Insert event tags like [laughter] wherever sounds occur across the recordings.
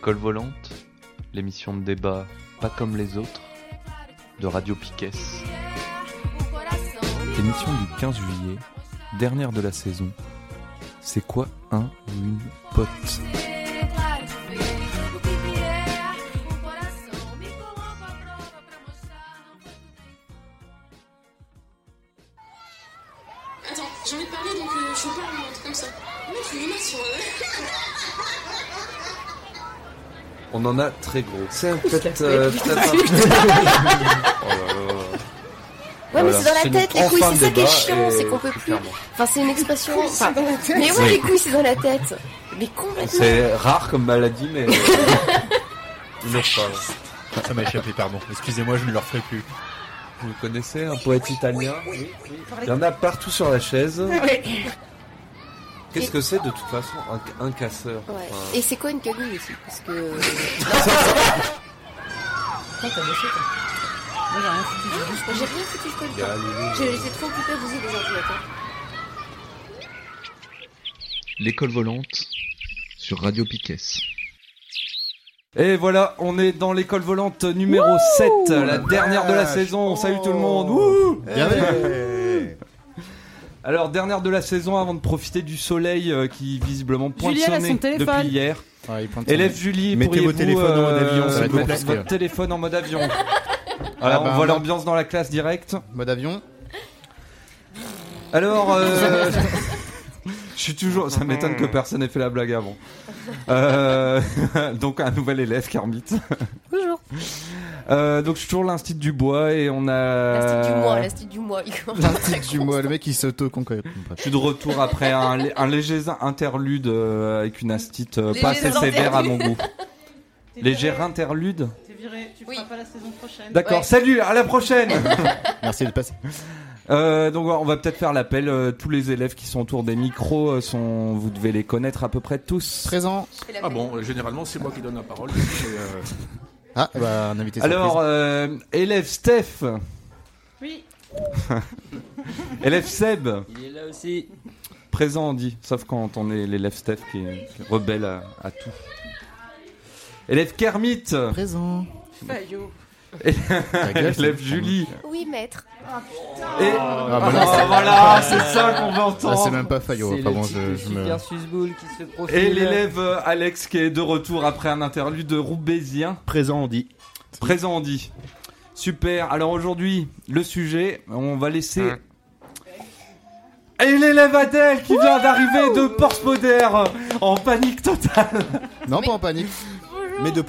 L'école volante, l'émission de débat pas comme les autres, de Radio Piquet. Émission du 15 juillet, dernière de la saison. C'est quoi un ou une pote? On en a très gros. C'est peut-être fait euh, [laughs] Oh là là. Ouais, mais c'est dans la tête, les couilles, c'est ça qui est chiant, c'est qu'on peut plus. clairement. Enfin, c'est une expression. Couilles, c'est enfin, dans la tête. Mais Oui. ouais, les couilles, c'est dans la tête. Mais complètement. C'est rare comme maladie, mais. Il en parle. Ça m'a échappé, pardon. Excusez-moi, je ne le referai plus. Vous connaissez un poète italien Il y en a partout sur la chaise. Qu'est-ce que c'est de toute façon un, un casseur Ouais. Enfin, Et c'est quoi une cagoule aussi? Parce que. T'as bossé, toi Moi, j'ai rien foutu, j'ai juste J'ai rien foutu, je connais. J'ai- J'étais trop occupée à bouger des ordinateurs. L'école volante sur Radio Piquet. Et voilà, on est dans l'école volante numéro 7, la dernière de la saison. Salut tout le monde. Wouh Bienvenue. Alors, dernière de la saison avant de profiter du soleil euh, qui visiblement pointe Julie, elle son nez téléphone. depuis hier. Ah, il pointe son Élève nez. Julie, Mettez vos pourriez-vous, téléphones en mode avion, euh, mettre compliqué. votre téléphone en mode avion. Voilà, [laughs] Ah bah, on voit moi- l'ambiance dans la classe direct. Mode avion. Alors, euh, [laughs] suis toujours. Ça m'étonne que personne n'ait fait la blague avant. Euh, [laughs] donc un nouvel élève, Kermit. [laughs] Bonjour. Euh, donc je suis toujours l'instit du bois et on a. L'astique du mois, l'astique du mois. L'article du mois, le mec il s'auto-concrète. Je suis de retour après un, lé- un léger interlude euh, avec une astite euh, pas assez sévère à mon goût. [laughs] Léger interlude. T'es viré, tu Oui. feras pas la saison prochaine. D'accord. Ouais. Salut, à la prochaine. Merci de passer. Euh, donc on va peut-être faire l'appel. euh, tous les élèves qui sont autour des micros euh, sont, vous devez les connaître à peu près tous. Présent. Je fais la Ah bon, généralement c'est moi qui donne la parole. euh, [laughs] Ah, bah, un invité Alors, euh, élève Steph, Oui. [laughs] élève Seb, Il est là aussi. présent on dit, sauf quand on est l'élève Steph qui est, qui est rebelle à, à tout. Élève Kermit, Présent. Fayot. Élève Julie, Oui, maître. et Ah, bah, Ah, là, voilà, c'est ça qu'on Là, entendre. c'est même pas Fayot. C'est Enfin le bon, petit je, je me. super susboule qui se profile. Et l'élève euh, Alex qui est de retour après un interlude roubaisien. Présent, on dit. Présent on dit. Super. Alors aujourd'hui, le sujet, on va laisser. Et l'élève Adèle qui vient d'arriver de Porspoder en panique totale. Non, pas en panique. Mais de.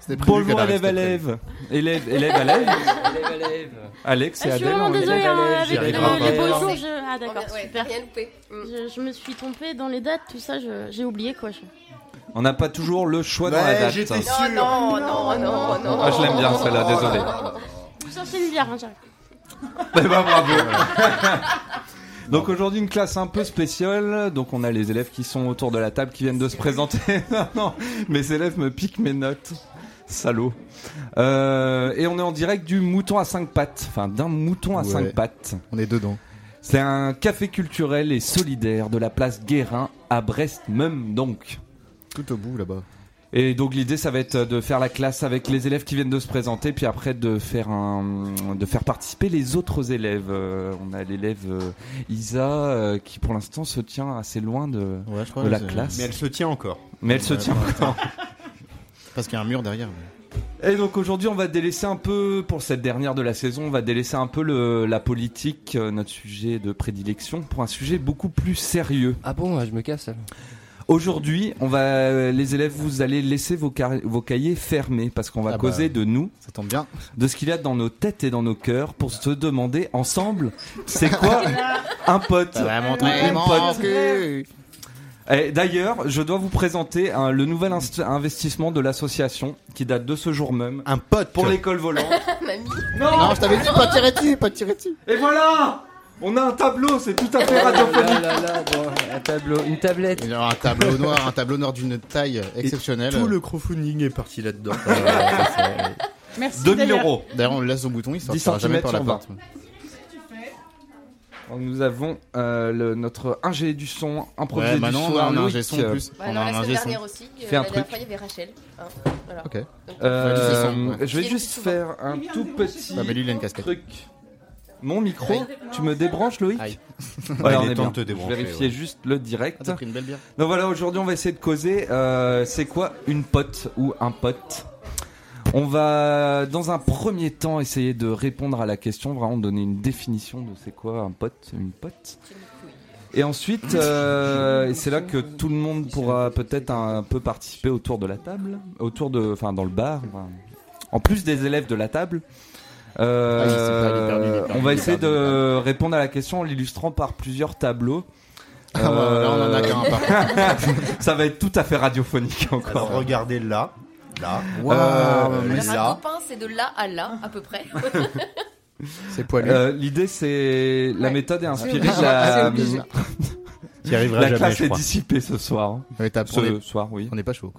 C'était prévu Bonjour élève élève. Élève élève élève. Alex et Ah, je suis Adèle. vraiment désolée hein, avec les. Je... Ah d'accord, Ouais, super. Rien loupé. Mm. Je, je me suis trompée dans les dates, tout ça, j'ai oublié quoi. je- On n'a pas toujours le choix dans la date. j'étais Non, non, non, non, non. Ah, je l'aime bien celle-là, désolé. Je cherchais une bière, hein, j'arrive. Eh ben, bravo. [laughs] Donc aujourd'hui une classe un peu spéciale. Donc on a les élèves qui sont autour de la table qui viennent de se présenter. [laughs] non, non, mes élèves me piquent mes notes. Salaud. Euh, et on est en direct du mouton à cinq pattes. Enfin d'un mouton à Ouais. cinq pattes. On est dedans. C'est un café culturel et solidaire de la place Guérin à Brest même donc. Tout au bout là-bas. Et donc l'idée ça va être de faire la classe avec les élèves qui viennent de se présenter puis après de faire un de faire participer les autres élèves. Euh, on a l'élève euh, Isa euh, qui pour l'instant se tient assez loin de Ouais, je crois. de la classe. Mais elle se tient encore. Mais elle se tient encore. [laughs] Parce qu'il y a un mur derrière. mais- Et donc aujourd'hui on va délaisser un peu pour cette dernière de la saison, on va délaisser un peu le, la politique, notre sujet de prédilection pour un sujet beaucoup plus sérieux. Ah bon, je me casse. alors. Aujourd'hui, on va les élèves vous allez laisser vos, car- vos cahiers fermés parce qu'on va Ah bah. causer de nous Ça tombe bien. de ce qu'il y a dans nos têtes et dans nos cœurs pour se demander ensemble c'est quoi un pote pote. D'ailleurs, je dois vous présenter hein, le nouvel inst- investissement de l'association qui date de ce jour même Un pote pour l'école volante. [laughs] Mamie. Non, je t'avais dit pas de tirer dessus, pas de tirer dessus. Et voilà On a un tableau, c'est tout à fait [laughs] Là, radiophonique. là, là, bon, un tableau, une tablette. Il y aura un tableau noir, un tableau noir d'une taille exceptionnelle. Tout le crowdfunding est parti là-dedans. [laughs] Euh, Merci. 2000 d'ailleurs. euros. D'ailleurs, on le laisse au bouton, il 10 sortira jamais par la porte. Nous avons euh, le- notre ingé du son improvisé Ouais, du maintenant on a un ingé son en plus. Ouais, On a la un son. dernière aussi, euh, Fais un la dernière truc. fois il y avait Rachel. hein, voilà. Ok. Donc, Euh, je vais juste faire un tout petit Ah, mais lui, il a une casquette. truc. Mon micro, tu me débranches Loïc Aïe. Voilà, on est bien. de te Je débrancher, vérifiais ouais. juste le direct. Ah, t'as pris une belle bière. Donc voilà, aujourd'hui on va essayer de causer. euh, c'est quoi une pote ou un pote? On va dans un premier temps essayer de répondre à la question, vraiment donner une définition de c'est quoi un pote, une pote. Et ensuite, euh, et c'est là que tout le monde pourra peut-être un, peu participer autour de la table, autour de, enfin dans le bar. enfin, en plus des élèves de la table. Euh, on va essayer de répondre à la question en l'illustrant par plusieurs tableaux. Ah, ouais, Là, on en a qu'un par contre. [laughs] Ça va être tout à fait radiophonique encore. Alors regardez là, là, Waouh, euh, mais Alors, un là. copain, c'est de là à là, à peu près. [laughs] C'est poilu. Euh, L'idée, c'est la Ouais. méthode est inspirée obligé, de la. obligé. [laughs] Qui arrivera La jamais, classe je est crois. dissipée ce soir. hein. Ouais, t'as- Ce est- soir, oui. on n'est pas chaud.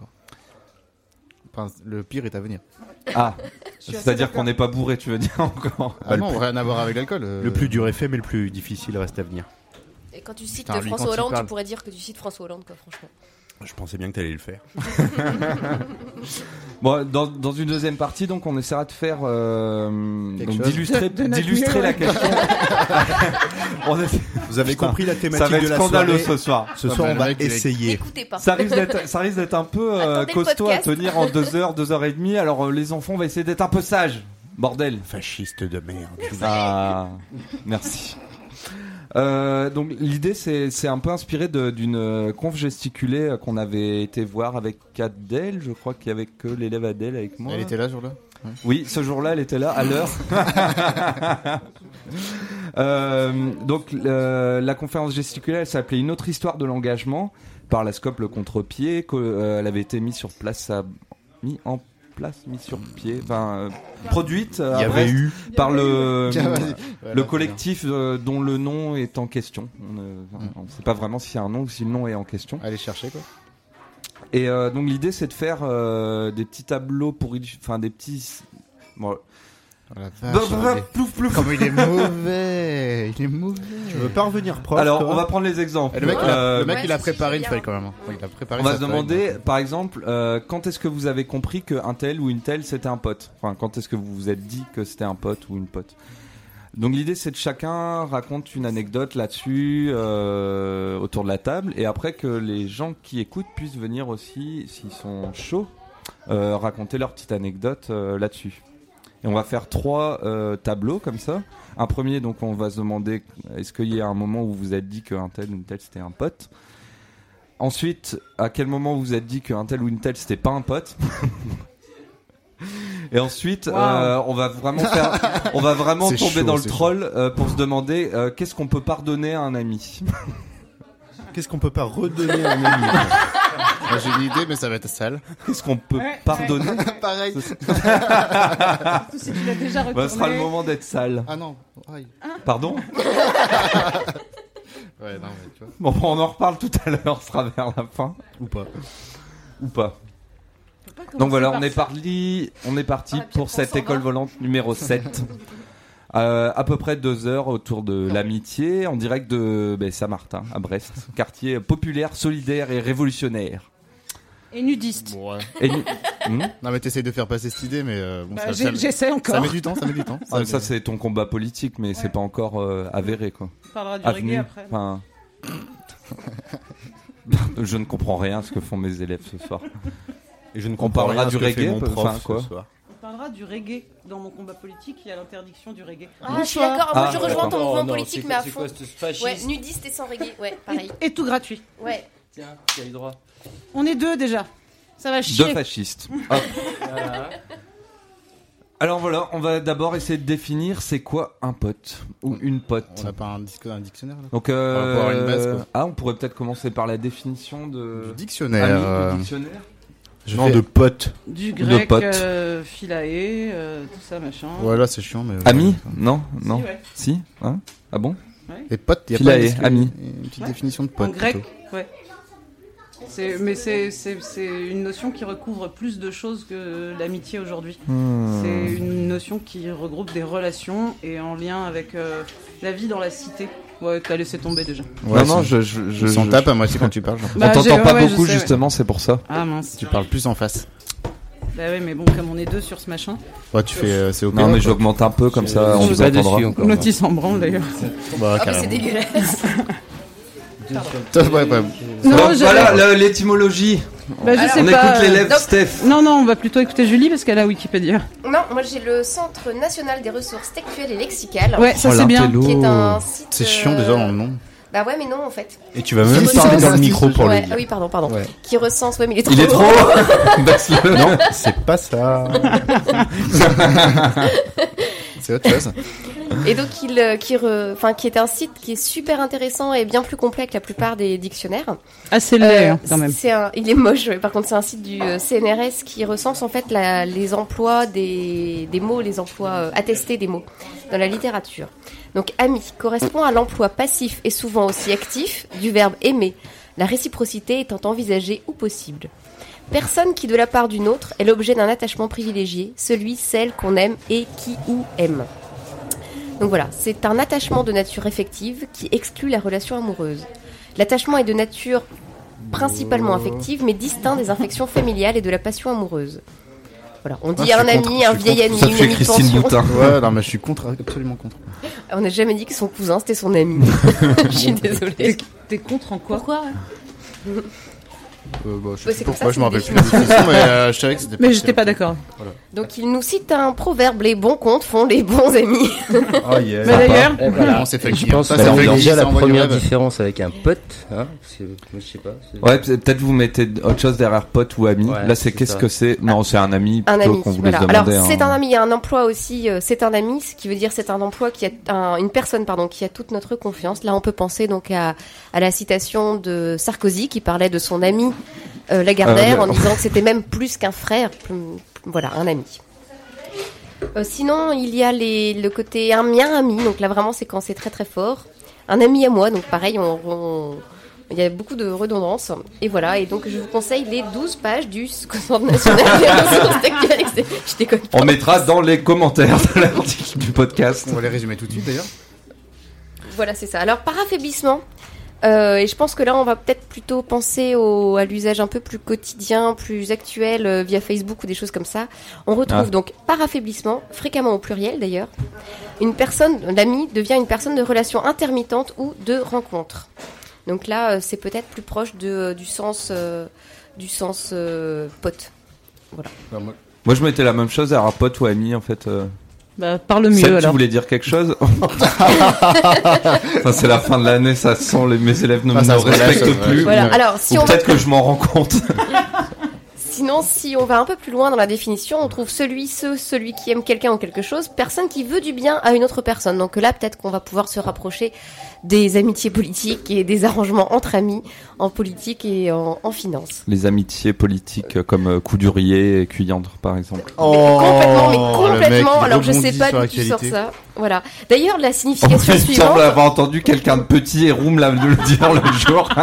Enfin, le pire est à venir. Ah, c'est-à-dire qu'on n'est pas bourré, tu veux dire encore Ah non, plus- rien à voir avec l'alcool. euh, Le plus dur est fait, mais le plus difficile reste à venir. Et quand tu cites Putain, lui, François quand il Hollande, parle. tu pourrais dire que tu cites François Hollande, quoi, franchement. Je pensais bien que t'allais le faire. [laughs] Bon, dans, dans une deuxième partie, donc, on essaiera de faire, euh, donc, d'illustrer, De- de notre d'illustrer la question. [laughs] On Vous avez Putain, compris la Ça thématique va de être la scandaleux soirée. ce soir. Ce soir, on va essayer. Pas. Ça risque d'être, ça risque d'être un peu euh, costaud à tenir en deux heures, deux heures et demie. Alors euh, les enfants, on va essayer d'être un peu sages. Bordel. Fasciste de merde. Ah, merci. Euh, donc l'idée c'est un peu inspiré d'une euh, conf gesticulée euh, qu'on avait été voir avec Adèle, je crois qu'il y avait que l'élève Adèle avec moi. Elle était là ce jour-là? Oui, ce jour-là, elle était là à l'heure. [laughs] Euh, donc euh, la conférence gesticulaire, elle s'appelait Une autre histoire de l'engagement par la Scope le contre-pied. elle avait été mise sur place, à- mis en place, mise sur pied, enfin euh, produite euh, à avait Brest eu. par le. [laughs] Voilà, le collectif euh, dont le nom est en question. On ne sait pas vraiment si c'est un nom ou si le nom est en question. Allez chercher quoi. Et euh, donc l'idée c'est de faire euh, des petits tableaux pour, enfin des petits. Bon. Oh Bah, bah, il est- plouf, plouf. Comment il est [laughs] mauvais Il est mauvais. Tu veux pas revenir proche Alors toi on va prendre les exemples. Et le mec, il a, Euh, le mec, Ouais, il a préparé je une feuille quand même. hein. Il a préparé on va se demander, donc, par exemple, euh, quand est-ce que vous avez compris qu'un tel ou une telle c'était un pote? Enfin, quand est-ce que vous vous êtes dit que c'était un pote ou une pote? Donc l'idée c'est de chacun raconte une anecdote là-dessus euh, autour de la table et après que les gens qui écoutent puissent venir aussi, s'ils sont chauds, euh, raconter leur petite anecdote euh, là-dessus. Et on va faire trois euh, tableaux comme ça. Un premier, donc on va se demander est-ce qu'il y a un moment où vous vous êtes dit qu'un tel ou une telle c'était un pote? Ensuite, à quel moment vous vous êtes dit qu'un tel ou une telle c'était pas un pote? [laughs] Et ensuite, Wow. euh, on va vraiment faire, on va vraiment [laughs] C'est tomber chaud, dans le troll euh, pour se demander euh, qu'est-ce qu'on peut pardonner à un ami? [laughs] Qu'est-ce qu'on peut pas redonner à un ami? Moi, J'ai une idée, mais ça va être sale. Qu'est-ce qu'on peut Ouais, pardonner? [laughs] Pareil. Surtout si tu l'as déjà retourné. bah, Ce sera le moment d'être sale. Ah non. Aïe. Pardon? Ouais, non, mais tu vois. Bon, on en reparle tout à l'heure, ce sera vers la fin. Ou pas Ou pas. Faut pas commencer Donc voilà, par on est ça. parti, on est parti Ah, puis pour on cette s'en école va. volante numéro 7. [laughs] Euh, à peu près deux heures autour de l'amitié, en direct de ben, Saint-Martin, à Brest, [laughs] quartier populaire, solidaire et révolutionnaire. Et nudiste. Ouais. Et [laughs] Hmm Non, mais t'essayes de faire passer cette idée, mais euh, bon, Bah, ça, ça- J'essaie ça encore. met du temps, ça met du temps. [laughs] Ah, ça c'est ton combat politique, mais c'est pas encore euh, avéré quoi. On parlera du Avenu. reggae après. Enfin... Je ne comprends rien à ce que font mes élèves ce soir. Et je ne On comprends parlera rien à du ce que fait reggae, mon peu- prof enfin, ce quoi. soir. On parlera du reggae. Dans mon combat politique, il y a l'interdiction du reggae. Ah, je suis d'accord. Moi, Ah, je rejoins ton mouvement Oh, politique, mais à fond. Ouais, nudiste et sans reggae. Ouais, [laughs] pareil. Et tout gratuit. Ouais. Tiens, qui a eu droit On est deux déjà. Ça va Deux chier. fascistes. Hop. [laughs] Voilà. Alors voilà, on va d'abord essayer de définir c'est quoi un pote ou une pote. On n'a pas un, disque- un dictionnaire là Donc, On va avoir une base, euh, quoi. ah, on pourrait peut-être commencer par la définition de Du dictionnaire. ami, euh, du dictionnaire. Je Non, de pote. Du De grec, potes. euh, philae, euh, tout ça, machin. Voilà, c'est chiant, mais. Ami voilà. Non, Si, non. ouais. Si hein Ah bon Et pote, il y a Philae, pas une, ami. petite Ouais. définition de En pote. grec, plutôt. ouais. C'est- Mais c'est c'est- c'est une notion qui recouvre plus de choses que l'amitié aujourd'hui. Hmm. C'est une notion qui regroupe des relations et en lien avec euh, la vie dans la cité. Ouais, t'as laissé tomber déjà. non, non, je, je, tape à moitié quand tu parles. genre. [laughs] On Bah, t'entend pas ouais, beaucoup, sais, ouais. justement, c'est pour ça. Ah mince. Tu parles plus en face. Bah ouais, mais bon, comme on est deux sur ce machin. Ouais, tu fais euh, c'est au Non, mais j'augmente un peu, comme ça, on vous entendra. dessus encore. L'autre il s'en branle d'ailleurs. Bah, Ah, c'est dégueulasse. [laughs] Toi, ouais, ouais. Non, Donc, je- voilà l'étymologie. Bah, je sais On pas. écoute l'élève donc- Steph. Non, non, on va plutôt écouter Julie parce qu'elle a Wikipédia. Non, moi j'ai le Centre national des ressources textuelles et lexicales. Ouais, ça Oh, c'est bien. l'intello. Qui est un site. C'est chiant euh, déjà dans le nom. Bah ouais, mais non en fait. Et tu vas même parler dans le micro pour Ouais, le ah dire. oui, pardon, pardon. Ouais. Qui recense, ouais, mais il est trop. Il est trop. [laughs] Non, c'est pas ça. [laughs] [laughs] C'est autre chose. [laughs] Et donc il, euh, qui, re- enfin, qui est un site qui est super intéressant et bien plus complet que la plupart des dictionnaires. Ah, c'est laid Euh, hein, quand même. C'est un, il est moche. Par contre, c'est un site du euh, CNRS qui recense en fait la- les emplois des, des mots, les emplois euh, attestés des mots dans la littérature. Donc, ami correspond à l'emploi passif et souvent aussi actif du verbe aimer, la réciprocité étant envisagée ou possible. Personne qui, de la part d'une autre, est l'objet d'un attachement privilégié, celui, celle qu'on aime et qui ou aime. Donc voilà, c'est un attachement de nature effective qui exclut la relation amoureuse. L'attachement est de nature principalement affective, mais distinct des infections familiales et de la passion amoureuse. Voilà, on dit Ah, un ami, contre, un vieil ami, Ça une fait amie de Christine pension. Ouais, non, mais je suis contre, absolument contre. On n'a jamais dit que son cousin c'était son ami. [laughs] Je suis désolée. T'es- T'es contre en quoi? Pourquoi? Euh, bah, je sais Ouais, pourquoi, ça, je m'en rappelle plus de la définition, mais euh, je savais que c'était Mais j'étais pas d'accord. Donc il nous cite un proverbe les bons comptes font les bons amis. [laughs] Oh yeah. Mais d'ailleurs, voilà. Non, c'est fait Je pense Ça, déjà ça la envoie du première différence avec un pote. Hein, parce que, moi, je sais pas. Ouais, peut- peut-être vous mettez autre chose derrière pote ou ami. Ouais, Là, c'est qu'est-ce ça. que c'est Non, c'est un ami Un plutôt ami. Voilà. Alors c'est hein. un ami, il y a un emploi aussi. euh, c'est un ami, ce qui veut dire c'est un emploi qui a un- une personne pardon qui a toute notre confiance. Là on peut penser donc à, à la citation de Sarkozy qui parlait de son ami euh, Lagardère Euh, en disant que c'était même plus qu'un frère. Voilà un ami. Euh, sinon il y a les, le côté un mien ami. Donc là vraiment c'est quand c'est très très fort. Un ami à moi donc pareil on- on il y a beaucoup de redondance. Et voilà, et donc je vous conseille les 12 pages du Centre national des ressources textuelles. [laughs] Je déconne pas. On mettra dans les commentaires de l'article du podcast. On va les résumer tout de suite d'ailleurs. Voilà, c'est ça. Alors, par affaiblissement, euh, et je pense que là, on va peut-être plutôt penser au, à l'usage un peu plus quotidien, plus actuel, euh, via Facebook ou des choses comme ça. On retrouve Ah. donc, par affaiblissement, fréquemment au pluriel d'ailleurs, une personne, l'ami devient une personne de relation intermittente ou de rencontre. Donc là, euh, c'est peut-être plus proche de, du sens, euh, du sens euh, pote. Moi, je mettais la même chose derrière pote ou ami, en fait. Bah, parle mieux Seb, tu voulais dire quelque chose [laughs] Enfin, c'est la fin de l'année, ça sent les, mes élèves ne me relâche, respectent plus. Voilà. Alors, si Ou on va peut-être que je m'en rends compte. [laughs] Sinon, si on va un peu plus loin dans la définition, on trouve celui, ce, celui qui aime quelqu'un ou quelque chose, personne qui veut du bien à une autre personne. Donc là, peut-être qu'on va pouvoir se rapprocher des amitiés politiques et des arrangements entre amis en politique et en, en finance. Les amitiés politiques comme euh, Coudurier et Cuyandre, par exemple. mais complètement, mais Oh, complètement. Alors je sais pas d'où tu sors ça. Voilà. D'ailleurs, la Oh, signification il semble suivante. avoir entendu quelqu'un de petit et roum là, le dire le jour. [laughs]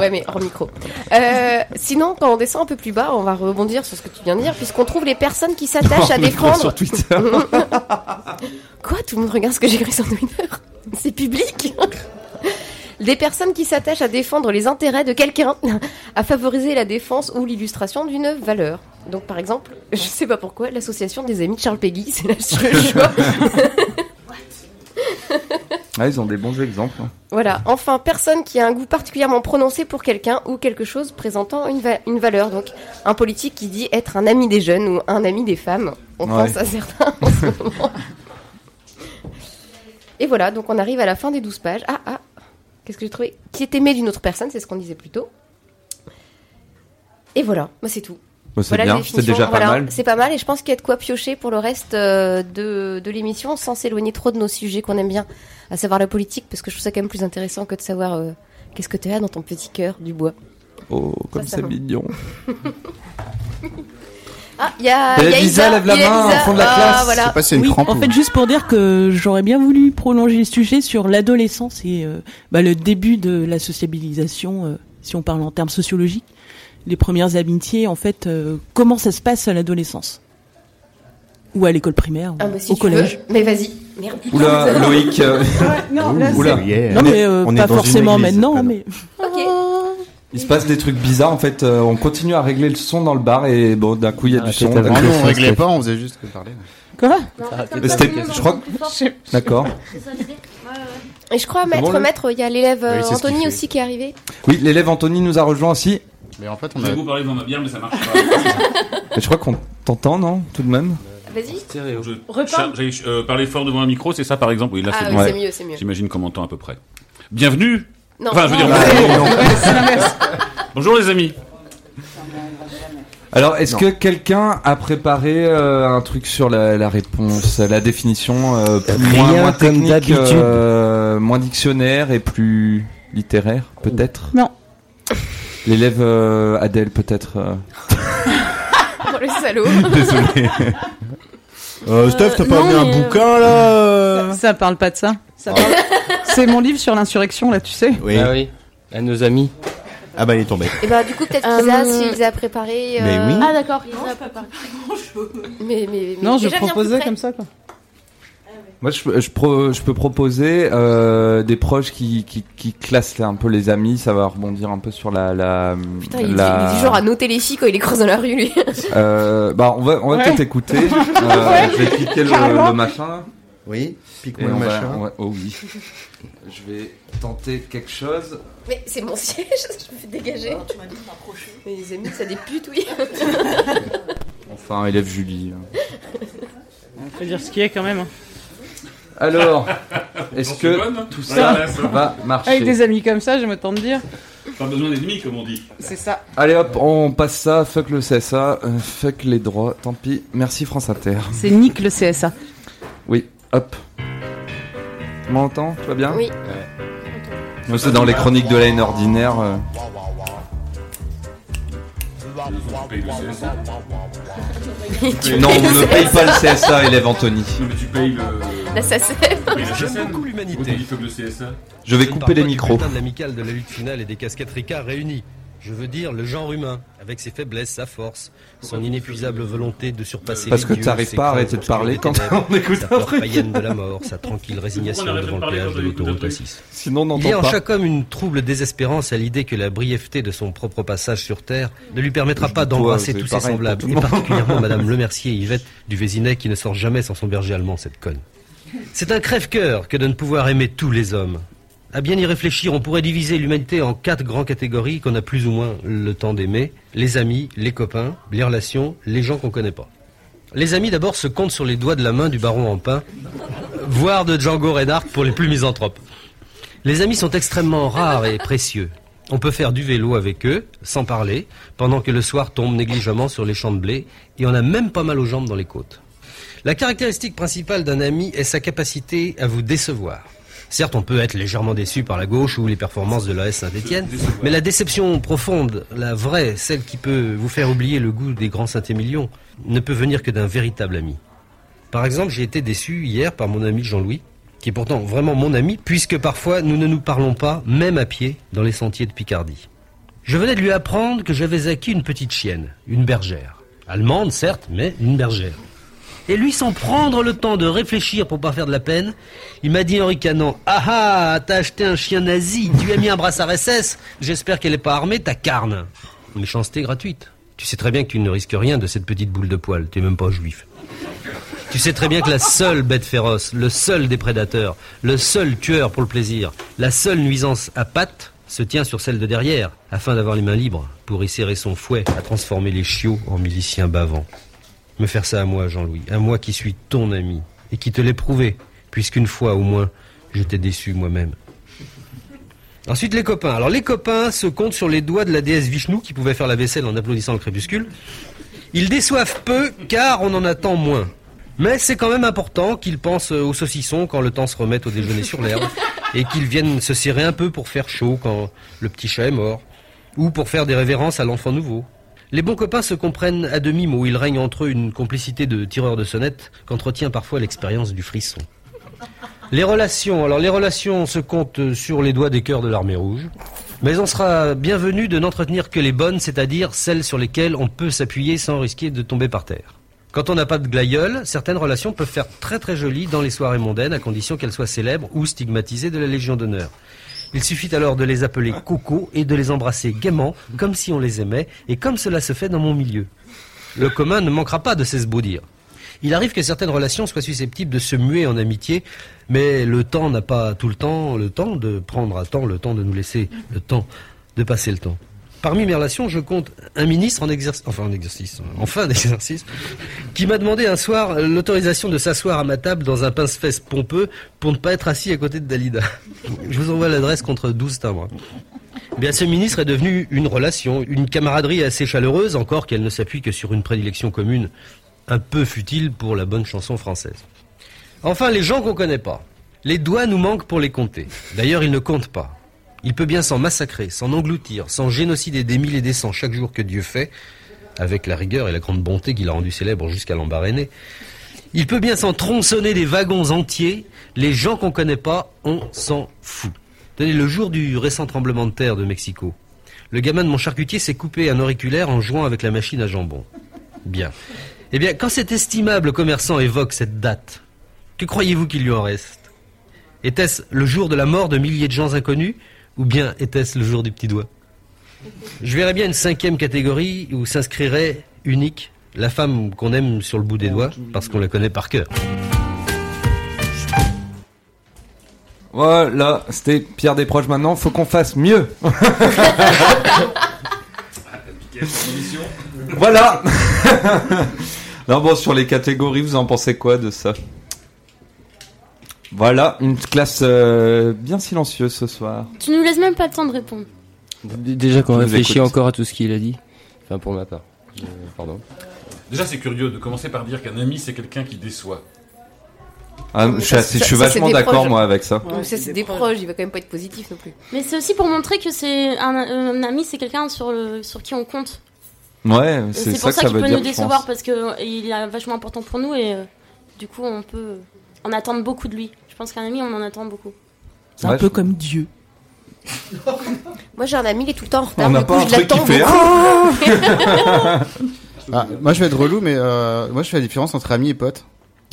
Ouais, mais hors micro. Euh, sinon, quand on descend un peu plus bas, on va rebondir sur ce que tu viens de dire, puisqu'on trouve les personnes qui s'attachent à défendre. sur Twitter. [laughs] Quoi Tout le monde regarde ce que j'écris sur Twitter [laughs] C'est public [laughs] Des personnes qui s'attachent à défendre les intérêts de quelqu'un, [laughs] à favoriser la défense ou l'illustration d'une valeur. Donc par exemple, je sais pas pourquoi, l'association des amis de Charles Peggy, c'est là le choix. Ah, ils ont des bons exemples. hein. Voilà. Enfin, personne qui a un goût particulièrement prononcé pour quelqu'un ou quelque chose présentant une, va- une valeur. Donc, un politique qui dit être un ami des jeunes ou un ami des femmes. On Ouais. pense à certains en ce moment. Et voilà, donc on arrive à la fin des 12 pages. Ah, ah, qu'est-ce que j'ai trouvé Qui est aimé d'une autre personne, c'est ce qu'on disait plus tôt. Et voilà, moi c'est tout. Bah, c'est Voilà déjà pas mal. C'est pas mal et je pense qu'il y a de quoi piocher pour le reste euh, de, de l'émission sans s'éloigner trop de nos sujets qu'on aime bien, à savoir la politique, parce que je trouve ça quand même plus intéressant que de savoir euh, qu'est-ce que tu as dans ton petit cœur du bois. Oh, comme c'est mignon. [laughs] Ah, il y a, y a Elisa, lève la il y a main au fond de la Ah, classe. Je sais voilà. pas si c'est une oui, crampe en ou- fait, juste pour dire que j'aurais bien voulu prolonger le sujet sur l'adolescence et euh, bah, le début de la sociabilisation, euh, si on parle en termes sociologiques. les premières amitiés, en fait, euh, comment ça se passe à l'adolescence? Ou à l'école primaire, Ah, bah, si au tu collège. veux. Mais vas-y. Merde. Oula, [laughs] Loïc. euh, non, [laughs] là, Oula. Yeah. Non mais euh, On est pas dans une forcément église, maintenant, mais Ok. Il se passe des trucs bizarres en fait. euh, on continue à régler le son dans le bar et bon d'un coup il y a Ah, du son. d'un Non, coup- nous, on réglait pas, on faisait juste que parler. quoi Mais c'était- je crois. D'accord. Et je crois, maître, bon, maître, il y a l'élève euh, Oui, Anthony aussi qui est arrivé. Oui, l'élève Anthony nous a rejoint aussi. Mais en fait, on Je vais a. vous parler devant ma bière, mais ça marche pas. Et je crois qu'on t'entend non tout de même. Vas-y. Je J'allais euh, parler fort devant un micro, c'est ça par exemple Oui, là Ah c'est oui. Ouais. c'est mieux, c'est mieux. J'imagine qu'on m'entend à peu près. Bienvenue Non, Enfin, je veux dire, non, bonjour. Ouais, c'est l'inverse. [laughs] Bonjour les amis Alors est-ce que quelqu'un a préparé euh, un truc sur la, la réponse, la définition euh, plus- Rien moins, moins comme technique, d'habitude. euh, moins dictionnaire et plus littéraire peut-être? Non. L'élève euh, Adèle peut-être. euh, Oh, le salaud. Désolé. [laughs] Euh, Steph, t'as pas non, amené un mais, euh, bouquin là euh Ça, ça parle pas de ça. Ça parle- C'est mon livre sur l'insurrection, là, tu sais. Oui. Ah oui, à nos amis. Ah bah il est tombé. Et bah, du coup, peut-être Euh, qu'Isa, s'ils a préparé. Mais oui. Ah d'accord, il a préparé. Mais, mais, mais Non, je déjà, viens proposais près. comme ça, quoi. Moi, je, je, pro- je peux proposer euh, des proches qui, qui, qui classent un peu les amis. Ça va rebondir un peu sur la. la Putain, il, la- dit, il dit genre à noter les filles quand il les croise dans la rue, lui. Euh, bah, on va, on va Ouais. peut-être écouter. [laughs] Euh, je vais cliquer le, machin. Oui. Pique-moi le machin. va- oh oui. Je vais tenter quelque chose. Mais c'est mon siège, [laughs] je me fais dégager. tu m'as dit de m'approcher. Mais les amis, ça des putes, oui. Enfin, élève Julie. On peut dire ce qu'il y a quand même. [laughs] hein. Alors, est-ce que bonne tout Ouais, ça ouais, va marcher Avec des amis comme ça, j'aime autant te dire. Pas besoin d'ennemis, comme on dit. C'est ça. Allez hop, on passe ça. Fuck le CSA. euh, fuck les droits. Tant pis. Merci France Inter. C'est Nick le CSA. Oui, hop. Tu m'entends Tu vas bien Oui. Moi, c'est dans les chroniques de la haine ordinaire. euh. Non, on ne [laughs] paye pas le CSA, élève Anthony. Non, mais tu payes le. La J'aime chaîne. beaucoup l'humanité. Je vais couper les micros. de l'amicale de la lutte finale et des casquettes Ricard réunies. Je veux dire le genre humain, avec ses faiblesses, sa force, son inépuisable volonté de surpasser Parce les que dieux, t'arrives ses pas à arrêter de parler quand on écoute sa un peur truc. païenne de la mort, sa tranquille résignation devant de le péage de l'autoroute truc A6. Sinon, on Il y a en pas. chaque homme une trouble désespérance à l'idée que la brièveté de son propre passage sur Terre ne lui permettra Je pas d'embrasser tous ses semblables, et particulièrement [laughs] Madame Lemercier et Yvette du Vésinet qui ne sort jamais sans son berger allemand, cette conne. C'est un crève-cœur que de ne pouvoir aimer tous les hommes. À bien y réfléchir, on pourrait diviser l'humanité en quatre grandes catégories qu'on a plus ou moins le temps d'aimer. Les amis, les copains, les relations, les gens qu'on connaît pas. Les amis d'abord se comptent sur les doigts de la main du baron en pain, voire de Django Reinhardt pour les plus misanthropes. Les amis sont extrêmement rares et précieux. On peut faire du vélo avec eux, sans parler, pendant que le soir tombe négligemment sur les champs de blé, et on a même pas mal aux jambes dans les côtes. La caractéristique principale d'un ami est sa capacité à vous décevoir. Certes, on peut être légèrement déçu par la gauche ou les performances de l'AS Saint-Etienne, mais la déception profonde, la vraie, celle qui peut vous faire oublier le goût des grands Saint-Émilion, ne peut venir que d'un véritable ami. Par exemple, j'ai été déçu hier par mon ami Jean-Louis, qui est pourtant vraiment mon ami, puisque parfois nous ne nous parlons pas, même à pied, dans les sentiers de Picardie. Je venais de lui apprendre que j'avais acquis une petite chienne, une bergère. Allemande, certes, mais une bergère. Et lui, sans prendre le temps de réfléchir pour pas faire de la peine, il m'a dit en ricanant Ah ah, t'as acheté un chien nazi, tu as mis un brassard SS, j'espère qu'elle est pas armée, ta carne. Méchanceté gratuite. Tu sais très bien que tu ne risques rien de cette petite boule de poil, t'es même pas juif. Tu sais très bien que la seule bête féroce, le seul des prédateurs, le seul tueur pour le plaisir, la seule nuisance à pattes se tient sur celle de derrière, afin d'avoir les mains libres pour y serrer son fouet à transformer les chiots en miliciens bavants. Me faire ça à moi, Jean-Louis, à moi qui suis ton ami, et qui te l'ai prouvé, puisqu'une fois au moins, je t'ai déçu moi-même. Ensuite, les copains. Alors, les copains se comptent sur les doigts de la déesse Vishnu qui pouvait faire la vaisselle en applaudissant le crépuscule. Ils déçoivent peu, car on en attend moins. Mais c'est quand même important qu'ils pensent aux saucissons quand le temps se remette au déjeuner sur l'herbe, [laughs] et qu'ils viennent se serrer un peu pour faire chaud quand le petit chat est mort, ou pour faire des révérences à l'enfant nouveau. Les bons copains se comprennent à demi-mot, il règne entre eux une complicité de tireurs de sonnette qu'entretient parfois l'expérience du frisson. Les relations, alors les relations se comptent sur les doigts des cœurs de l'armée rouge. Mais on sera bienvenu de n'entretenir que les bonnes, c'est-à-dire celles sur lesquelles on peut s'appuyer sans risquer de tomber par terre. Quand on n'a pas de glaïeul, certaines relations peuvent faire très très jolies dans les soirées mondaines, à condition qu'elles soient célèbres ou stigmatisées de la Légion d'honneur. Il suffit alors de les appeler coco et de les embrasser gaiement, comme si on les aimait, et comme cela se fait dans mon milieu. Le commun ne manquera pas de s'esbaudir. Il arrive que certaines relations soient susceptibles de se muer en amitié, mais le temps n'a pas tout le temps le temps de prendre à temps le temps de nous laisser le temps de passer le temps. Parmi mes relations, je compte un ministre en exercice, enfin en exercice, en fin [laughs] d'exercice, qui m'a demandé un soir l'autorisation de s'asseoir à ma table dans un pince-fesse pompeux pour ne pas être assis à côté de Dalida. Je vous envoie l'adresse contre 12 timbres. Bien, ce ministre est devenu une relation, une camaraderie assez chaleureuse, encore qu'elle ne s'appuie que sur une prédilection commune, un peu futile pour la bonne chanson française. Enfin, les gens qu'on connaît pas. Les doigts nous manquent pour les compter. D'ailleurs, ils ne comptent pas. Il peut bien s'en massacrer, s'en engloutir, s'en génocider des mille et des cents chaque jour que Dieu fait, avec la rigueur et la grande bonté qu'il a rendu célèbre jusqu'à l'embarrainer. Il peut bien s'en tronçonner des wagons entiers, les gens qu'on connaît pas, on s'en fout. Tenez, le jour du récent tremblement de terre de Mexico, le gamin de mon charcutier s'est coupé un auriculaire en jouant avec la machine à jambon. Bien. Eh bien, quand cet estimable commerçant évoque cette date, que croyez-vous qu'il lui en reste? Était-ce le jour de la mort de milliers de gens inconnus ou bien était-ce le jour du petit doigt? Je verrais bien une cinquième catégorie où s'inscrirait unique la femme qu'on aime sur le bout des doigts parce qu'on la connaît par cœur. Voilà, c'était Pierre Desproges maintenant. Faut qu'on fasse mieux. [laughs] voilà. [laughs] non bon, sur les catégories, vous en pensez quoi de ça? Voilà, une classe euh, bien silencieuse ce soir. Tu nous laisses même pas le temps de répondre. Déjà qu'on réfléchit encore à tout ce qu'il a dit. Enfin, pour ma part. Euh, pardon. Déjà, c'est curieux de commencer par dire qu'un ami, c'est quelqu'un qui déçoit. Ah, je suis, assez- je suis vachement d'accord moi avec ça. C'est des proches, il va quand même pas être positif non plus. Mais c'est aussi pour montrer que c'est un, un ami, c'est quelqu'un sur, le, sur qui on compte. Ouais, c'est pour que ça ça qu'il veut peut dire. nous décevoir parce que euh, est vachement important pour nous et euh, du coup on peut en attendre beaucoup de lui. Je pense qu'un ami on en attend beaucoup. C'est un peu comme Dieu. [laughs] Moi j'ai un ami, il est tout le temps en retard. On n'a pas coup, un je truc qui fait. [laughs] Ah, moi je vais être relou, mais euh, moi je fais la différence entre amis et potes.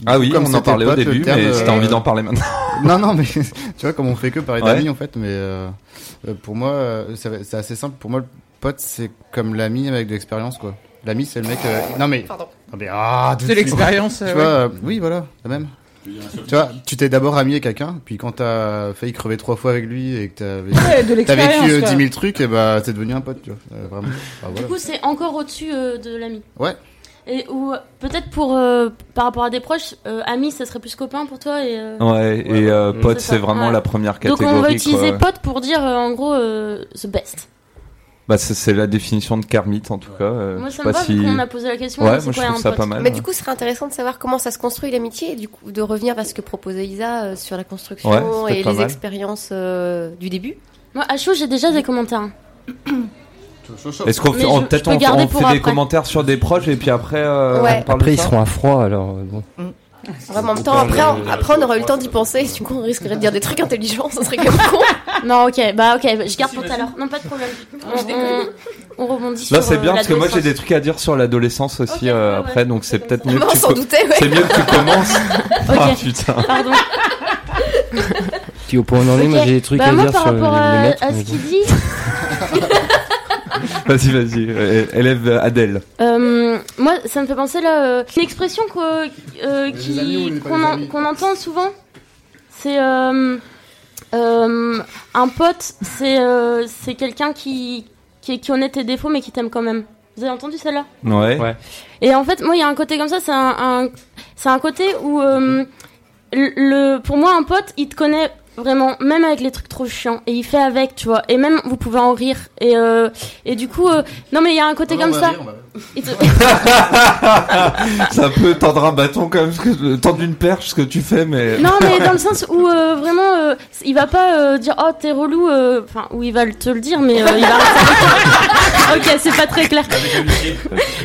Ah oui, Comme on en parlait au pote, le début, terme, mais si t'as euh, envie d'en parler maintenant. [laughs] non, non, mais tu vois, comme on fait que parler Ouais. d'amis en fait, mais euh, pour moi, euh, c'est assez simple. Pour moi, le pote c'est comme l'ami avec de l'expérience quoi. L'ami c'est le mec. euh, Non mais. Pardon. Non, mais, ah, tout De l'expérience, Tu euh, vois, ouais. euh, oui, voilà, la même. Tu vois, tu t'es d'abord ami avec quelqu'un, puis quand t'as failli crever trois fois avec lui et que t'as vécu, Ouais, de t'as vécu l'expérience, euh, quoi. 10 000 trucs, et bah c'est devenu un pote, tu vois. Euh, vraiment. Enfin, Du coup c'est encore au-dessus euh, de l'ami. Ouais. Et ou peut-être pour euh, par rapport à des proches, euh, ami ça serait plus copain pour toi et. euh, Ouais, et euh, pote, C'est vraiment ouais. la première Donc catégorie. on va utiliser quoi. pote pour dire euh, en gros euh, the best. Bah, c'est la définition de Kermit en tout cas. euh, Moi je sais ça me pas va si. vu qu'on a posé la question. Ouais, moi je trouve un ça pote pas mal. Mais du coup, ce serait intéressant de savoir comment ça se construit l'amitié et du coup de revenir à ce que proposait Isa euh, sur la construction Ouais, et les mal. expériences euh, du début. Moi à chaud j'ai déjà des commentaires. Est-ce qu'on Mais fait, on- je- peut-être on, garder on pour fait des après. commentaires sur des proches et puis après euh, Ouais. on parle Après, de ils ça seront à froid, alors bon. Vraiment, en même temps, après, on, après, on aura eu le temps d'y penser. Du coup, on risquerait de dire des trucs intelligents. [laughs] Ça serait même con. Non ok bah ok je garde pour tout à l'heure. Non pas de problème. On, on- on rebondit sur. Là c'est euh, bien parce que moi j'ai des trucs à dire sur l'adolescence aussi euh, ouais, après donc c'est peut-être mieux Non, que tu on s'en co- doutait, ouais. c'est mieux que tu commences. [laughs] Ah putain. Pardon. Puis au point où on en est, moi j'ai des trucs Bah, à moi, dire par sur rapport le, à, le maître. à ce qu'il dit, Vas-y vas-y euh, élève Adèle. euh, moi, ça me fait penser là, euh, une expression euh, qu'on en- qu'on entend souvent. C'est euh, euh, un pote, c'est euh, c'est quelqu'un qui, qui qui connaît tes défauts mais qui t'aime quand même. Vous avez entendu celle-là? Ouais. Et en fait, moi, il y a un côté comme ça, c'est un, un- c'est un côté où, euh, le, le- pour moi, un pote, il te connaît vraiment, même avec les trucs trop chiants, et il fait avec, tu vois, et même vous pouvez en rire, et euh, et du coup, euh, non mais il y a un côté comme ça. rire, [laughs] ça peut tendre un bâton quand même, ce que- tendre une perche ce que tu fais mais. Non, mais dans le [laughs] sens où euh, vraiment, euh, il va pas euh, dire oh t'es relou, euh, enfin, ou il va te le dire, mais euh, il va. [laughs] ok, c'est pas très clair.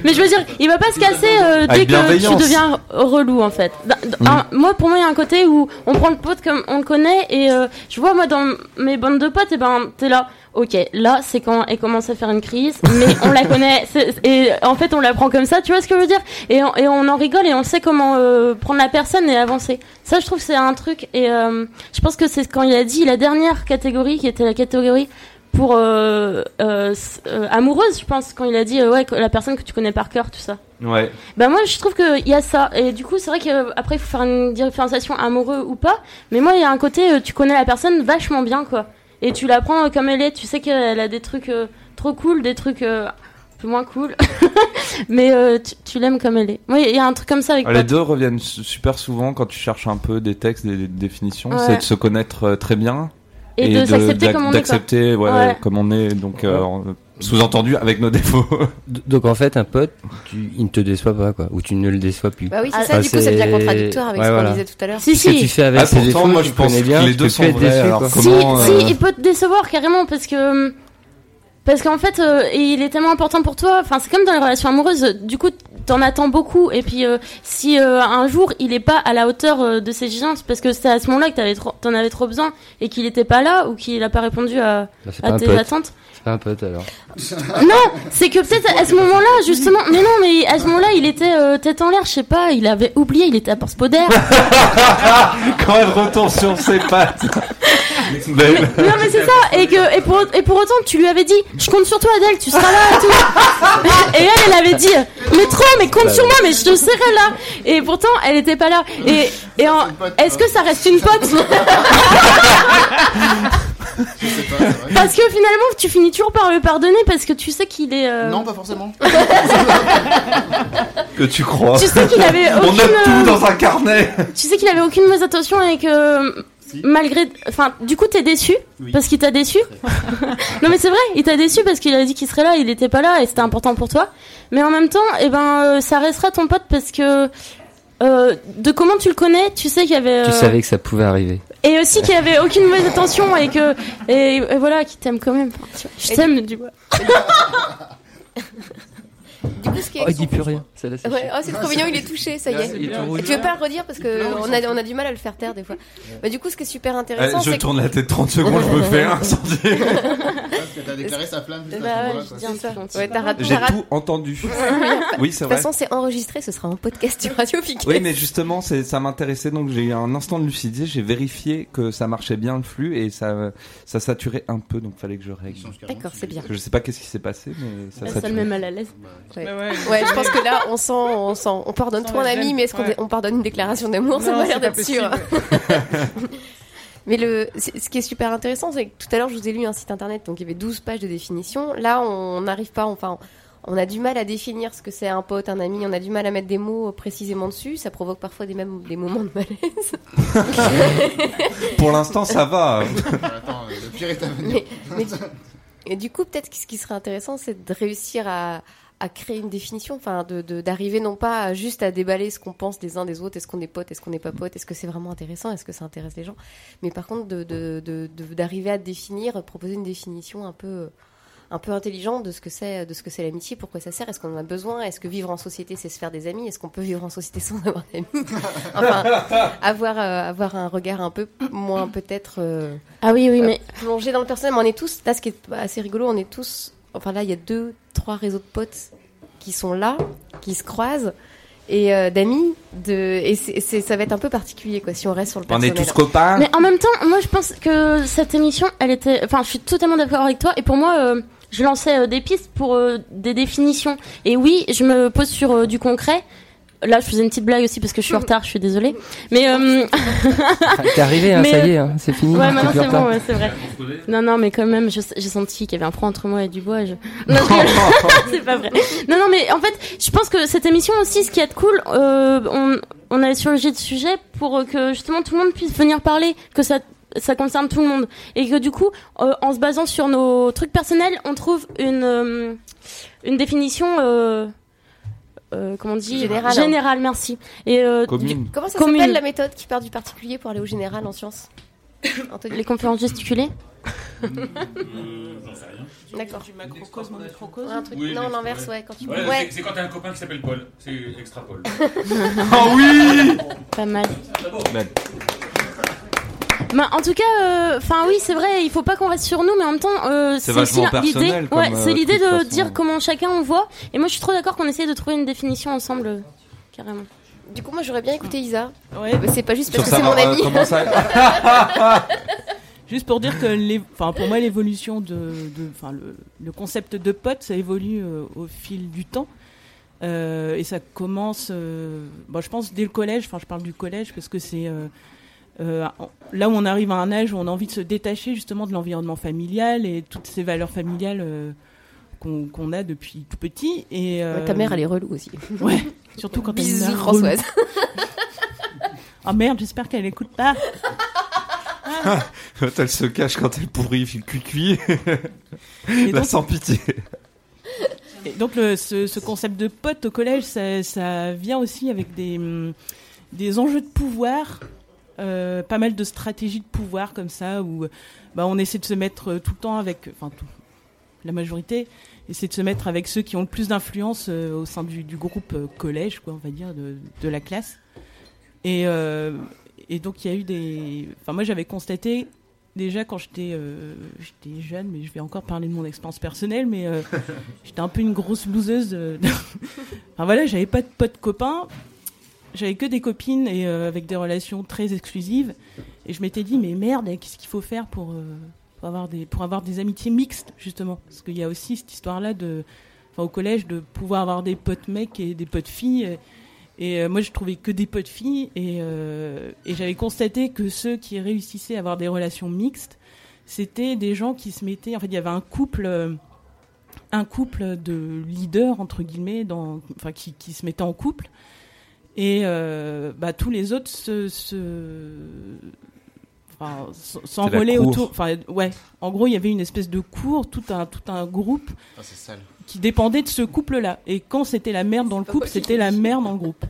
mais je veux dire, il va pas se casser euh, dès que tu deviens relou en fait. Dans- Mm. un- moi, pour moi, il y a un côté où on prend le pote comme on le connaît et euh, je vois moi dans mes bandes de potes, et ben t'es là. Ok, là c'est quand elle commence à faire une crise, mais on la connaît [laughs] et en fait on la prend comme ça, tu vois ce que je veux dire? Et on, et on en rigole et on sait comment euh, prendre la personne et avancer. Ça je trouve c'est un truc et euh, je pense que c'est quand il a dit la dernière catégorie qui était la catégorie pour euh, euh, euh, amoureuse, je pense quand il a dit euh, ouais la personne que tu connais par cœur tout ça. Ouais. Bah moi je trouve qu'il y a ça et du coup c'est vrai qu'après il faut faire une différenciation amoureux ou pas mais moi il y a un côté euh, tu connais la personne vachement bien quoi et tu la prends euh, comme elle est tu sais qu'elle a des trucs euh, trop cool des trucs euh, un peu moins cool [laughs] mais euh, tu, tu l'aimes comme elle est oui il y a un truc comme ça avec Ah, Les Pat. deux reviennent su- super souvent quand tu cherches un peu des textes, des, des définitions. Ouais. C'est de se connaître euh, très bien. Et de s'accepter comme on est. D'accepter ouais, Ouais. comme on est. Donc, euh, sous-entendu avec nos défauts. [laughs] Donc en fait, un pote, tu, il ne te déçoit pas, quoi, ou tu ne le déçois plus. Bah oui, c'est Ah, ça, du coup, ça devient contradictoire avec Ouais, ce qu'on voilà. disait tout à l'heure. si Ce que tu si fais avec Ah, ses pourtant, défauts, moi, je pense bien, que les deux sont vrais, déçu, alors comment- si, Comment, si, euh, il peut te décevoir carrément parce que parce qu'en fait euh, il est tellement important pour toi enfin c'est comme dans les relations amoureuses du coup t'en attends beaucoup et puis euh, si euh, un jour il est pas à la hauteur euh, de ses exigences parce que c'est à ce moment-là que t'avais trop- t'en avais trop besoin et qu'il était pas là ou qu'il a pas répondu à, Bah, à tes pote. attentes C'est pas un pote alors. [laughs] non c'est que peut-être à ce moment-là justement mais non mais à ce moment-là il était euh, tête en l'air je sais pas il avait oublié il était à d'air [laughs] quand elle retourne sur ses pattes. Non mais c'est ça et que et pour et pour autant tu lui avais dit je compte sur toi Adèle tu seras là et tout et elle elle avait dit mais trop mais compte sur moi mais je te serai là et pourtant elle était pas là et et en- est-ce que ça reste une pote? Parce que finalement tu finis toujours par le pardonner parce que tu sais qu'il est euh, Non, pas forcément. [laughs] Que tu crois. tu sais qu'il avait On aucune note euh, tout dans un carnet. tu sais qu'il avait aucune mauvaise intention et que malgré enfin du coup t'es déçu parce qu'il t'a déçu [laughs] [laughs] non mais c'est vrai il t'a déçu parce qu'il a dit qu'il serait là il était pas là et c'était important pour toi. Mais en même temps eh ben euh, ça restera ton pote parce que euh, de comment tu le connais tu sais qu'il y avait Tu euh, savais que ça pouvait arriver. et aussi qu'il y avait aucune mauvaise intention et que et, et voilà qu'il t'aime quand même. Enfin, je t'aime du coup. [laughs] Du coup, ce qui est Oh, il dit plus rien. Laisse Ouais, oh, c'est trop mignon, il est touché, ça y est. Il est tu veux pas le redire parce que on a, on a du mal à le faire taire des fois. Bah, du coup, ce qui est super Eh, intéressant, je c'est que- tourne la tête 30 secondes, je me fais un incendie. [laughs] Parce que t'as déclaré sa flamme juste Bah ouais, je J'ai tout entendu. De Oui, c'est toute façon, c'est enregistré, ce sera un podcast sur Radio Piquet. Oui, mais justement, c'est, ça m'intéressait, donc j'ai eu un instant de lucidité, j'ai vérifié que ça marchait bien le flux et ça, ça saturait un peu, donc fallait que je règle. D'accord, c'est bien. Je sais pas qu'est-ce qui s'est passé, mais ça ça le met mal à l'aise Ouais. Bah. Ouais, je pense que là, on sent, on sent, on pardonne trop un ami, mais est-ce qu'on on pardonne une déclaration d'amour? Ça m'a l'air d'être sûr. [laughs] Mais le, ce qui est super intéressant, c'est que tout à l'heure, je vous ai lu un site internet, donc il y avait 12 pages de définition. Là, on n'arrive pas, enfin, on a du mal à définir ce que c'est un pote, un ami, on a du mal à mettre des mots précisément dessus. Ça provoque parfois des, mêmes, des moments de malaise. [laughs] Pour l'instant, ça va. [laughs] Attends, le pire est à venir. Mais, et du coup, peut-être que ce qui serait intéressant, c'est de réussir à, à créer une définition, enfin, de, de- d'arriver non pas juste à déballer ce qu'on pense des uns des autres, est-ce qu'on est pote, est-ce qu'on n'est pas pote, est-ce que c'est vraiment intéressant, est-ce que ça intéresse les gens, mais par contre, de, de, de- de- d'arriver à définir, proposer une définition un peu un peu intelligente de ce que c'est de ce que c'est l'amitié, pourquoi ça sert, est-ce qu'on en a besoin, est-ce que vivre en société c'est se faire des amis, est-ce qu'on peut vivre en société sans [laughs] avoir d'amis, enfin avoir euh, avoir un regard un peu moins peut-être euh, ah oui oui mais plonger dans le personnel. Mais on est tous, là, ce qui est assez rigolo, on est tous, enfin là, il y a deux, trois réseaux de potes qui sont là, qui se croisent, et euh, d'amis, de, et c'est, c'est- ça va être un peu particulier, quoi, si on reste sur le On est personnel. tous copains. Mais en même temps, moi je pense que cette émission, elle était. Enfin, je suis totalement d'accord avec toi. Et pour moi, euh, je lançais euh, des pistes pour euh, des définitions. Et oui, je me pose sur euh, du concret. Là, je faisais une petite blague aussi parce que je suis en retard, je suis désolée. Mais. euh, T'es arrivé, hein, [laughs] Mais, ça y est, hein, c'est fini. Ouais, maintenant c'est bon, ouais, c'est vrai. Non, non, mais quand même, j'ai senti qu'il y avait un front entre moi et Dubois. et Je... [laughs] Non, je [laughs] c'est pas vrai. Non, non, mais en fait, je pense que cette émission aussi, ce qui est cool, euh, on, on a changé de sujet pour que justement tout le monde puisse venir parler, que ça ça concerne tout le monde et que du coup euh, en se basant sur nos trucs personnels on trouve une euh, une définition euh, comment on dit Générale. générale merci et euh, Commune. Comment ça s'appelle la méthode qui part du particulier pour aller au général en sciences [coughs] les conférences gesticulées [laughs] D'accord. Du macrocosme au microcosme. Un truc, Oui, non, l'inverse, ouais. quand tu Ouais, ouais. c'est- quand t'as un copain qui s'appelle Paul. C'est extra Paul. Oh [laughs] oui pas mal Belle. Bah, en tout cas, enfin oui, c'est vrai, il faut pas qu'on reste sur nous, mais en même temps, euh, C'est c'est l'idée. Ouais, euh, c'est l'idée de dire comment chacun on voit. Et moi, je suis trop d'accord qu'on essaye de trouver une définition ensemble, euh, carrément. Du coup, moi, j'aurais bien écouté Isa. Ouais. Mais c'est pas juste Sur parce que c'est mon euh, ami. ça- [laughs] Juste pour dire que, les, enfin, pour moi, l'évolution de, de- enfin, le, le concept de pote, ça évolue euh, au fil du temps. Euh, et ça commence, euh, bon, je pense, dès le collège. Enfin, je parle du collège parce que c'est euh, là où on arrive à un âge où on a envie de se détacher justement de l'environnement familial et toutes ces valeurs familiales euh, qu'on a depuis tout petit. Et euh, Ouais, ta mère, elle est relou aussi. [laughs] Ouais, surtout quand elle est Françoise. Ah merde, j'espère qu'elle écoute pas. [laughs] elle se cache quand elle pourrit, cuit Et La donc- sans pitié. Et donc le, ce, ce concept de pote au collège, ça, ça vient aussi avec des, des enjeux de pouvoir, euh, pas mal de stratégies de pouvoir comme ça, où bah, on essaie de se mettre euh, tout le temps avec, enfin la majorité, essaie de se mettre avec ceux qui ont le plus d'influence euh, au sein du, du groupe collège, quoi, on va dire, de, de la classe. Et, et donc il y a eu des... Enfin moi j'avais constaté déjà quand j'étais jeune, mais je vais encore parler de mon expérience personnelle, mais [laughs] j'étais un peu une grosse loseuse. [laughs] enfin voilà, j'avais pas de potes copains, j'avais que des copines et euh, avec des relations très exclusives. Et je m'étais dit mais merde, qu'est-ce qu'il faut faire pour euh, pour avoir des pour avoir des amitiés mixtes justement, parce qu'il y a aussi cette histoire là de au collège de pouvoir avoir des potes mecs et des potes filles. Et euh, moi, je trouvais que des potes filles, et, j'avais constaté que ceux qui réussissaient à avoir des relations mixtes, c'était des gens qui se mettaient. En fait, il y avait un couple, un couple de leaders entre guillemets, dans, enfin, qui, qui se mettaient en couple, et euh, bah, tous les autres se, se enfin, autour. Enfin, ouais. En gros, il y avait une espèce de cours, tout un, tout un groupe Ah, qui dépendait de ce couple-là. Et quand c'était la merde dans le couple, c'était la merde dans le groupe.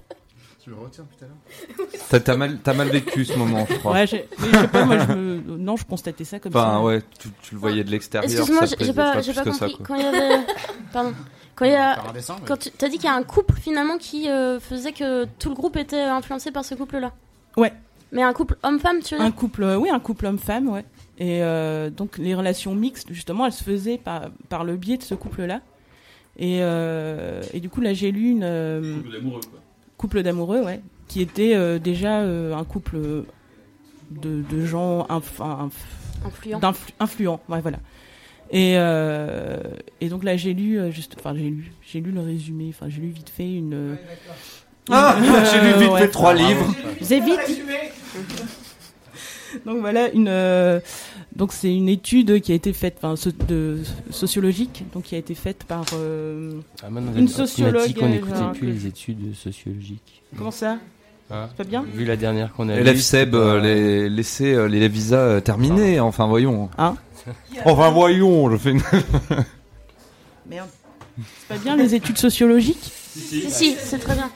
Tu le retiens putain là [laughs] T'as t'as mal, t'as mal vécu ce moment, je crois. Ouais, je sais pas, moi, je me... non, je constatais ça comme Enfin, ça. ouais, tu, tu le voyais de l'extérieur. Excuse-moi, ça j'ai pas, pas que ça, compris. quoi. quand il y avait, pardon, quand il y a, Par un dessin, ouais. quand tu as dit qu'il y a un couple finalement qui euh, faisait que tout le groupe était influencé par ce couple-là. Ouais. Mais un couple homme-femme, tu veux Un dire couple, euh, oui, un couple homme-femme, ouais. Et euh, donc les relations mixtes, justement, elles se faisaient par, par le biais de ce couple-là. Et, euh, et du coup, là, j'ai lu une euh, Couple d'amoureux, quoi. couple d'amoureux, ouais, qui était euh, déjà euh, un couple de, de gens inf- inf- Influents. influents, ouais, voilà. Et, euh, et donc là, j'ai lu, euh, juste, enfin, j'ai lu, j'ai lu le résumé, enfin, j'ai lu vite fait une. euh, Ah, une- [laughs] j'ai lu vite ouais. fait trois livres. J'ai vite. Donc voilà une euh, donc c'est une étude qui a été faite enfin so- de sociologique donc qui a été faite par euh, Ah, une on a dit sociologue qu'on euh, n'écoutait plus les études sociologiques. comment ça? C'est pas bien? Vu la dernière qu'on a Élève Seb, euh, les, laissez euh, les visas euh, terminés, enfin voyons. Hein? [laughs] Enfin voyons, je fais une... [laughs] merde c'est pas bien les études sociologiques Si, si, c'est très bien.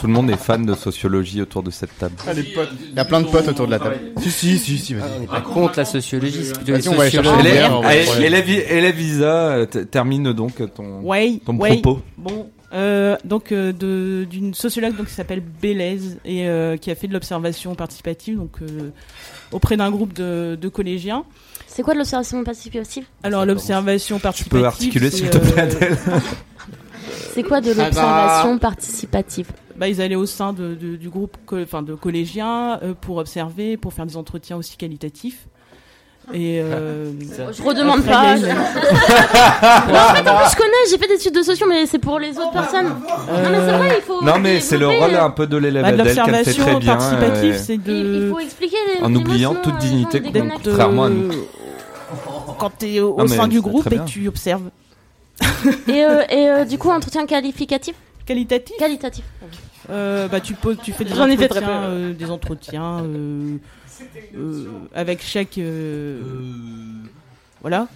Tout le monde est fan de sociologie autour de cette table. Ah, les potes. Il y a plein de potes autour de la table. Si, si, si, si, vas-y. On n'est pas contre la sociologie, c'est plutôt les Vas-y, on va aller chercher sociologues. une Élève, bière, on va allez, élève, élève Isa, euh, t- termine donc ton, ouais ton ouais. propos. bon euh, donc euh, de d'une sociologue donc qui s'appelle Bélez et euh, qui a fait de l'observation participative donc euh, auprès d'un groupe de, de collégiens. C'est quoi de l'observation participative? Alors l'observation Tu participative peux articuler s'il te plaît euh, Adèle. [laughs] C'est quoi de bah. l'observation participative? Bah, ils allaient au sein de, de- du groupe co- enfin de collégiens euh, pour observer, pour faire des entretiens aussi qualitatifs. Et euh, Je redemande pas. Non, en fait, en plus, je connais, j'ai fait des études de socio, mais c'est pour les autres personnes. Non, mais c'est vrai, il faut. Non mais c'est le rôle euh, un peu de l'élève bah, de Adèle qu'elle fait très l'observation bien. participative, euh, c'est Il, il de faut expliquer les. En oubliant toute gens, dignité de- Contrairement à nous. quand t'es au, Non, sein du groupe et tu observes. Et, euh, et euh, du coup, entretien qualificatif? Qualitatif, Qualitatif. euh, bah tu poses, tu fais des J'en ai fait entretiens, très peu. euh, des entretiens euh, euh, avec chaque euh, voilà.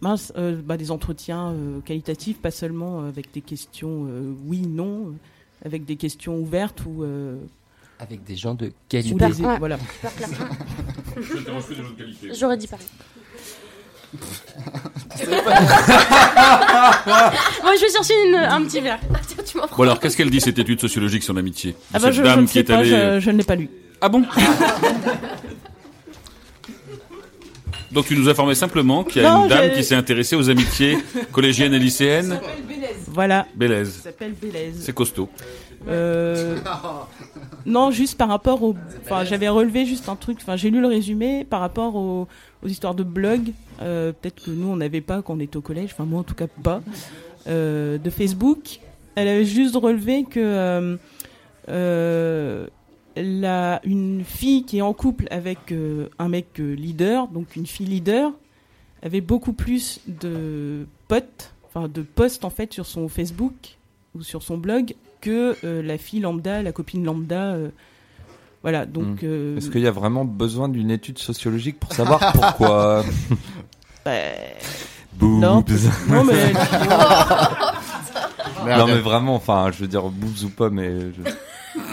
Mince, euh, bah, des entretiens euh, qualitatifs, pas seulement avec des questions euh, oui, non, euh, avec des questions ouvertes ou, euh, Avec des gens de ou qualité. des- Ouais. voilà. [laughs] J'aurais dit pareil. [laughs] Moi, je vais chercher une, un petit verre. Tiens, tu m'en prends. Bon alors, qu'est-ce qu'elle dit cette étude sociologique sur l'amitié Ah bah, Cette je, je dame qui sais est pas, allée. je, je ne l'ai pas lu. Ah bon [laughs] Donc tu nous informais simplement qu'il y a Non, une dame qui s'est intéressée aux amitiés collégiennes et lycéennes. Voilà. Bélaise. Ça s'appelle Bélaise. C'est costaud. Euh, [laughs] non, juste par rapport au. Enfin, j'avais relevé juste un truc. Enfin, j'ai lu le résumé par rapport aux, aux histoires de blog. Euh, Peut-être que nous, on n'avait pas quand on était au collège. Enfin, moi, en tout cas, pas. Euh, de Facebook. Elle avait juste relevé que euh, euh, la, une fille qui est en couple avec euh, un mec euh, leader, donc une fille leader, avait beaucoup plus de potes, enfin de posts en fait sur son Facebook ou sur son blog que euh, la fille lambda, la copine lambda. euh, voilà, donc. Hmm. Est-ce qu'il y a vraiment besoin d'une étude sociologique pour savoir pourquoi [laughs] [laughs] bah, Boobs. non, non, mais. Non mais vraiment, enfin, je veux dire boobs ou pas, mais je-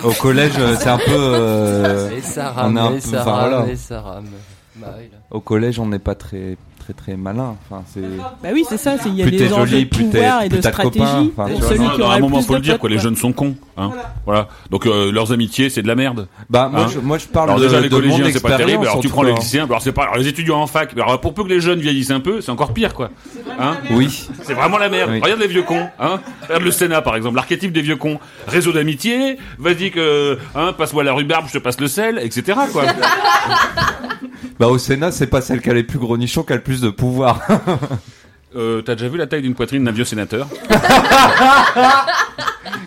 au collège, euh, c'est un peu. euh, Et ça on est un et peu- ça rame, voilà. et ça rame. Bah oui. Au collège, on n'est pas très très très malin. Enfin, c'est. Bah oui, c'est ça, c'est- il y a Plus des enjeux de pouvoir et de stratégie enfin, tu pour celui Non, qui à aura un le moment, plus faut de le dire, quoi. Les jeunes sont cons. Hein. Voilà. Donc euh, leurs amitiés, c'est de la merde. Bah moi, Hein je, moi je parle alors de, déjà les de collégiens c'est pas terrible. Alors tu en prends les lycéens, alors c'est pas alors les étudiants en fac. Alors pour peu que les jeunes vieillissent un peu, c'est encore pire quoi. Hein Oui. C'est vraiment la merde. Oui. Regarde les vieux cons, hein. Regarde le Sénat par exemple, l'archétype des vieux cons. Réseau d'amitié, vas-y que hein, passe-moi la rhubarbe, je te passe le sel, etc. quoi. Bah au Sénat, c'est pas celle qui a les plus gros nichons qui a le plus de pouvoir. [laughs] Euh, T'as déjà vu la taille d'une poitrine d'un vieux sénateur?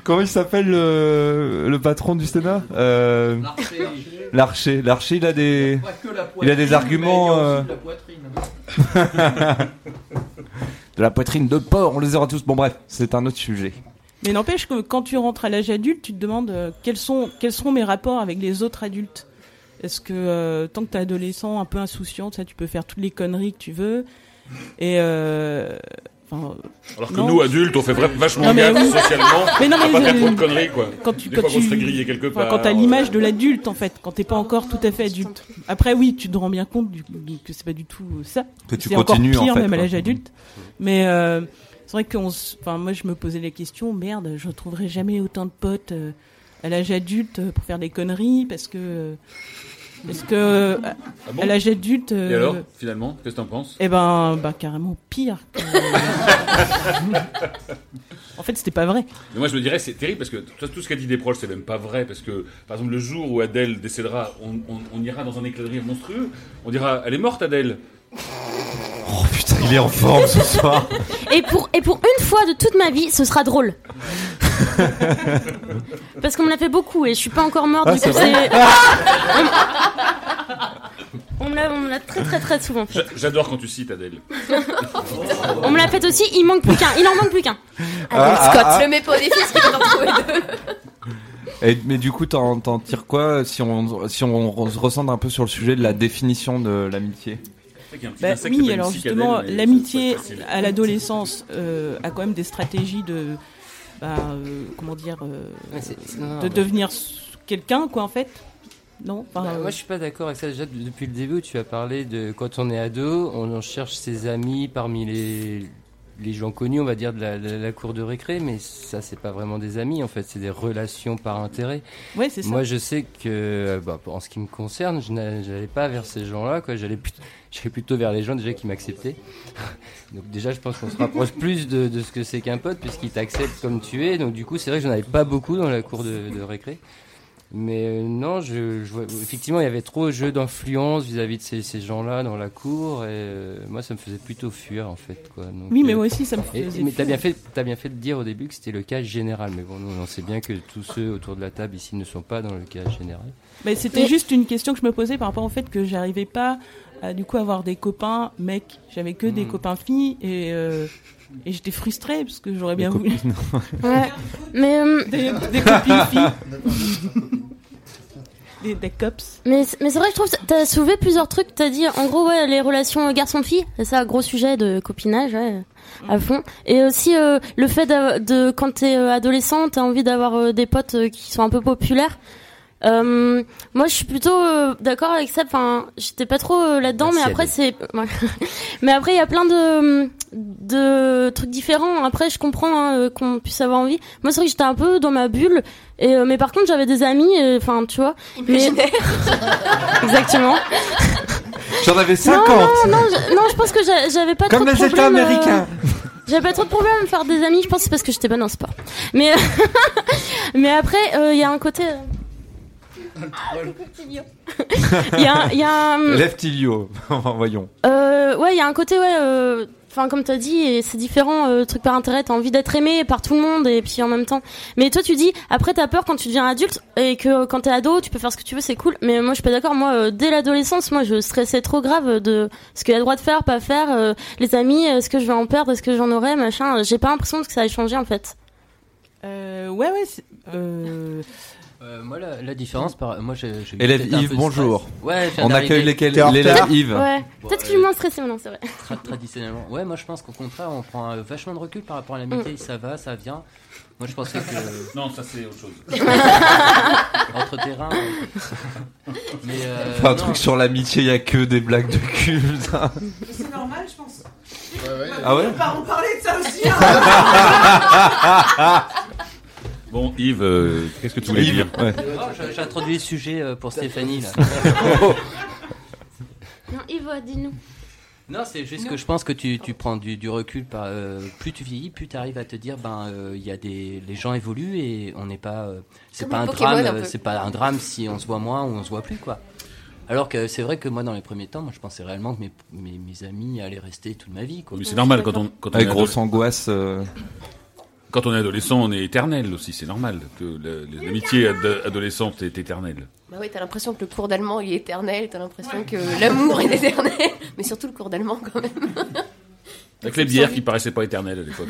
Comment il s'appelle le, le patron du Sénat? Euh... L'archer. L'archer, il a des, il a des arguments. euh, [laughs] de la poitrine de porc, on les aura tous. Bon bref, c'est un autre sujet. Mais n'empêche que quand tu rentres à l'âge adulte, tu te demandes euh, quels sont quels seront mes rapports avec les autres adultes? Est-ce que euh, tant que t'es adolescent, un peu insouciant, ça, tu peux faire toutes les conneries que tu veux. Et euh, enfin, Alors que non. nous adultes, on fait vachement Non, mais gaffe oui. socialement. [laughs] Mais non, mais pas faire trop de conneries quoi. Quand tu Des quand fois, on tu se fait griller quelque enfin, part. quand t'as l'image de l'adulte en fait, quand t'es pas encore tout à fait adulte. Après oui, tu te rends bien compte du, que c'est pas du tout ça. Que tu encore continues, en pire fait, même à l'âge adulte. Mais euh, c'est vrai qu'on, s- enfin moi je me posais la question, merde, je retrouverai jamais autant de potes euh, à l'âge adulte euh, pour faire des conneries parce que euh, parce que euh, à- Ah bon à l'âge adulte. Et euh, alors, finalement, qu'est-ce que t'en penses? Eh ben, bah carrément pire. que- [laughs] en fait, c'était pas vrai. Mais moi, je me dirais, c'est terrible parce que tout tout ce qu'a dit des proches, c'est même pas vrai. Parce que, par exemple, le jour où Adèle décédera, on, on- on ira dans un éclat de rire monstrueux. On dira, elle est morte, Adèle. Oh putain, il est en forme ce soir. Et pour, et pour une fois de toute ma vie, ce sera drôle. Parce qu'on me l'a fait beaucoup et je suis pas encore morte, Ah, du c'est coup c'est. On me l'a- on me l'a très très très souvent fait. J'a- J'adore quand tu cites Adèle. On me l'a fait aussi, il manque plus qu'un. Il en manque plus qu'un. Ah, Scott, ah, ah. le mets pas au défi, parce qu'il va en trouver deux. Et, mais du coup, t'en t'en tires quoi si on, si on re- se recentre un peu sur le sujet de la définition de l'amitié? Bah, oui, alors justement, l'amitié à l'adolescence euh, a quand même des stratégies de, bah, euh, comment dire, euh, Ouais, c'est- c'est- non, non, de devenir quelqu'un, quoi, en fait. Non. Enfin, Bah, euh, moi, je suis pas d'accord avec ça. Déjà, de- depuis le début, tu as parlé de quand on est ado, on en cherche ses amis parmi les, les gens connus, on va dire, de la, de la cour de récré, mais ça, c'est pas vraiment des amis, en fait, c'est des relations par intérêt. Ouais, c'est ça. Moi, je sais que, euh, bah, en ce qui me concerne, je n'a- j'allais pas vers ces gens-là, quoi. J'allais plutôt, [laughs] plutôt vers les gens déjà qui m'acceptaient. [laughs] Donc déjà, je pense qu'on se rapproche [laughs] plus de, de ce que c'est qu'un pote, puisqu'il t'accepte comme tu es. Donc du coup, c'est vrai que j'en avais pas beaucoup dans la cour de, de récré. Mais euh, non, je, je vois- effectivement, il y avait trop de jeux d'influence vis-à-vis de ces, ces gens-là dans la cour, et euh, moi, ça me faisait plutôt fuir, en fait, quoi. Donc, Oui, mais euh, moi aussi, ça me et- faisait Mais t'as fuir. bien fait, t'as bien fait de dire au début que c'était le cas général. Mais bon, nous, on sait bien que tous ceux autour de la table ici ne sont pas dans le cas général. Mais c'était juste une question que je me posais par rapport au fait que j'arrivais pas à du coup avoir des copains mecs. J'avais que des Hmm. copains filles et, euh, et j'étais frustrée parce que j'aurais bien Des voulu copines. Ouais. [laughs] Mais, euh, des, des copines filles. [laughs] des, des cops. mais, mais c'est vrai, je trouve que t'as soulevé plusieurs trucs. T'as dit, en gros, ouais, les relations garçon-fille, c'est ça, gros sujet de copinage, ouais, à fond. Et aussi, euh, le fait de, de quand t'es euh, adolescent, t'as envie d'avoir euh, des potes euh, qui sont un peu populaires. Euh, moi, je suis plutôt euh, d'accord avec ça. Enfin, j'étais pas trop euh, là-dedans, mais après, c'est. ouais. [laughs] mais après, il y a plein de de trucs différents. Après, je comprends hein, euh, qu'on puisse avoir envie. Moi, c'est vrai que j'étais un peu dans ma bulle. Et euh, mais par contre, j'avais des amis. Enfin, tu vois. Mais... [laughs] Exactement. J'en avais 50 Non, non, non, je, non, je pense que j'a- j'avais pas Comme trop de les États problèmes, euh, américains. J'avais pas trop de problème à me faire des amis, je pense que c'est parce que j'étais bonne en sport. Mais, [laughs] mais après, euh, il y a un côté. euh, coucou, petit Lio. Il y a, il y a un- Lève [laughs] Tilio, [laughs] voyons. euh, ouais, il y a un côté, ouais, euh, enfin, comme t'as dit, et c'est différent, euh, truc par intérêt, t'as envie d'être aimé par tout le monde, et puis en même temps. Mais toi, tu dis, après, t'as peur quand tu deviens adulte, et que euh, quand t'es ado, tu peux faire ce que tu veux, c'est cool. Mais moi, je suis pas d'accord, moi, euh, dès l'adolescence, moi, je stressais trop grave de ce qu'il y a le droit de faire, pas faire, euh, les amis, est-ce que je vais en perdre, est-ce que j'en aurai, machin. J'ai pas l'impression que ça ait changé, en fait. Euh, ouais, ouais. Euh... Moi, la, la différence, par... moi, j'ai j'ai eu Élève un Yves, bonjour. Ouais, On accueille lesquels- l'élève Yves. Ouais. Bon, Peut-être que je euh, suis moins stressée maintenant, c'est vrai. Tra- traditionnellement. Ouais, moi je pense qu'au contraire, on prend euh, vachement de recul par rapport à l'amitié. Ça va, ça vient. Moi je pensais que. [laughs] Non, ça c'est autre chose. [laughs] Entre terrain. euh, [laughs] Mais. Euh, Enfin, un non, truc sur l'amitié, il y a que des blagues de cul, putain. C'est normal, je pense. Ah ouais On va en parler de ça aussi. hein. Bon, Yves, euh, qu'est-ce que tu voulais dire ouais. Oh, j'ai- introduit le sujet euh, pour Stéphanie là. [laughs] Non, Yves, dis-nous. Non, c'est juste que je pense que tu, tu prends du, du recul. Par, euh, plus tu vieillis, plus tu arrives à te dire, ben, euh, il y a des, les gens évoluent et on n'est pas, euh, c'est pas un Pokémon, drame, c'est pas un drame si on se voit moins ou on se voit plus, quoi. Alors que c'est vrai que moi, dans les premiers temps, moi, je pensais réellement que mes, mes, mes amis allaient rester toute ma vie, quoi. Mais c'est normal quand on, quand on Avec grosse angoisse. Quand on est adolescent, on est éternel aussi, c'est normal. que la- L'amitié ad- adolescente est éternelle. Bah oui, t'as l'impression que le cours d'allemand il est éternel, t'as l'impression que l'amour est éternel, [laughs] mais surtout le cours d'allemand quand même. [laughs] Avec les bières qui paraissaient pas éternelles à l'époque.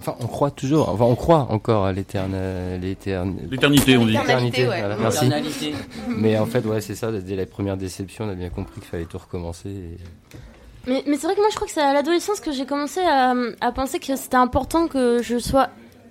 Enfin, on croit toujours, enfin, on croit encore à l'éternel, l'éterne- L'éternité, on dit. L'éternité, ouais. voilà, merci. Mais en fait, ouais, c'est ça, dès la première déception, on a bien compris qu'il fallait tout recommencer. et- Mais, mais c'est vrai que moi, je crois que c'est à l'adolescence que j'ai commencé à, à penser que c'était important que je sois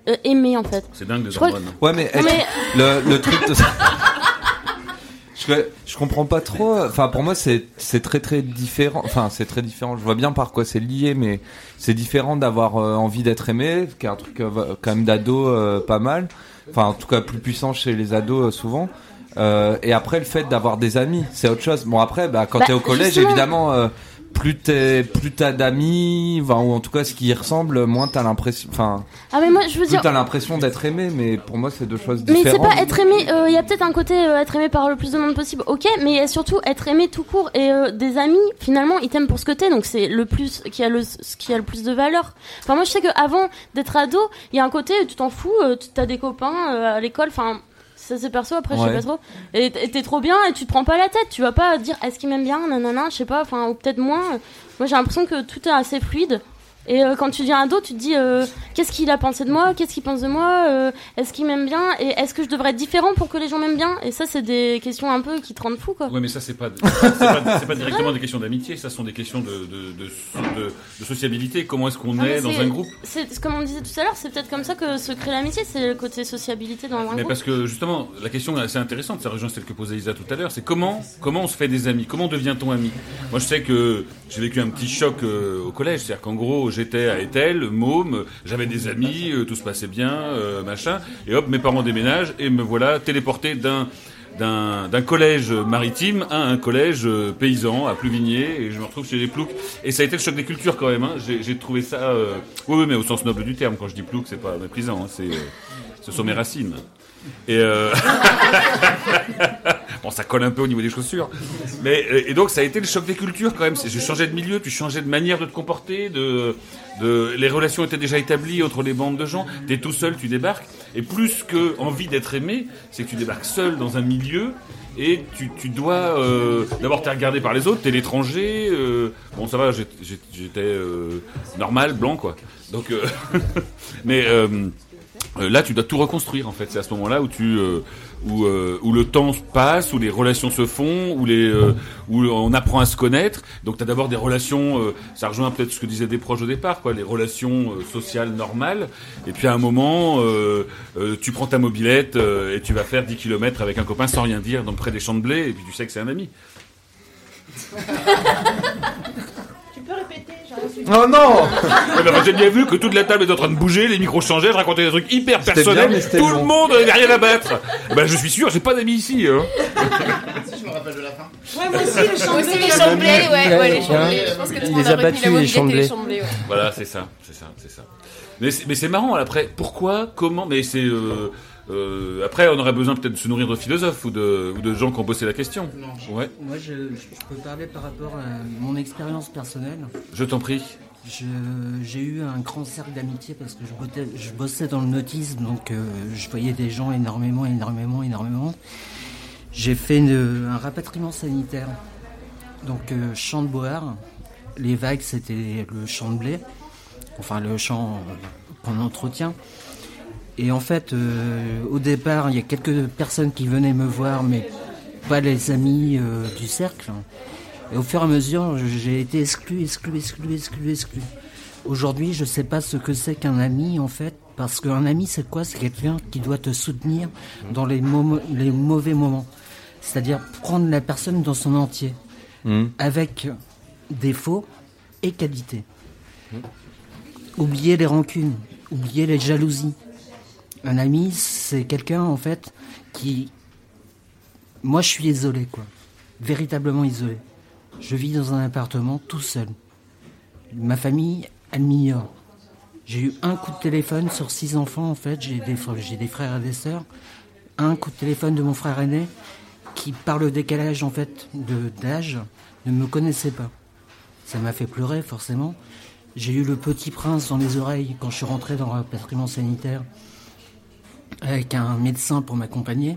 euh, aimée, en fait. C'est dingue des Je crois hormones. Ouais, mais, Non, est-ce- mais- le, le truc de... [laughs] je, je comprends pas trop. Enfin, pour moi, c'est c'est très très différent. Enfin, c'est très différent. Je vois bien par quoi c'est lié, mais c'est différent d'avoir euh, envie d'être aimé, qui est un truc euh, quand même d'ado euh, pas mal. Enfin, en tout cas, plus puissant chez les ados euh, souvent. Euh, et après, le fait d'avoir des amis, c'est autre chose. Bon, après, bah, quand Bah, t'es au collège, justement. évidemment. euh, plus t'es, plus t'as d'amis, enfin, ou en tout cas ce qui y ressemble, moins t'as l'impression, enfin, Ah, mais moi, je veux plus dire. t'as l'impression d'être aimé, mais pour moi c'est deux choses Mais différentes. c'est pas être aimé, euh, il y a peut-être un côté euh, être aimé par le plus de monde possible, ok, mais y a surtout être aimé tout court et euh, des amis, finalement, ils t'aiment pour ce que t'es, donc c'est le plus qui a le ce qui a le plus de valeur. Enfin moi je sais que avant d'être ado, il y a un côté tu t'en fous, euh, tu t'as des copains euh, à l'école, enfin ça c'est perso après je sais Ouais. pas trop. Et t- et t'es trop bien et tu te prends pas la tête, tu vas pas dire est-ce qu'il m'aime bien, nanana, je sais pas, enfin ou peut-être moins. Moi j'ai l'impression que tout est assez fluide. Et euh, quand tu deviens ado, tu te dis euh, qu'est-ce qu'il a pensé de moi, qu'est-ce qu'il pense de moi, euh, est-ce qu'il m'aime bien? Et est-ce que je devrais être différent pour que les gens m'aiment bien? Et ça, c'est des questions un peu qui te rendent fou, quoi. Ouais, mais ça, c'est pas, c'est pas, directement des questions d'amitié, ça sont des questions de, de, de, de- de sociabilité. Comment est-ce qu'on Ah, mais est dans un groupe? C'est comme on disait tout à l'heure, c'est peut-être comme ça que se crée l'amitié, c'est le côté sociabilité dans un Mais groupe. parce que justement, la question est assez intéressante, ça rejoint celle que posait Isa tout à l'heure, c'est comment, comment on se fait des amis? Comment devient-on ami? Moi je sais que j'ai vécu un petit choc au collège, c'est-à-dire qu'en gros j'étais à Etel, môme, j'avais des amis, euh, tout se passait bien, euh, machin, et hop, mes parents déménagent et me voilà téléporté d'un d'un collège maritime à un collège euh, paysan à Pluvigné et je me retrouve chez les Ploucs et ça a été le choc des cultures quand même hein. j'ai trouvé ça oui, mais au sens noble du terme quand je dis Ploucs c'est pas méprisant hein. c'est ce sont mes racines et. [laughs] bon, ça colle un peu au niveau des chaussures. Mais euh, et donc ça a été le choc des cultures quand même. J'ai changé de milieu, tu changeais de manière de te comporter, de, les relations étaient déjà établies entre les bandes de gens. T'es tout seul, tu débarques. Et plus que envie d'être aimé, c'est que tu débarques seul dans un milieu. Et tu, tu dois euh, d'abord t'es regardé par les autres, t'es l'étranger. euh, bon ça va, j'étais normal, blanc quoi. Donc, [laughs] mais là, tu dois tout reconstruire en fait. C'est à ce moment-là où tu, où, euh, où le temps passe, où les relations se font, où, les, euh, où on apprend à se connaître. Donc tu as d'abord des relations, euh, ça rejoint peut-être ce que disaient des proches au départ, quoi, les relations euh, sociales normales. Et puis à un moment, euh, euh, tu prends ta mobilette et tu vas faire 10 km avec un copain sans rien dire, donc près des champs de blé, et puis tu sais que c'est un ami. [laughs] Oh non ben, J'ai bien vu que toute la table est en train de bouger, les micros changeaient, je racontais des trucs hyper personnels, bien, tout le monde n'avait rien à battre. Ben, je suis sûr, j'ai pas d'amis ici. Hein. je me rappelle de la fin. Ouais, moi aussi, Moi champs aussi, les blé. chamblés, ouais, ouais, les chamblés. Je pense que tout le Les monde a retenu abattus, la les chamblés. ouais. Voilà, c'est ça, c'est ça, c'est ça. Mais c'est, mais c'est marrant après. Pourquoi, comment Mais c'est euh, euh, après on aurait besoin peut-être de se nourrir de philosophes ou de, ou de gens qui ont bossé la question. Ouais, Moi, je, je peux parler par rapport à mon expérience personnelle. je t'en prie. J'ai eu un grand cercle d'amitié parce que je bossais, je bossais dans le nautisme, donc euh, je voyais des gens énormément, énormément, énormément. J'ai fait une- un rapatriement sanitaire. Donc, euh, champ de Board, les vagues, c'était le champ de blé, enfin le champ qu'on entretient. Et en fait, euh, au départ, il y a quelques personnes qui venaient me voir, mais pas les amis euh, du cercle. Et au fur et à mesure, j'ai été exclu, exclu, exclu, exclu, exclu. Aujourd'hui, je sais pas ce que c'est qu'un ami, en fait, parce qu'un ami, c'est quoi? C'est quelqu'un qui doit te soutenir dans les, les mauvais moments. C'est-à-dire prendre la personne dans son entier, Hmm. avec défauts et qualités. Oublier les rancunes, oublier les jalousies. Un ami, c'est quelqu'un, en fait, qui... Moi, je suis isolé, quoi. Véritablement isolé. Je vis dans un appartement tout seul. Ma famille, elle m'ignore. J'ai eu un coup de téléphone sur six enfants, en fait. J'ai des, des frères et des sœurs. Un coup de téléphone de mon frère aîné, qui, par le décalage, en fait, de- d'âge, ne me connaissait pas. Ça m'a fait pleurer, forcément. J'ai eu le petit prince dans les oreilles quand je suis rentré dans le patrimoine sanitaire avec un médecin pour m'accompagner.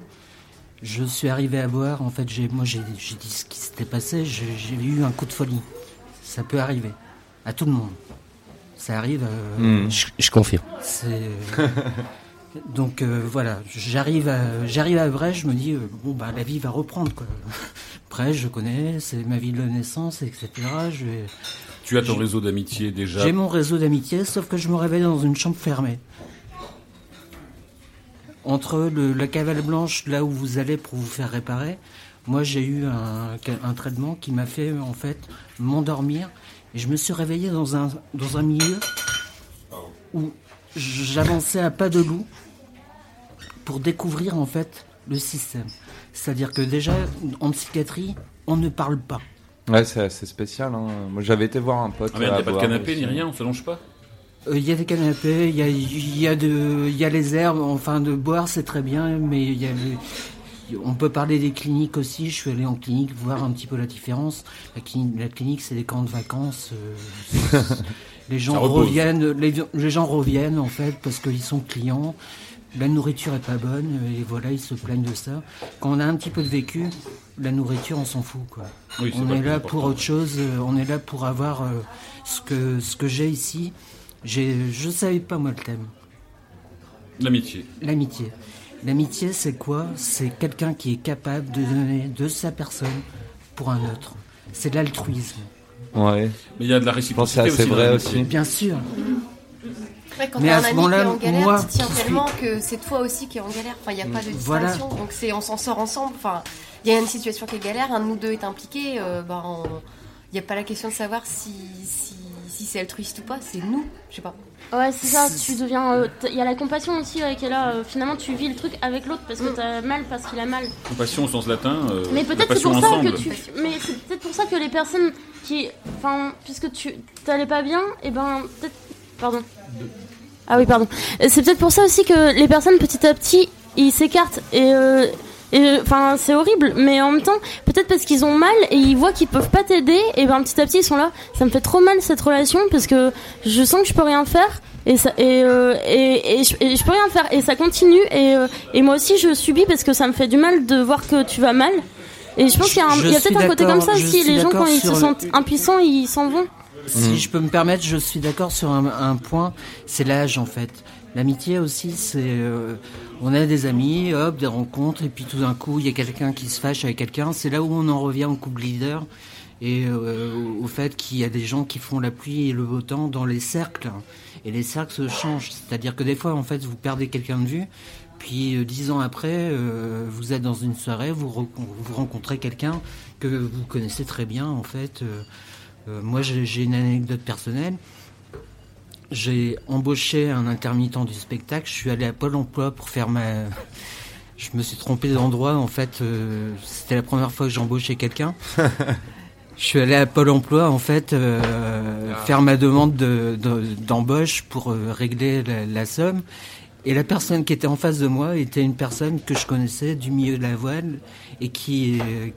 Je suis arrivé à boire. En fait, j'ai, moi, j'ai, j'ai dit ce qui s'était passé. J'ai, j'ai eu un coup de folie. Ça peut arriver à tout le monde. Ça arrive. euh, Hmm. Je, je confirme. c'est [laughs] donc euh, voilà, j'arrive à j'arrive à Brest, je me dis euh, bon bah la vie va reprendre quoi. [laughs] Brest, je connais, c'est ma ville de naissance, etc. Je vais- Tu as ton j'ai- réseau d'amitié déjà. J'ai mon réseau d'amitié, sauf que je me réveille dans une chambre fermée. Entre le, la cavale blanche, là où vous allez pour vous faire réparer, moi j'ai eu un, un traitement qui m'a fait en fait m'endormir et je me suis réveillé dans un, dans un milieu où j'avançais à pas de loup pour découvrir en fait le système. C'est-à-dire que déjà en psychiatrie, on ne parle pas. Ouais, c'est assez spécial. Hein. Moi, j'avais été voir un pote. Ah merde, à y a pas de canapé aussi. ni rien, on se longe pas Euh, Il y a des canapés, il y a, y, a de- y a les herbes, enfin de boire c'est très bien, mais il y a le- on peut parler des cliniques aussi. Je suis allé en clinique voir un petit peu la différence. La clinique, la clinique c'est des camps de vacances. euh, [laughs] les gens reviennent, les, les gens reviennent en fait parce qu'ils sont clients. La nourriture est pas bonne et voilà ils se plaignent de ça. Quand on a un petit peu de vécu, la nourriture on s'en fout quoi. Oui, on est là pour autre chose. euh, On est là pour avoir euh, ce que ce que j'ai ici. Je savais pas moi le thème. L'amitié. L'amitié. L'amitié, c'est quoi? C'est quelqu'un qui est capable de donner de sa personne pour un autre. C'est de l'altruisme. Ouais. Mais il y a de la Je pense que réciprocité c'est vrai aussi. Bien sûr. Ouais, quand Mais t'as à ce moment-là, en galère, moi, tu tiens qui suis- tellement que c'est toi aussi qui est en galère. Enfin, il n'y a pas de Voilà. distinction. Donc, c'est, on s'en sort ensemble. Enfin, il y a une situation qui est galère, un de nous deux est impliqué. euh, ben, on- il n'y a pas la question de savoir si, si, si c'est altruiste ou pas. C'est nous. Je sais pas. Ouais, c'est ça, tu deviens. euh, Il y a la compassion aussi euh, qui est là. euh, finalement, tu vis le truc avec l'autre parce que t'as mal, parce qu'il a mal. Compassion au sens latin. euh, Mais peut-être c'est pour ça que tu. Mais c'est peut-être pour ça que les personnes qui. Enfin, puisque tu t'allais pas bien, et ben peut-être. Pardon. Ah oui, pardon. Euh, C'est peut-être pour ça aussi que les personnes petit à petit ils s'écartent et. Enfin, c'est horrible, mais en même temps, peut-être parce qu'ils ont mal et ils voient qu'ils peuvent pas t'aider, et ben petit à petit ils sont là. Ça me fait trop mal cette relation parce que je sens que je peux rien faire et ça et euh, et, et, je, et je peux rien faire et ça continue et euh, et moi aussi je subis parce que ça me fait du mal de voir que tu vas mal. Et je pense qu'il y a, un- y a peut-être un côté comme ça aussi. Les gens quand ils se le- sentent impuissants, ils s'en vont. Si je peux me permettre, je suis d'accord sur un, un point, c'est l'âge en fait. L'amitié aussi, c'est euh, on a des amis, hop, des rencontres, et puis tout d'un coup, il y a quelqu'un qui se fâche avec quelqu'un. C'est là où on en revient au couple leader et euh, au fait qu'il y a des gens qui font la pluie et le beau temps dans les cercles. Et les cercles se changent, c'est-à-dire que des fois, en fait, vous perdez quelqu'un de vue. Puis euh, dix ans après, euh, vous êtes dans une soirée, vous, vous rencontrez quelqu'un que vous connaissez très bien. En fait, moi j'ai une anecdote personnelle. J'ai embauché un intermittent du spectacle. Je suis allé à Pôle Emploi pour faire ma. Je me suis trompé d'endroit. En fait, euh, c'était la première fois que j'embauchais quelqu'un. [laughs] Je suis allé à Pôle Emploi en fait euh, faire ma demande de- de- d'embauche pour euh, régler la, la somme. Et la personne qui était en face de moi était une personne que je connaissais du milieu de la voile et qui, euh,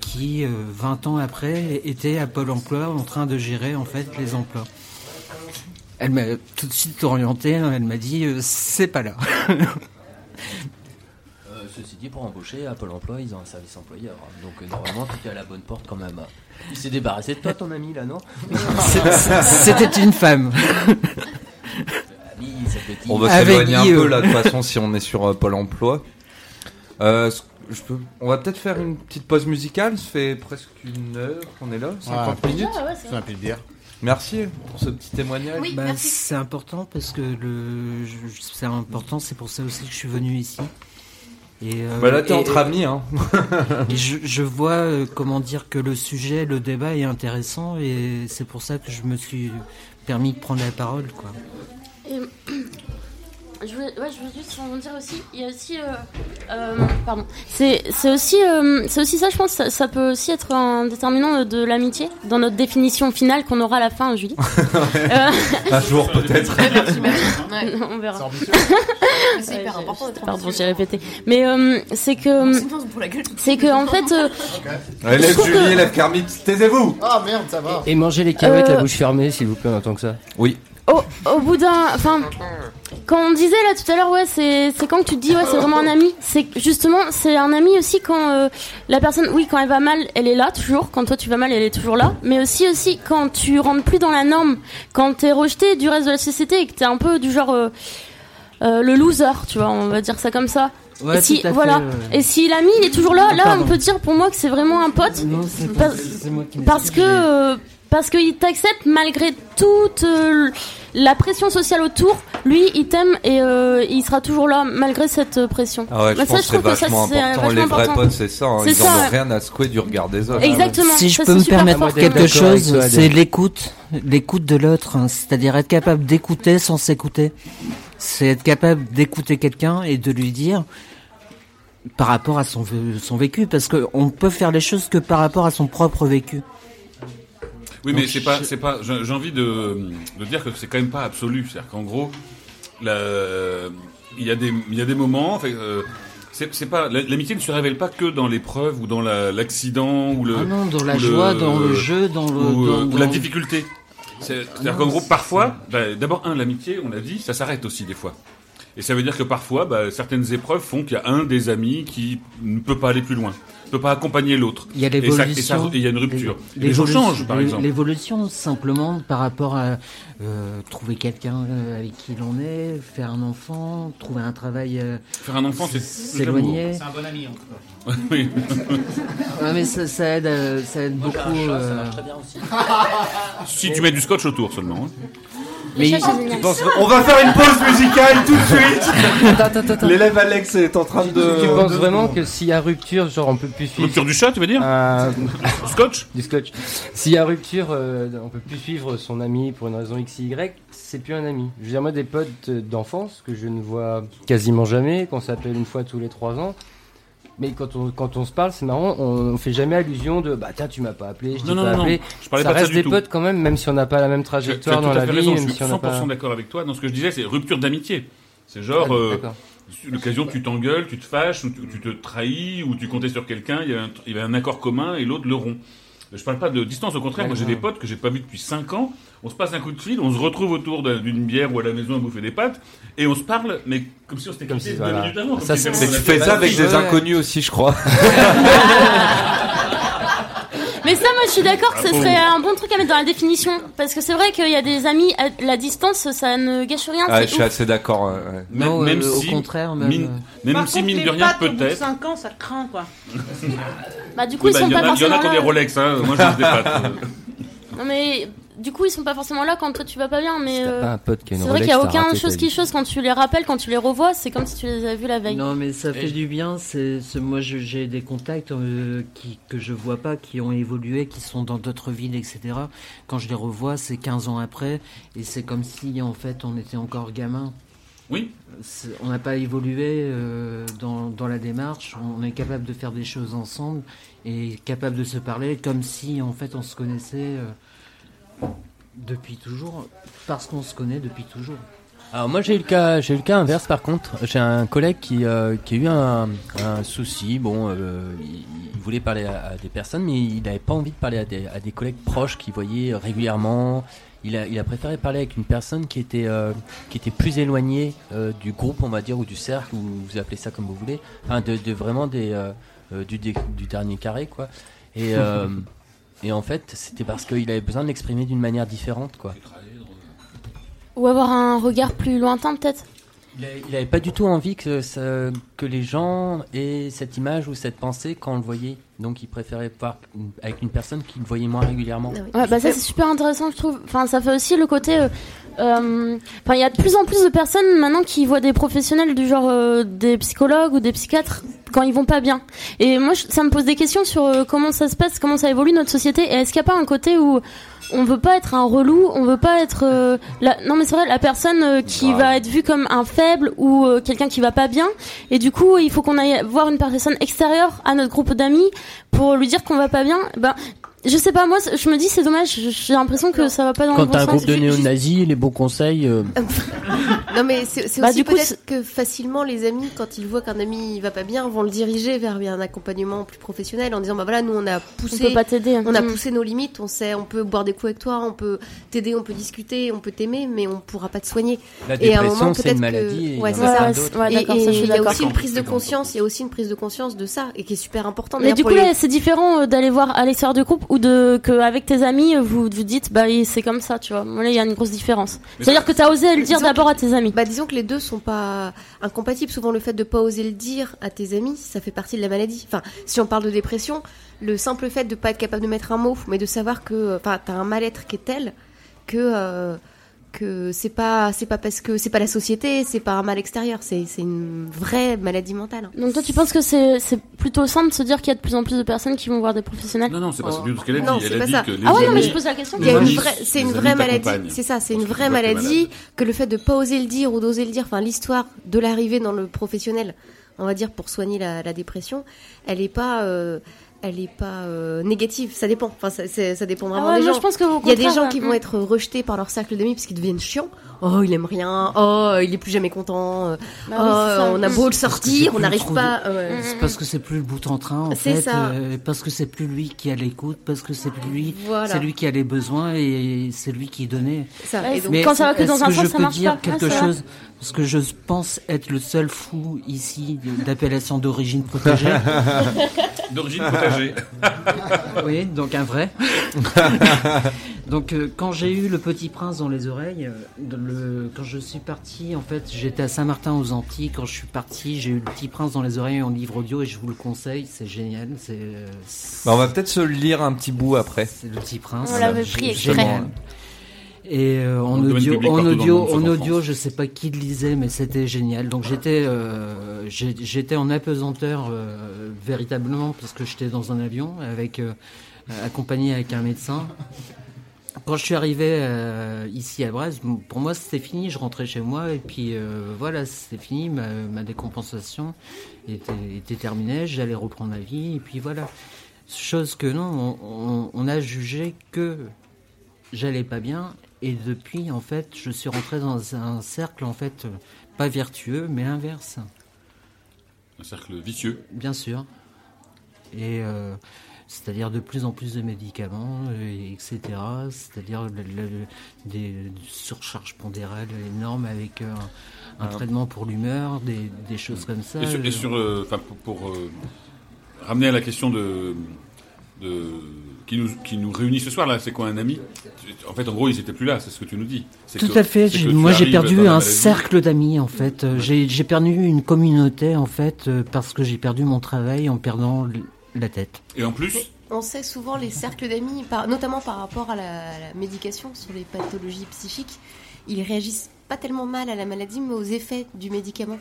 qui euh, 20 ans après, était à Pôle Emploi en train de gérer en fait les emplois. Elle m'a tout de suite orienté. hein, Elle m'a dit euh, c'est pas là. [laughs] Euh, ceci dit, pour embaucher à Pôle emploi, ils ont un service employeur. hein. Donc euh, normalement, tu es à la bonne porte quand même. Il s'est débarrassé de toi, ton ami, là, non? C'était une femme. Ami, ça peut On va s'éloigner un peu là de toute façon si on est sur euh, Pôle Emploi. Euh, ce- je peux... On va peut-être faire une petite pause musicale. Ça fait presque une heure qu'on est là, 50 minutes. Ah ouais, c'est vrai. pu le dire. Merci pour ce petit témoignage. Oui, Bah, c'est important parce que le, c'est important. C'est pour ça aussi que je suis venu ici. Et, euh, Bah là, t'es et- entre amis, hein. [laughs] et je, je vois euh, comment dire que le sujet, le débat est intéressant et c'est pour ça que je me suis permis de prendre la parole, quoi. Et, je voulais, ouais, je voulais juste rebondir aussi. Il y a aussi, euh, euh, pardon. C'est, c'est aussi, euh, c'est aussi ça. Je pense, ça, ça peut aussi être un déterminant de l'amitié dans notre définition finale qu'on aura à la fin, Julie. [laughs] Euh, Un jour peut-être. Merci, merci. Ouais. [laughs] on verra. C'est [laughs] hyper Ouais, important d'être Pardon, j'ai répété. Mais euh, c'est que, c'est que en fait, euh, Allez, Je trouve Julie, élève Kermit, taisez-vous Ah merde, ça va. Et manger les Euh, la bouche fermée, s'il vous plaît, en tant que ça. Oui. au, au bout d'un, enfin, quand on disait là tout à l'heure, ouais, c'est, quand que tu te dis, ouais, c'est vraiment un ami. C'est justement, c'est un ami aussi quand euh, la personne, oui, quand elle va mal, elle est là toujours. Quand toi tu vas mal, elle est toujours là. Mais aussi, aussi quand tu rentres plus dans la norme, quand t'es rejeté du reste de la société et que t'es un peu du genre euh, euh, le loser, tu vois, on va dire ça comme ça. Ouais, et si, fait, voilà. Et si l'ami il est toujours là, là, Pardon. on peut dire pour moi que c'est vraiment un pote. Non, c'est Pas- pas- Parce que euh, parce qu'il t'accepte malgré toute la pression sociale autour. Lui, il t'aime et euh, il sera toujours là malgré cette euh, pression. Ah ouais, je Bah, pense que c'est trouve ça, euh, important. vachement Les vrais important. potes, c'est ça. hein. C'est Ils en ça, ont ouais. rien à secouer du regard des autres. Exactement. Si je Ça, peux me permettre quelque chose, c'est l'écoute, l'écoute de l'autre, hein. c'est-à-dire être capable d'écouter sans s'écouter. C'est être capable d'écouter quelqu'un et de lui dire par rapport à son, son vécu, parce qu'on peut faire les choses que par rapport à son propre vécu. Oui, mais c'est pas, c'est pas. J'ai envie de, de dire que c'est quand même pas absolu. C'est-à-dire qu'en gros, il y a des, il y a des moments. Euh, c'est pas la- l'amitié ne se révèle pas que dans l'épreuve ou dans la- l'accident ou le. Ah non, dans la le- joie, dans le jeu, dans le- ou, euh, dans- ou la difficulté. C'est- C'est-à-dire qu'en gros, parfois, bah, d'abord un, l'amitié, on l'a dit, ça s'arrête aussi des fois. Et ça veut dire que parfois, bah, certaines épreuves font qu'il y a un des amis qui ne peut pas aller plus loin, ne peut pas accompagner l'autre. Il y a l'évolution. et il y a une rupture. Les gens changent, par exemple. L'évolution, simplement, par rapport à euh, trouver quelqu'un euh, avec qui l'on est, faire un enfant, trouver un travail. euh, Faire un enfant, c'est s'éloigner. C'est un bon ami en tout cas. [laughs] oui. Ouais, mais ça, ça aide, euh, ça aide Moi, beaucoup. un chat, ça euh, marche très bien aussi. [laughs] Si tu mets du scotch autour seulement. hein. Mais il-. On va faire une pause musicale tout de suite. [laughs] Attends, attends, attends. L'élève Alex est en train de. Tu penses de- vraiment que s'il y a rupture, genre on peut plus suivre Rupture du chat, tu veux dire Euh, Scotch du scotch. S'il y a rupture, euh, on peut plus suivre son ami pour une raison X, Y, c'est plus un ami. Je veux dire, moi, des potes d'enfance que je ne vois quasiment jamais, qu'on s'appelle une fois tous les trois ans. Mais quand on, quand on se parle, c'est marrant, on, on fait jamais allusion de bah tiens, tu m'as pas appelé, je t'ai pas appelé. Je ça pas de ça reste des tout. potes quand même, même si on n'a pas la même Tu as- tu as trajectoire dans la vie, raison, même je suis on n'a 100% pas. d'accord avec toi. Dans ce que je disais, c'est rupture d'amitié. C'est genre, Ah, euh, l'occasion tu t'engueules, tu te fâches, ou tu, tu te trahis, ou tu comptais sur quelqu'un, il y, a un, il y avait un accord commun et l'autre le rompt. Je parle pas de distance, au contraire, moi j'ai des potes que j'ai pas vus depuis 5 ans, on se passe un coup de fil, on se retrouve autour d'un- d'une bière ou à la maison à bouffer des pâtes, et on se parle, mais comme si on s'était Comme quitté si- deux voilà. minutes avant. comme Ça, Mais tu fais ça avec des inconnus aussi, je crois. [laughs] Mais ça, moi, je suis d'accord que ce Bravo. serait un bon truc à mettre dans la définition. Parce que c'est vrai qu'il y a des amis à la distance, ça ne gâche rien. Ah, je suis ouf. assez d'accord. ouais. Même, Non, même euh, au si, contraire, même, mine, euh. même Par si contre, mine les de rien pattes, au bout de peut-être. 5 ans, ça craint, quoi. Bah, du coup, Oui, ils bah, sont il y en pas a, il y en forcément a qui ont des là. Rolex, hein. Moi, j'ai des pattes. Non, mais du coup, ils sont pas forcément là quand toi tu vas pas bien. Mais euh, pas un pote qui a une c'est vrai qu'il y a aucun chose qui chose quand tu les rappelles, quand tu les revois, c'est comme si tu les avais vus la veille. Non, mais ça fait Et- du bien. C'est, c'est- moi, je- j'ai des contacts euh, qui, que je vois pas, qui ont évolué, qui sont dans d'autres villes, etc. Quand je les revois, c'est 15 ans après, et c'est comme si, en fait, on était encore gamin. Oui. On n'a pas évolué euh, dans, dans la démarche. On est capable de faire des choses ensemble et capable de se parler comme si, en fait, on se connaissait euh, depuis toujours, parce qu'on se connaît depuis toujours. Alors moi j'ai eu le cas, j'ai eu le cas inverse par contre. J'ai un collègue qui, euh, qui a eu un, un souci. Bon, euh, il, il voulait parler à, à des personnes, mais il n'avait pas envie de parler à des, à des collègues proches qu'il voyait régulièrement. Il a, il a préféré parler avec une personne qui était, euh, qui était plus éloignée du groupe, on va dire, ou du cercle, ou vous appelez ça comme vous voulez. Enfin, de, de vraiment des, du, du dernier carré, quoi. Et, [laughs] et en fait, c'était parce qu'il avait besoin de l'exprimer d'une manière différente, quoi. Ou avoir un regard plus lointain, peut-être? Il avait- il avait pas du tout envie que, que les gens aient cette image ou cette pensée quand on le voyait. Donc il préférait voir avec une personne qu'il voyait moins régulièrement. Ouais, bah ça c'est super intéressant, je trouve. Enfin, ça fait aussi le côté. euh, euh, Enfin, il y a de plus en plus de personnes maintenant qui voient des professionnels du genre euh, des psychologues ou des psychiatres quand ils vont pas bien. Et moi, ça me pose des questions sur comment ça se passe, comment ça évolue notre société. Et est-ce qu'il n'y a pas un côté où on veut pas être un relou, on veut pas être euh, la... non mais c'est vrai la personne euh, qui va être vue comme un faible ou euh, quelqu'un qui va pas bien et du coup il faut qu'on aille voir une personne extérieure à notre groupe d'amis pour lui dire qu'on va pas bien. Ben je sais pas moi je me dis c'est dommage, j'ai l'impression que ça va pas dans Quand le bon t'as un sens. groupe de néo-nazis, les bons conseils. euh, [laughs] Non mais c'est c'est Bah, aussi du coup, peut-être que facilement les amis quand ils voient qu'un ami va pas bien vont le diriger vers un accompagnement plus professionnel en disant bah voilà nous on a poussé On peut pas t'aider. on a Mm. poussé nos limites on sait on peut boire des coups avec toi on peut t'aider on peut discuter on peut t'aimer mais on pourra pas te soigner La et à un moment c'est peut-être une maladie et que ouais c'est ça. Ouais, et il y a aussi une prise de conscience il y a aussi une prise de conscience de ça et qui est super importante Mais du coup c'est différent euh, d'aller voir à l'extérieur du groupe ou de que avec tes amis vous vous dites bah c'est comme ça tu vois. Là il y a une grosse différence. Mais C'est-à-dire ça- que t'as osé le dire d'abord à tes amis. Bah disons que les deux sont pas incompatibles. Souvent le fait de pas oser le dire à tes amis, ça fait partie de la maladie. Enfin, si on parle de dépression, le simple fait de pas être capable de mettre un mot, mais de savoir que enfin t'as un mal-être qui est tel que euh, que c'est pas c'est pas parce que c'est pas la société, c'est pas un mal extérieur, c'est c'est une vraie maladie mentale. Donc toi tu penses que c'est c'est plutôt simple de se dire qu'il y a de plus en plus de personnes qui vont voir des professionnels Non, non, c'est pas du tout ce qu'elle a Non, dit. c'est Elle a pas dit ça. que les Ah ouais, non, mais amis- je pose la question. Amis- c'est une amis vraie maladie. C'est ça, c'est une vraie maladie que le fait de pas oser le dire ou d'oser le dire, enfin l'histoire de l'arrivée dans le professionnel, on va dire pour soigner la, la dépression, elle est pas, euh, elle est pas euh, négative. Ça dépend. Enfin, ça, c'est- ça dépend vraiment Ah ouais, des gens. je pense que au il y a des gens ouais. qui vont être rejetés par leur cercle d'amis parce qu'ils deviennent chiants. Oh, il aime rien. Oh, il est plus jamais content. Euh, Bah oh, oui, on a beau le Parce que c'est sortir, on plus n'arrive pas. de- ouais. C'est parce que c'est plus le bout en train, en C'est fait. ça. euh, parce que c'est plus lui qui a l'écoute, parce que c'est plus lui, Voilà. c'est lui qui a les besoins et c'est lui qui donnait. Ça, Ouais, et donc- Mais quand ça va que dans un que sens, je ça peux marche dire pas. quelque chose Parce que je pense être le seul fou ici d'appellation d'origine protégée. [laughs] D'origine [laughs] oui, donc un vrai. [laughs] donc euh, quand j'ai eu le Petit Prince dans les oreilles, euh, le, quand je suis parti, en fait, j'étais à Saint-Martin aux Antilles. Quand je suis parti, j'ai eu le Petit Prince dans les oreilles en livre audio et je vous le conseille, c'est génial. C'est euh, Bah, on va peut-être se le lire un petit bout après. c'est le Petit Prince. On l'avait Gé- pris exprès. Et euh, en audio, en audio, en je sais pas qui le lisait, mais c'était génial. Donc j'étais, euh, j'étais en apesanteur euh, véritablement parce que j'étais dans un avion avec accompagné avec un médecin. Quand je suis arrivé ici à Brest, pour moi c'était fini, je rentrais chez moi et puis voilà, c'était fini, ma, ma décompensation était, était terminée, j'allais reprendre la vie et puis voilà. Chose que non, on, on- on a jugé que j'allais pas bien et depuis en fait je suis rentré dans un cercle en fait pas vertueux mais inverse. Un cercle vicieux. Bien sûr. Et euh, c'est-à-dire de plus en plus de médicaments, etc. C'est-à-dire des surcharges pondérales énormes avec euh, un, Ah. traitement pour l'humeur, des, des choses comme ça. Et sur, et sur, euh, pour, pour, ramener à la question de, de qui nous qui nous réunit ce soir là. C'est quoi un ami? En fait, en gros, ils étaient plus là. C'est ce que tu nous dis. Tout que- à fait. Moi, j'ai perdu un cercle d'amis, en fait. Euh, J'ai perdu une communauté, en fait, euh, parce que j'ai perdu mon travail en perdant la tête. Et en plus, On sait souvent les cercles d'amis, par- notamment par rapport à la, à la médication sur les pathologies psychiques, ils réagissent pas tellement mal à la maladie, mais aux effets du médicament.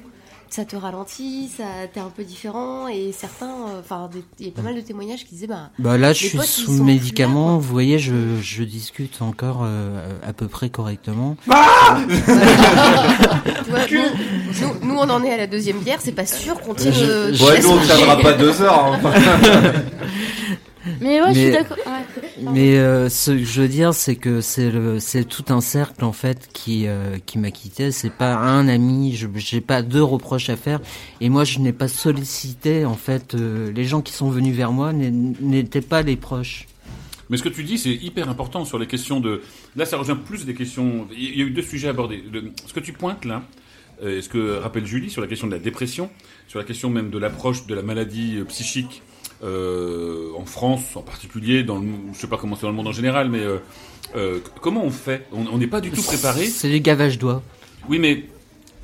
Ça te ralentit, ça t'es un peu différent, et certains, euh, enfin, il y a pas mal de témoignages qui disaient, bah, Bah là, je suis sous médicaments. Vous voyez, je, je discute encore euh, à peu près correctement. Vois, nous, nous- nous, on en est à la deuxième bière, c'est pas sûr qu'on tienne. Je- euh, je- Ouais, nous, on tiendra pas deux heures. hein. [laughs] Mais ouais, je suis d'accord. ouais. Mais euh, ce que je veux dire, c'est que c'est le, c'est tout un cercle en fait qui euh, qui m'a quitté. C'est pas un ami. Je j'ai pas deux reproches à faire. Et moi, je n'ai pas sollicité en fait euh, les gens qui sont venus vers moi n'é- n'étaient pas les proches. Mais ce que tu dis, c'est hyper important sur les questions de. Là, ça rejoint plus des questions. Il y a eu deux sujets abordés. Le- Ce que tu pointes là, euh, ce que rappelle Julie sur la question de la dépression, sur la question même de l'approche de la maladie psychique en France en particulier, dans le, je sais pas comment c'est dans le monde en général, mais euh, euh, comment on fait? On n'est pas du tout préparé. C'est du gavage doigts. Oui, mais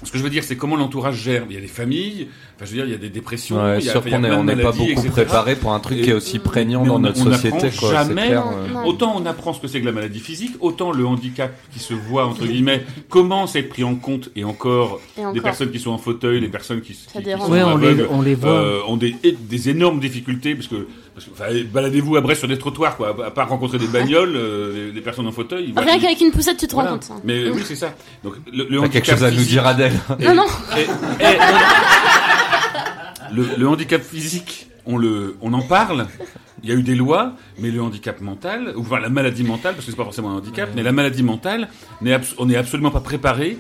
ce que je veux dire, c'est comment l'entourage gère. Il y a des familles, enfin, je veux dire, il y a des dépressions. Ouais, il y a, sûr qu'on n'est pas beaucoup etc. préparé pour un truc Et- qui est aussi prégnant dans on- notre on société, quoi, Jamais. clair, ouais. Autant on apprend ce que c'est que la maladie physique, autant le handicap qui se voit entre guillemets commence à être pris en compte et encore, Et encore. des personnes qui sont en fauteuil, les personnes qui, qui, qui sont Ouais, on les- on les voit. euh, ont des, et- des énormes difficultés parce que, enfin, baladez-vous à Brest sur des trottoirs quoi, à part rencontrer des bagnoles, euh, les personnes en fauteuil. voient- Rien qu'avec une poussette, tu te Voilà. rends compte. Mais oui, c'est ça. Donc le, le T'as quelque handicap chose à nous dire, Adèle Non, non. et- et- le, le handicap physique, on le, on en parle. Il y a eu des lois, mais le handicap mental, ou enfin la maladie mentale, parce que c'est pas forcément un handicap, mais la maladie mentale, on n'est absolument pas préparé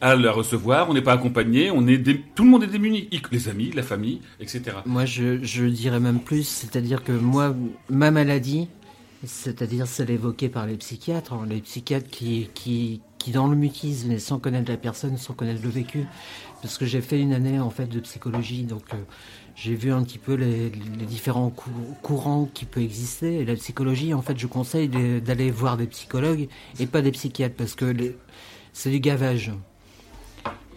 à la recevoir. On n'est pas accompagné. On est dé- tout le monde est démuni, les amis, la famille, etc. Moi, je, je dirais même plus, c'est-à-dire que moi, ma maladie, c'est-à-dire celle évoquée par les psychiatres, hein, les psychiatres qui, qui, qui dans le mutisme et sans connaître la personne, sans connaître le vécu, parce que j'ai fait une année en fait de psychologie, donc euh, j'ai vu un petit peu les, différents cou- courants qui peuvent exister. Et la psychologie, en fait, je conseille d'aller voir des psychologues et pas des psychiatres, parce que c'est du gavage.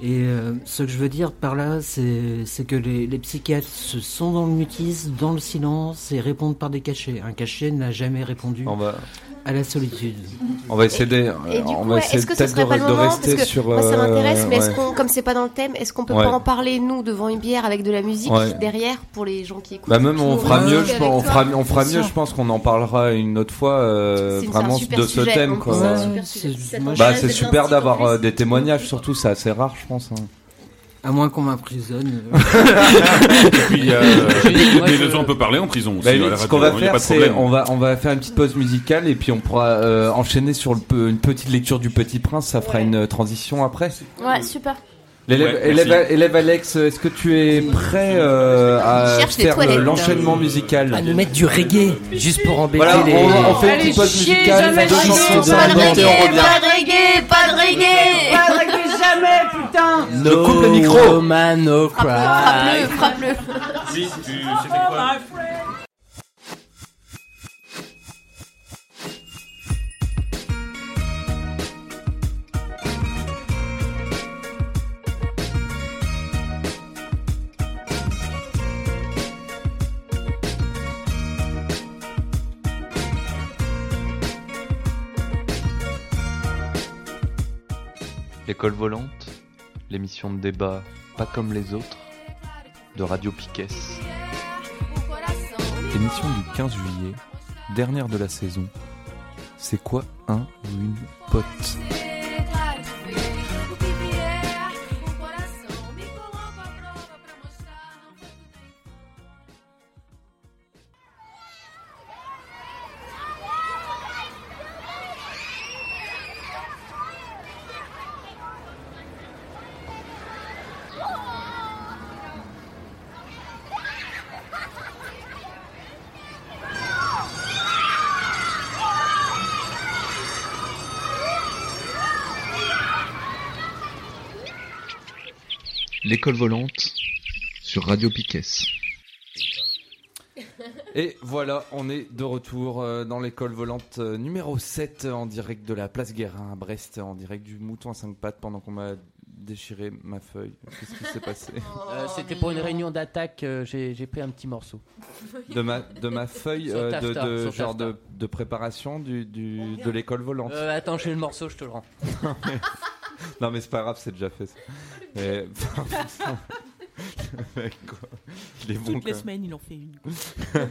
Et euh, ce que je veux dire par là, c'est que les, les psychiatres sont dans le mutisme, dans le silence et répondent par des cachets. Un cachet n'a jamais répondu à la solitude. On va essayer de, on va ouais, essayer est-ce que ce peut-être serait de, pas le de moment rester Parce que sur. moi, ça euh, m'intéresse, mais est-ce qu'on, comme c'est pas dans le thème, est-ce qu'on peut Ouais. pas en parler nous devant une bière avec de la musique Ouais. derrière pour les gens qui écoutent Bah même on fera mieux, je pense, on fera, on fera mieux, je pense qu'on en parlera une autre fois, euh, vraiment de ce sujet, thème quoi. c'est super Bah c'est d'avoir euh, des témoignages, surtout c'est assez rare, je pense. À moins qu'on m'emprisonne. [laughs] Et puis, euh, [laughs] Moi, mais je- de ça, on peut parler en prison aussi. Bah, à la ce qu'on va hein, faire, c'est on va on va faire une petite pause musicale et puis on pourra euh, enchaîner sur le une petite lecture du Petit Prince. Ça fera une euh, transition après. Ouais, super. L'élève Ouais, élève, Alex, est-ce que tu es prêt euh, à faire l'enchaînement musical? À nous mettre du reggae. Juste pour embêter Voilà, les. on, on fait une Allez, petite pause musicale, deux de reggae, de de. Pas de reggae, pas de reggae Pas de reggae jamais, putain No coupe le micro. man, no cry. Frappe-le, frappe-le Si, tu- c'était quoi? L'école volante, l'émission de débat pas comme les autres de Radio Piquet. Émission du 15 juillet, dernière de la saison. C'est quoi un ou une pote? L'école volante sur Radio Piquet. Et voilà, on est de retour euh, dans l'école volante euh, numéro 7 en direct de la place Guérin à Brest, en direct du mouton à 5 pattes pendant qu'on m'a déchiré ma feuille. Qu'est-ce qui s'est passé [laughs] Euh, C'était pour une réunion d'attaque, euh, j'ai pris un petit morceau. [laughs] de ma, de ma feuille euh, de, genre préparation du, du, de l'école volante. Euh, attends, j'ai le morceau, je te le rends. [laughs] [laughs] non mais c'est pas grave, c'est déjà fait ça. Mais- [laughs] Le mec, quoi. Il est bon, Toutes les quoi. semaines, il en fait une. [laughs]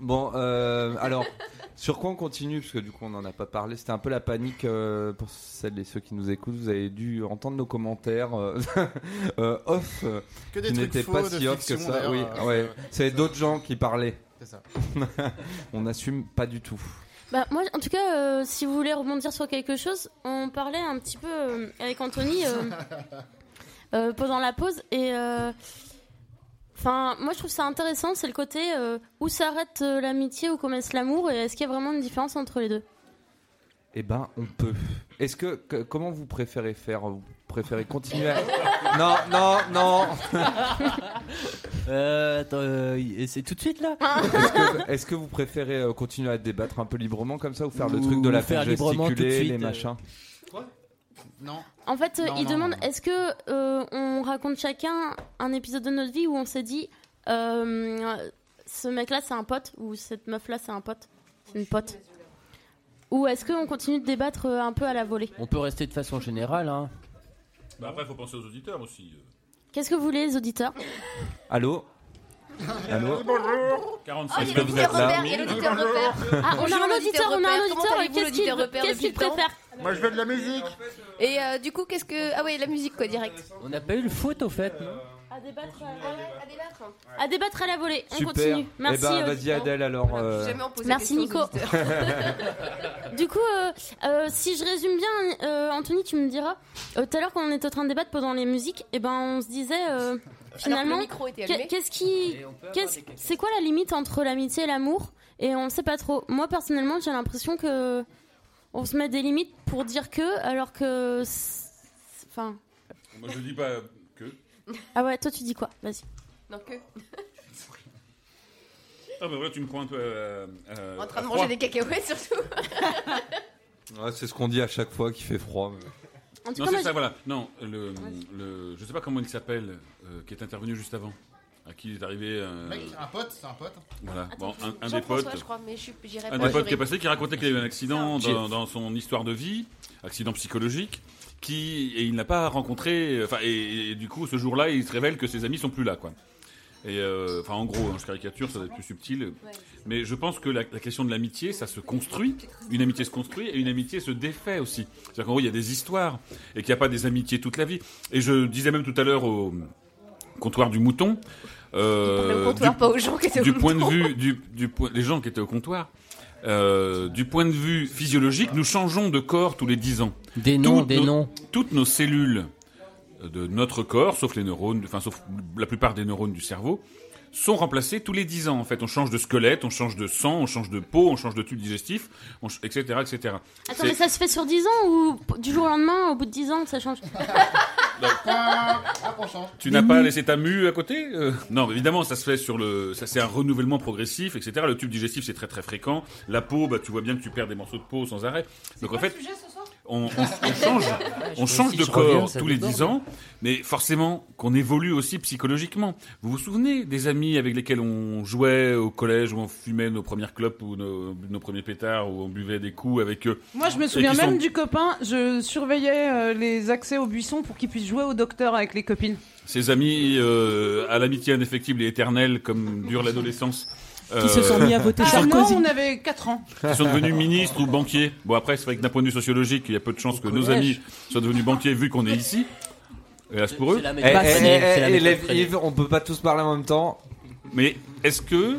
Bon, euh, alors, sur quoi on continue? Parce que du coup, on n'en a pas parlé. C'était un peu la panique euh, pour celles et ceux qui nous écoutent. Vous avez dû entendre nos commentaires euh, euh, off, Que des qui n'étaient pas de si off que ça. Oui, ouais. ouais. C'est d'autres gens qui parlaient. C'est ça. on n'assume pas du tout. Bah, moi, en tout cas, euh, si vous voulez rebondir sur quelque chose, on parlait un petit peu euh, avec Anthony euh, [laughs] euh, pendant la pause et. euh, Enfin, moi je trouve ça intéressant, c'est le côté euh, où s'arrête euh, l'amitié, où commence l'amour, et est-ce qu'il y a vraiment une différence entre les deux? Eh ben, on peut. Est-ce que, que- comment vous préférez faire? Vous préférez continuer à... [laughs] Non, non, non. [laughs] Euh, attends, euh, et c'est tout de suite là Est-ce que, est-ce que vous préférez euh, continuer à débattre un peu librement comme ça ou faire le truc de la faire faire librement tout de gesticuler, suite, les euh. machins Non. En fait, euh, Non, il non, demande non. est-ce que euh, on raconte chacun un épisode de notre vie où on s'est dit euh, ce mec-là c'est un pote ou cette meuf-là c'est un pote, c'est une pote? Ou est-ce qu'on continue de débattre euh, un peu à la volée? On peut rester de façon générale. Hein. Bah après, il faut penser aux auditeurs aussi. Qu'est-ce que vous voulez les auditeurs? Allô? Allô? Bonjour 45 Est-ce que vous êtes là Il y a l'auditeur repère. Ah, on a un auditeur, on a un auditeur. Qu'est-ce qu'il l'auditeur repère, qu'est-ce qu'il préfère? Moi, je veux de la musique. Et euh, du coup, qu'est-ce que. Ah ouais, la musique quoi, direct. On n'a pas eu le foot au fait, non? À débattre À débattre. à, débattre à la volée. On Super. continue. Merci. eh ben, vas-y auditeur. Adèle alors. euh, Merci Nico. [laughs] Du coup, euh, euh, si je résume bien, euh, Anthony, tu me diras. euh, Tout à l'heure, quand on était en train de débattre pendant les musiques, et ben, on se disait euh, finalement, qu'est-ce qui, c'est quoi la limite entre l'amitié et l'amour? Et on ne sait pas trop. Moi, personnellement, j'ai l'impression que on se met des limites pour dire que, alors que, enfin, Moi, je dis pas. Ah ouais, toi, tu dis quoi? Vas-y. Non, que. [laughs] Ah bah voilà, tu me crois un peu. euh, euh, En train de à manger froid. des cacahuètes surtout. [laughs] ouais, c'est ce qu'on dit à chaque fois qu'il fait froid. mais- En tout Non, cas, moi, c'est ça, j'ai- voilà. Non, le, le, je sais pas comment il s'appelle, euh, qui est intervenu juste avant. À qui il est arrivé. euh, Mec, un pote, c'est un pote. Voilà, Attends, bon, un, un des Jean-François, potes. je crois, mais je suis- j'irai Un pas des potes jurer. qui est passé, qui racontait qu'il a eu un accident dans, dans son histoire de vie, accident psychologique, qui et il n'a pas rencontré, enfin et, et du coup ce jour-là il se révèle que ses amis sont plus là quoi. Et euh, enfin en gros, hein, je caricature, ça va être plus subtil, mais je pense que la, la question de l'amitié, ça se construit. Une amitié se construit et une amitié se défait aussi. C'est-à-dire qu'en gros il y a des histoires et qu'il n'y a pas des amitiés toute la vie. Et je disais même tout à l'heure au comptoir du mouton. Euh, parlait au comptoir, du- pas aux gens qui étaient au du point de vue du, du les gens qui étaient au comptoir. Euh, du point de vue physiologique, nous changeons de corps tous les 10 ans. Des noms, Toutes des nos- noms. Toutes nos cellules de notre corps, sauf les neurones, enfin sauf la plupart des neurones du cerveau, sont remplacées tous les 10 ans. En fait, on change de squelette, on change de sang, on change de peau, on change de tube digestif, on ch- etc., etc. Attends, mais ça se fait sur 10 ans ou du jour au lendemain, au bout de 10 ans, ça change Hop, on change. Tu n'as pas laissé ta mue à côté Euh, Non, évidemment, ça se fait sur le. Ça, c'est un renouvellement progressif, etc. Le tube digestif, c'est très très fréquent. La peau, bah, tu vois bien que tu perds des morceaux de peau sans arrêt. Donc en fait, on, on- on change, on change de reviens, corps tous les. 10 ans, mais forcément qu'on évolue aussi psychologiquement. Vous vous souvenez des amis avec lesquels on jouait au collège, où on fumait nos premières clopes ou nos, nos premiers pétards, où on buvait des coups avec eux? Moi, je me souviens même sont- du copain. Je surveillais euh, les accès au buisson pour qu'il puisse jouer au docteur avec les copines. Ces amis euh, à l'amitié indéfectible et éternelle, comme dure l'adolescence. Qui se sont mis à voter Ah, Sarkozy. non, on avait 4 ans. qui sont devenus ministres ou banquiers. Bon après c'est vrai que d'un point de vue sociologique, il y a peu de chances que nos amis soient devenus banquiers vu qu'on est ici. Hélas pour eux. Eh, eh, eh, eh, on peut pas tous parler en même temps. Mais est-ce que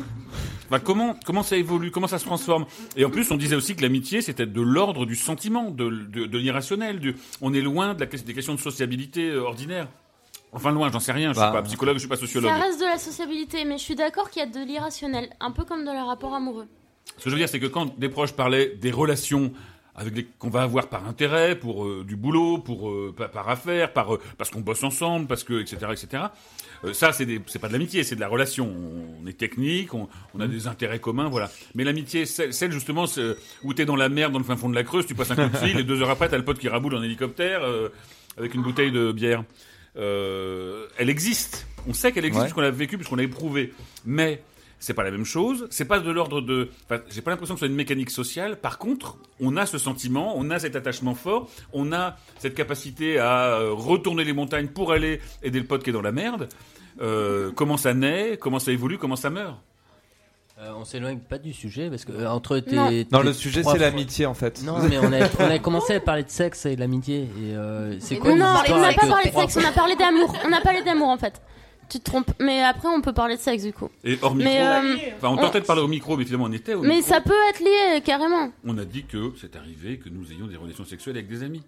Enfin, comment comment ça évolue, comment ça se transforme? Et en plus, on disait aussi que l'amitié, c'était de l'ordre du sentiment, de, de, de l'irrationnel. Du... On est loin de la, des questions de sociabilité euh, ordinaire. Enfin loin, j'en sais rien. Je Bah. suis pas psychologue, je suis pas sociologue. Ça reste de la sociabilité, mais je suis d'accord qu'il y a de l'irrationnel, un peu comme dans les rapports amoureux. Ce que je veux dire, c'est que quand des proches parlaient des relations avec les qu'on va avoir par intérêt, pour euh, du boulot, pour euh, par, par affaire, par euh, parce qu'on bosse ensemble, parce que etc etc. Euh, ça c'est des- c'est pas de l'amitié, c'est de la relation. On est technique, on, on a des intérêts communs, voilà. Mais l'amitié, celle, celle, justement c'est- où t'es dans la merde, dans le fin fond de la Creuse, tu passes un coup de fil [laughs] et deux heures après t'as le pote qui raboule en hélicoptère euh, avec une bouteille de bière. Euh, elle existe. On sait qu'elle existe Ouais. puisqu'on l'a vécu, puisqu'on l'a éprouvé. Mais c'est pas la même chose. C'est pas de l'ordre de. Enfin, j'ai pas l'impression que ce soit une mécanique sociale. Par contre, on a ce sentiment, on a cet attachement fort, on a cette capacité à euh, retourner les montagnes pour aller aider le pote qui est dans la merde. Euh, comment ça naît, comment ça évolue, comment ça meurt. Euh, on s'éloigne pas du sujet parce que euh, entre tes, Non. tes Non, le sujet, c'est l'amitié, en fait. Non, mais on a, [laughs] on a commencé à parler de sexe et de l'amitié et euh, c'est quoi non, on n'a pas parlé de sexe, fois- on a parlé d'amour. On a parlé d'amour en fait. Tu te trompes. Mais après, on peut parler de sexe du coup. Et hors micro. Mais, euh, enfin, on tentait de parler au micro, mais finalement on était au Mais micro. ça peut être lié carrément. On a dit que c'est arrivé que nous ayons des relations sexuelles avec des amis.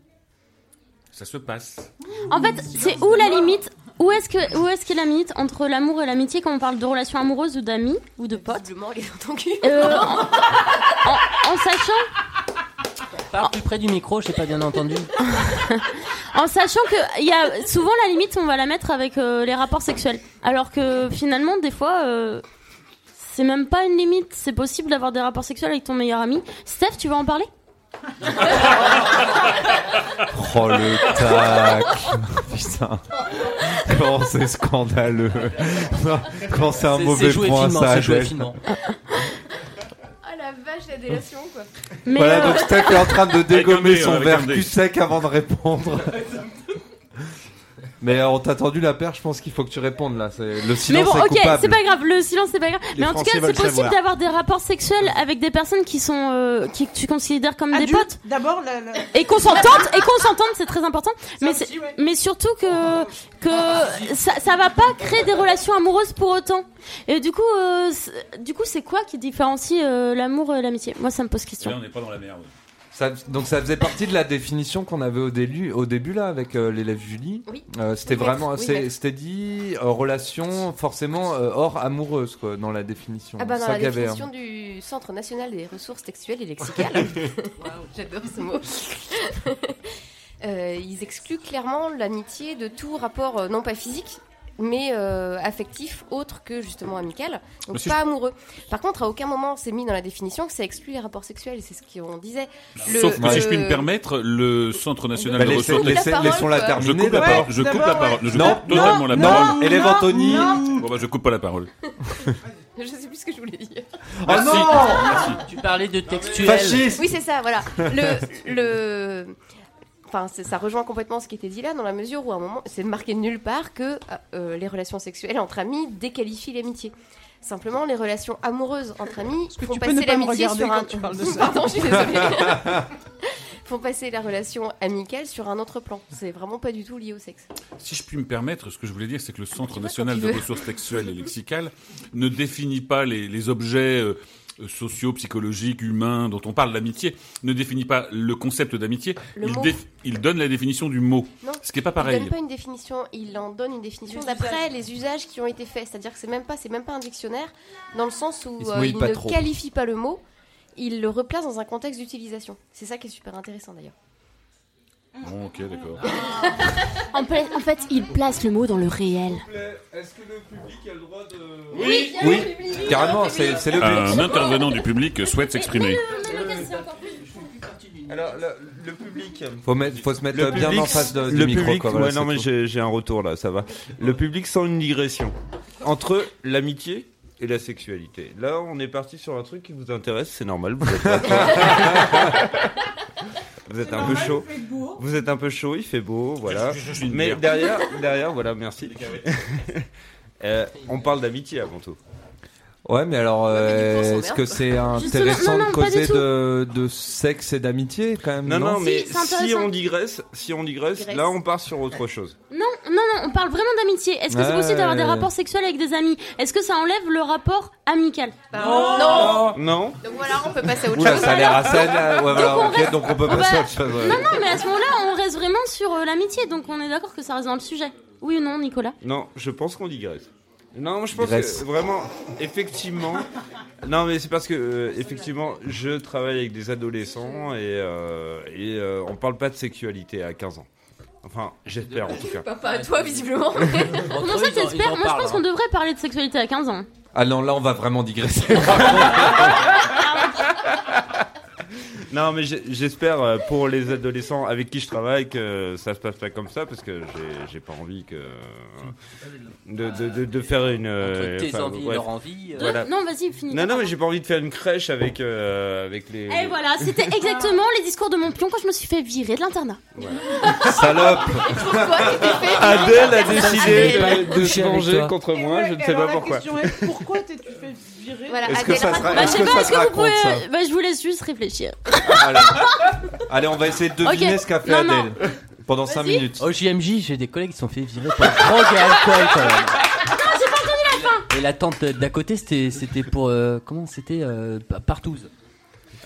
Ça se passe. En fait, c'est où la limite Où est-ce que où est-ce qu'est la limite entre l'amour et l'amitié quand on parle de relations amoureuses ou d'amis ou de potes Visiblement, il est dans ton cul. Euh, en, en- en sachant Parle plus près du micro, je t'ai pas bien entendu. [laughs] en sachant que il y a souvent la limite on va la mettre avec euh, les rapports sexuels alors que finalement des fois euh, c'est même pas une limite c'est possible d'avoir des rapports sexuels avec ton meilleur ami Steph tu veux en parler? [laughs] Oh le tac. [laughs] Putain. Comment c'est scandaleux. Quand c'est un mauvais point finement, ça joué finement. Ah la vache, la délation quoi. Mais, Voilà euh, donc Steph est en train de dégommer son verre cul sec avant de répondre Mais euh, on t'a tendu la perche, je pense qu'il faut que tu répondes là. C'est- Le mais silence bon, est ok, coupable. c'est pas grave, le silence c'est pas grave. Les mais en tout cas, c'est possible savoir. d'avoir des rapports sexuels avec des personnes qui sont euh, qui que tu considères comme des potes D'abord, la, la- et consentantes et consentantes, c'est très important. Mais c'est- aussi, ouais. mais surtout que que ça ça va pas créer des relations amoureuses pour autant. Et du coup euh, c'est- du coup, c'est quoi qui différencie euh, l'amour et l'amitié? Moi, ça me pose question. Là, on n'est pas dans la merde. Ça- donc ça faisait partie de la définition qu'on avait au début, au début là avec euh, l'élève Julie. Oui. Euh, c'était Oui, vraiment, oui, c'était dit euh, relation forcément hors amoureuse quoi dans la définition. Ah bah dans Ça la avait, définition hein. du Centre national des ressources textuelles et lexicales. [laughs] J'adore ce mot. [laughs] Ils excluent clairement l'amitié de tout rapport non pas physique mais euh, affectif autre que justement amical, donc si pas amoureux. Par contre, à aucun moment c'est mis dans la définition que ça exclut les rapports sexuels, et c'est ce qu'on disait. Le- Sauf que si je puis me permettre, le Centre national Bah, de laissez- ressources laissez- la parole, laissons-la quoi. Je terminer. coupe la parole. Je coupe la parole. Je Non, coupe totalement la non, parole. non, Élève Anthony. Bon bah je coupe pas la parole. [laughs] Je sais plus ce que je voulais dire. Ah non Merci. Tu parlais de textuel. Fasciste. Oui, c'est ça, voilà. Le, le... Enfin, ça rejoint complètement ce qui était dit là, dans la mesure où à un moment, c'est marqué nulle part que euh, les relations sexuelles entre amis déqualifient l'amitié. Simplement, les relations amoureuses entre amis font passer l'amitié sur un. tu parles de [laughs] ça Pardon, je suis désolée. [laughs] font passer la relation amicale sur un autre plan. C'est vraiment pas du tout lié au sexe. Si je puis me permettre, ce que je voulais dire, c'est que le Centre national de veux. ressources textuelles et lexicales ne définit pas les, les objets euh, sociaux, psychologiques, humains dont on parle l'amitié, ne définit pas le concept d'amitié. Il, il donne la définition du mot, Non, ce qui est pas Il pareil. donne pas une définition, il en donne une définition d'après les usages qui ont été faits. C'est-à-dire que c'est même pas, c'est même pas un dictionnaire, dans le sens où Il euh, il ne trop. qualifie pas le mot, il le replace dans un contexte d'utilisation. C'est ça qui est super intéressant d'ailleurs. Bon, ok, d'accord. [laughs] En, pla- en fait, il place le mot dans le réel. Est-ce que le public a le droit de Oui, Oui, carrément, c'est c'est le Un public. intervenant du public souhaite s'exprimer. Alors, le, le public. Faut, mettre, faut se mettre Le euh, bien public, en face de, du le micro. public, quoi, voilà, ouais, non c'est mais tout. j'ai j'ai un retour là, ça va. Le public sent une digression entre l'amitié et la sexualité. Là, on est parti sur un truc qui vous intéresse, c'est normal. Vous êtes, [laughs] vous êtes un peu chaud. Vous êtes un peu chaud, il fait beau, voilà. Je- je- je suis une Mais derrière, derrière, voilà, merci. [laughs] Euh, on parle d'amitié avant tout. Ouais, mais alors, euh, est-ce que c'est intéressant non, non, de causer de, de sexe et d'amitié quand même Non, non, mais si on digresse, si on digresse, Digresse. là, on part sur autre chose. Non, non, non, on parle vraiment d'amitié. Est-ce que c'est possible d'avoir des rapports sexuels avec des amis? Est-ce que ça enlève le rapport amical? Non. Non Donc voilà, on peut passer à autre Oula, chose. ça a l'air assez. là, Ouais, voilà, on ok, reste- donc on peut passer à autre chose. ouais. Non, non, mais à ce moment-là, on reste vraiment sur euh, l'amitié, donc on est d'accord que ça reste dans le sujet. Oui ou non, Nicolas? Non, je pense qu'on digresse. Non, je pense Grèce. que vraiment, effectivement. non, mais c'est parce que euh, effectivement, je travaille avec des adolescents et, euh, et euh, on parle pas de sexualité à 15 ans. Enfin, j'espère en tout cas. Pas, pas à toi, visiblement. Comment ça, t'espères Moi, je pense qu'on devrait parler de sexualité à 15 ans. Ah non, là on va vraiment digresser. [laughs] Non, mais j'espère euh, pour les adolescents avec qui je travaille que ça se passe pas comme ça parce que j'ai- j'ai pas envie que de, de, de, de faire une euh, Entre tes enfin, envies et bref. leur envie, euh. Voilà. Non, vas-y, finis. Non, non, mais j'ai pas envie de faire une crèche avec euh, avec les. Et voilà, c'était [laughs] exactement les discours de mon pion quand je me suis fait virer de l'internat. Salope Adèle a décidé de, de se avec venger toi. contre moi, je ne sais pas la pourquoi. question est, pourquoi t'es-tu fait virer Voilà, Est-ce que ça Bah, je Est-ce sais que pas, ça est-ce se que vous raconte, pouvez. ça Bah, je vous laisse juste réfléchir. Allez. Allez, on va essayer de [laughs] deviner Ok. ce qu'a fait Non, non. Adèle pendant 5 Vas-y. minutes. Au JMJ, j'ai des collègues qui se sont fait virer pour drogue et alcool quand même. Non, j'ai pas entendu la fin Et la tente d'à côté, c'était c'était pour euh, comment c'était euh, pa- partouze.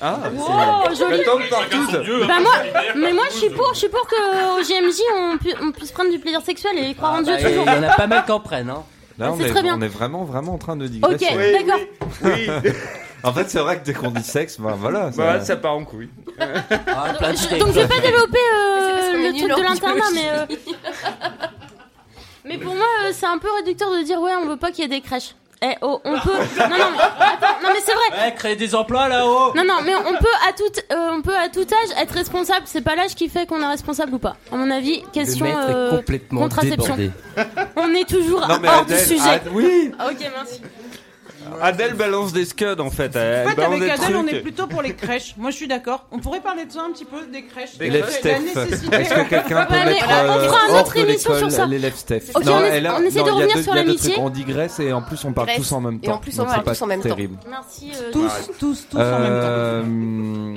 Ah, Wow, joli. La tante partouze. Bah moi, mais moi je suis pour, je suis pour que au JMJ on, pu- on puisse prendre du plaisir sexuel et croire en Ah, Dieu bah, Il toujours. y en a pas mal qui en prennent. Hein. Là, on C'est est, très bien. on est vraiment, vraiment en train de Ok, digresser. d'accord. Oui, [laughs] En fait, c'est vrai que dès qu'on dit sexe, ben voilà. ça- bah, ça part en couille. Ah, Je- steaks. donc je vais pas [laughs] développer euh, le truc de en l'internat, mais euh, [laughs] mais pour moi euh, c'est un peu réducteur de dire ouais on veut pas qu'il y ait des crèches. Eh oh, on peut. Non non mais attends, non mais c'est vrai. Ouais, créer des emplois là-haut. Non non mais on peut à tout euh, on peut à tout âge être responsable. C'est pas l'âge qui fait qu'on est responsable ou pas. À mon avis, question Le maître euh, est complètement contraception. débordé. On est toujours Non, mais hors du sujet. Ad- oui. Ah, ok merci. Adèle balance des scuds en fait. En fait, avec Adèle, on est plutôt pour les crèches. Moi, je suis d'accord. On pourrait parler de ça un petit peu, des crèches. Des crèches. Steph. La nécessité. Est-ce que quelqu'un peut mettre on euh, fera une autre émission l'école sur ça. l'élève Steph Ok, on essaie de il revenir deux- sur il l'amitié. On digresse et en plus on parle tous en même Et temps. en plus, on parle tous en même temps. terrible. Merci. Tous, tous, tous en même temps. Euh,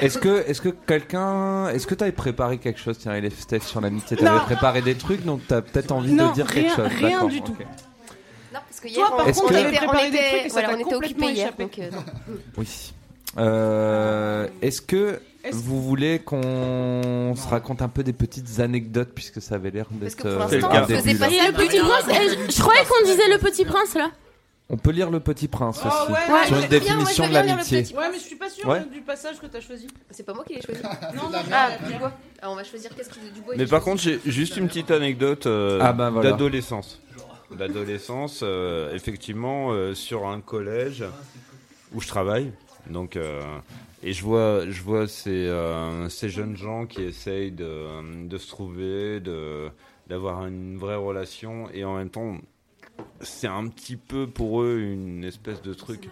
Est-ce que, est-ce que quelqu'un, est-ce que t'avais préparé quelque chose, tiens, élève Steph, sur l'amitié? T'avais préparé des trucs, donc t'as peut-être envie Non, de dire rien- quelque chose. rien du tout. Non, parce que Toi, hier, par on, Est-ce on était, on était- trucs et ça voilà, on était complètement occupés hier. échappé. Donc, euh, non. Oui. Euh, est-ce que Est-ce- vous voulez qu'on se raconte un peu des petites anecdotes puisque ça avait l'air Parce d'être que pour euh, l'instant, un on faisait pas ça. le petit prince, eh, je croyais qu'on disait le petit prince là. On peut lire le Petit Prince Oh, aussi. ouais, Ouais. Sur je une bien, définition je de bien lire le l'amitié. petit. Ouais, mais je suis pas sûr Ouais. du passage que t'as choisi. C'est pas moi qui l'ai choisi. [laughs] Non, non, Ah, j'ai- du bois. Alors, on va choisir qu'est-ce que du bois. Mais par contre, j'ai juste une petite anecdote euh, Ah bah voilà. d'adolescence. D'adolescence, euh, effectivement, euh, sur un collège où je travaille. Donc, euh, et je vois, je vois ces, ces jeunes gens qui essayent de, de se trouver, de d'avoir une vraie relation, et en même temps, c'est un petit peu pour eux une espèce de truc.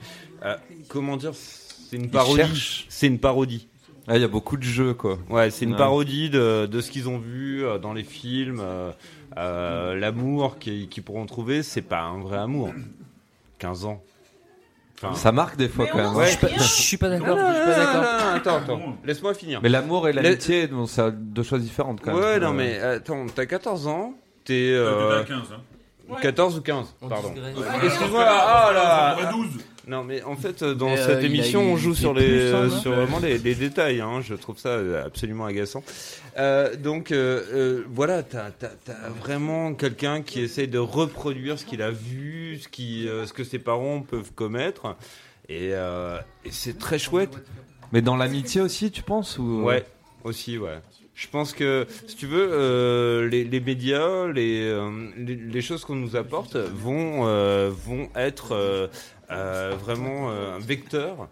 comment dire C'est une parodie. C'est une parodie. Ah, il y a beaucoup de jeux, quoi. Ouais, c'est une Ouais. parodie de, de ce qu'ils ont vu dans les films. Euh, L'amour qu'ils qu'ils pourront trouver, c'est pas un vrai amour. 15 ans. Enfin, Ça marque des fois quand même. Ouais. Je suis pas- je suis pas d'accord. Je suis pas d'accord. Attends, attends, laisse-moi finir. Mais l'amour et l'amitié, bon, c'est deux choses différentes quand même. Ouais, non, Euh, mais attends, t'as 14 ans, t'es. Euh, euh, t'es à 15, hein. 14 ou 15, On pardon. Excuse-moi, ah là On va 12. Non, mais en fait, euh, dans Mais, cette euh, émission, on joue sur les, hein, sur vraiment les, les détails. Hein, je trouve ça euh, absolument agaçant. Euh, donc, euh, euh, voilà, t'as as, vraiment quelqu'un qui essaye de reproduire ce qu'il a vu, ce, qui, euh, ce que ses parents peuvent commettre, et, euh, et c'est très chouette. Mais dans l'amitié aussi, tu penses ou... Ouais, aussi, ouais. Je pense que, si tu veux, euh, les, les médias, les, euh, les, les choses qu'on nous apporte vont, euh, vont être vraiment euh, un vecteur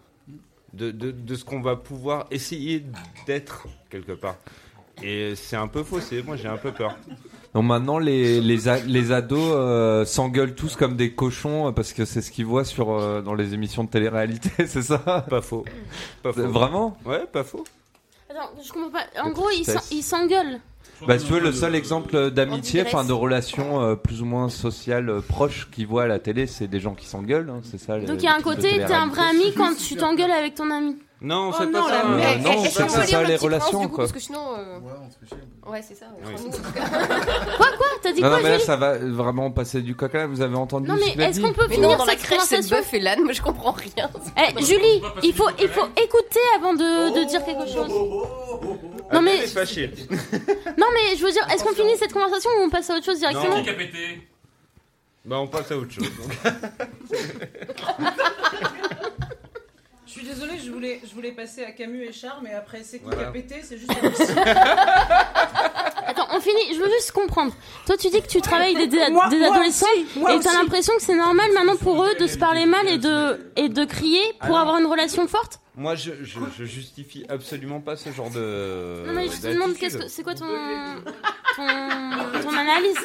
de, de, de ce qu'on va pouvoir essayer d'être quelque part. Et c'est un peu faussé, moi j'ai un peu peur. Donc maintenant, les, les, a- les ados euh, s'engueulent tous comme des cochons euh, parce que c'est ce qu'ils voient sur, euh, dans les émissions de télé-réalité, [laughs] c'est ça? Pas faux. Pas faux. Vraiment? Ouais, pas faux. Attends, je comprends pas. En gros, ils s'engueulent. Bah, si tu veux, le seul exemple d'amitié, enfin de relation euh, plus ou moins sociale euh, proche qu'ils voient à la télé, c'est des gens qui s'engueulent, hein, c'est ça. Donc il y a un côté, t'es un vrai ami quand tu t'engueules avec ton ami. Non, Oh c'est non, pas la ça. merde. Euh, non, c'est qu'on ça, les relations, quoi. Parce que sinon. euh, Ouais, c'est ça. [laughs] Quoi, quoi T'as dit Non, quoi, non, mais là, ça va vraiment passer du coq à vous avez entendu Non, mais est-ce qu'on peut finir non, dans la cette crèche, conversation bœuf et l'âne, moi je comprends rien. [laughs] Eh, Julie, il faut, il faut écouter avant de, de dire quelque chose. [laughs] Non mais, non mais, je veux dire, est-ce qu'on finit cette conversation ou on passe à autre chose directement Qui a pété? Bah, on passe à autre chose. Je suis désolée, je voulais, je voulais passer à Camus et Charles, mais après c'est qui Voilà. qui a pété, c'est juste. [laughs] Attends, on finit. Je veux juste comprendre. Toi, tu dis que tu travailles avec des, des- Moi- des moi adolescents aussi, moi et t'as aussi. l'impression que c'est normal maintenant pour eux de se parler mal et de et de crier pour Alors- avoir une relation forte? Moi, je, je, je justifie absolument pas ce genre de. non mais je te demande d'attitude. qu'est-ce que c'est quoi ton ton, ton analyse?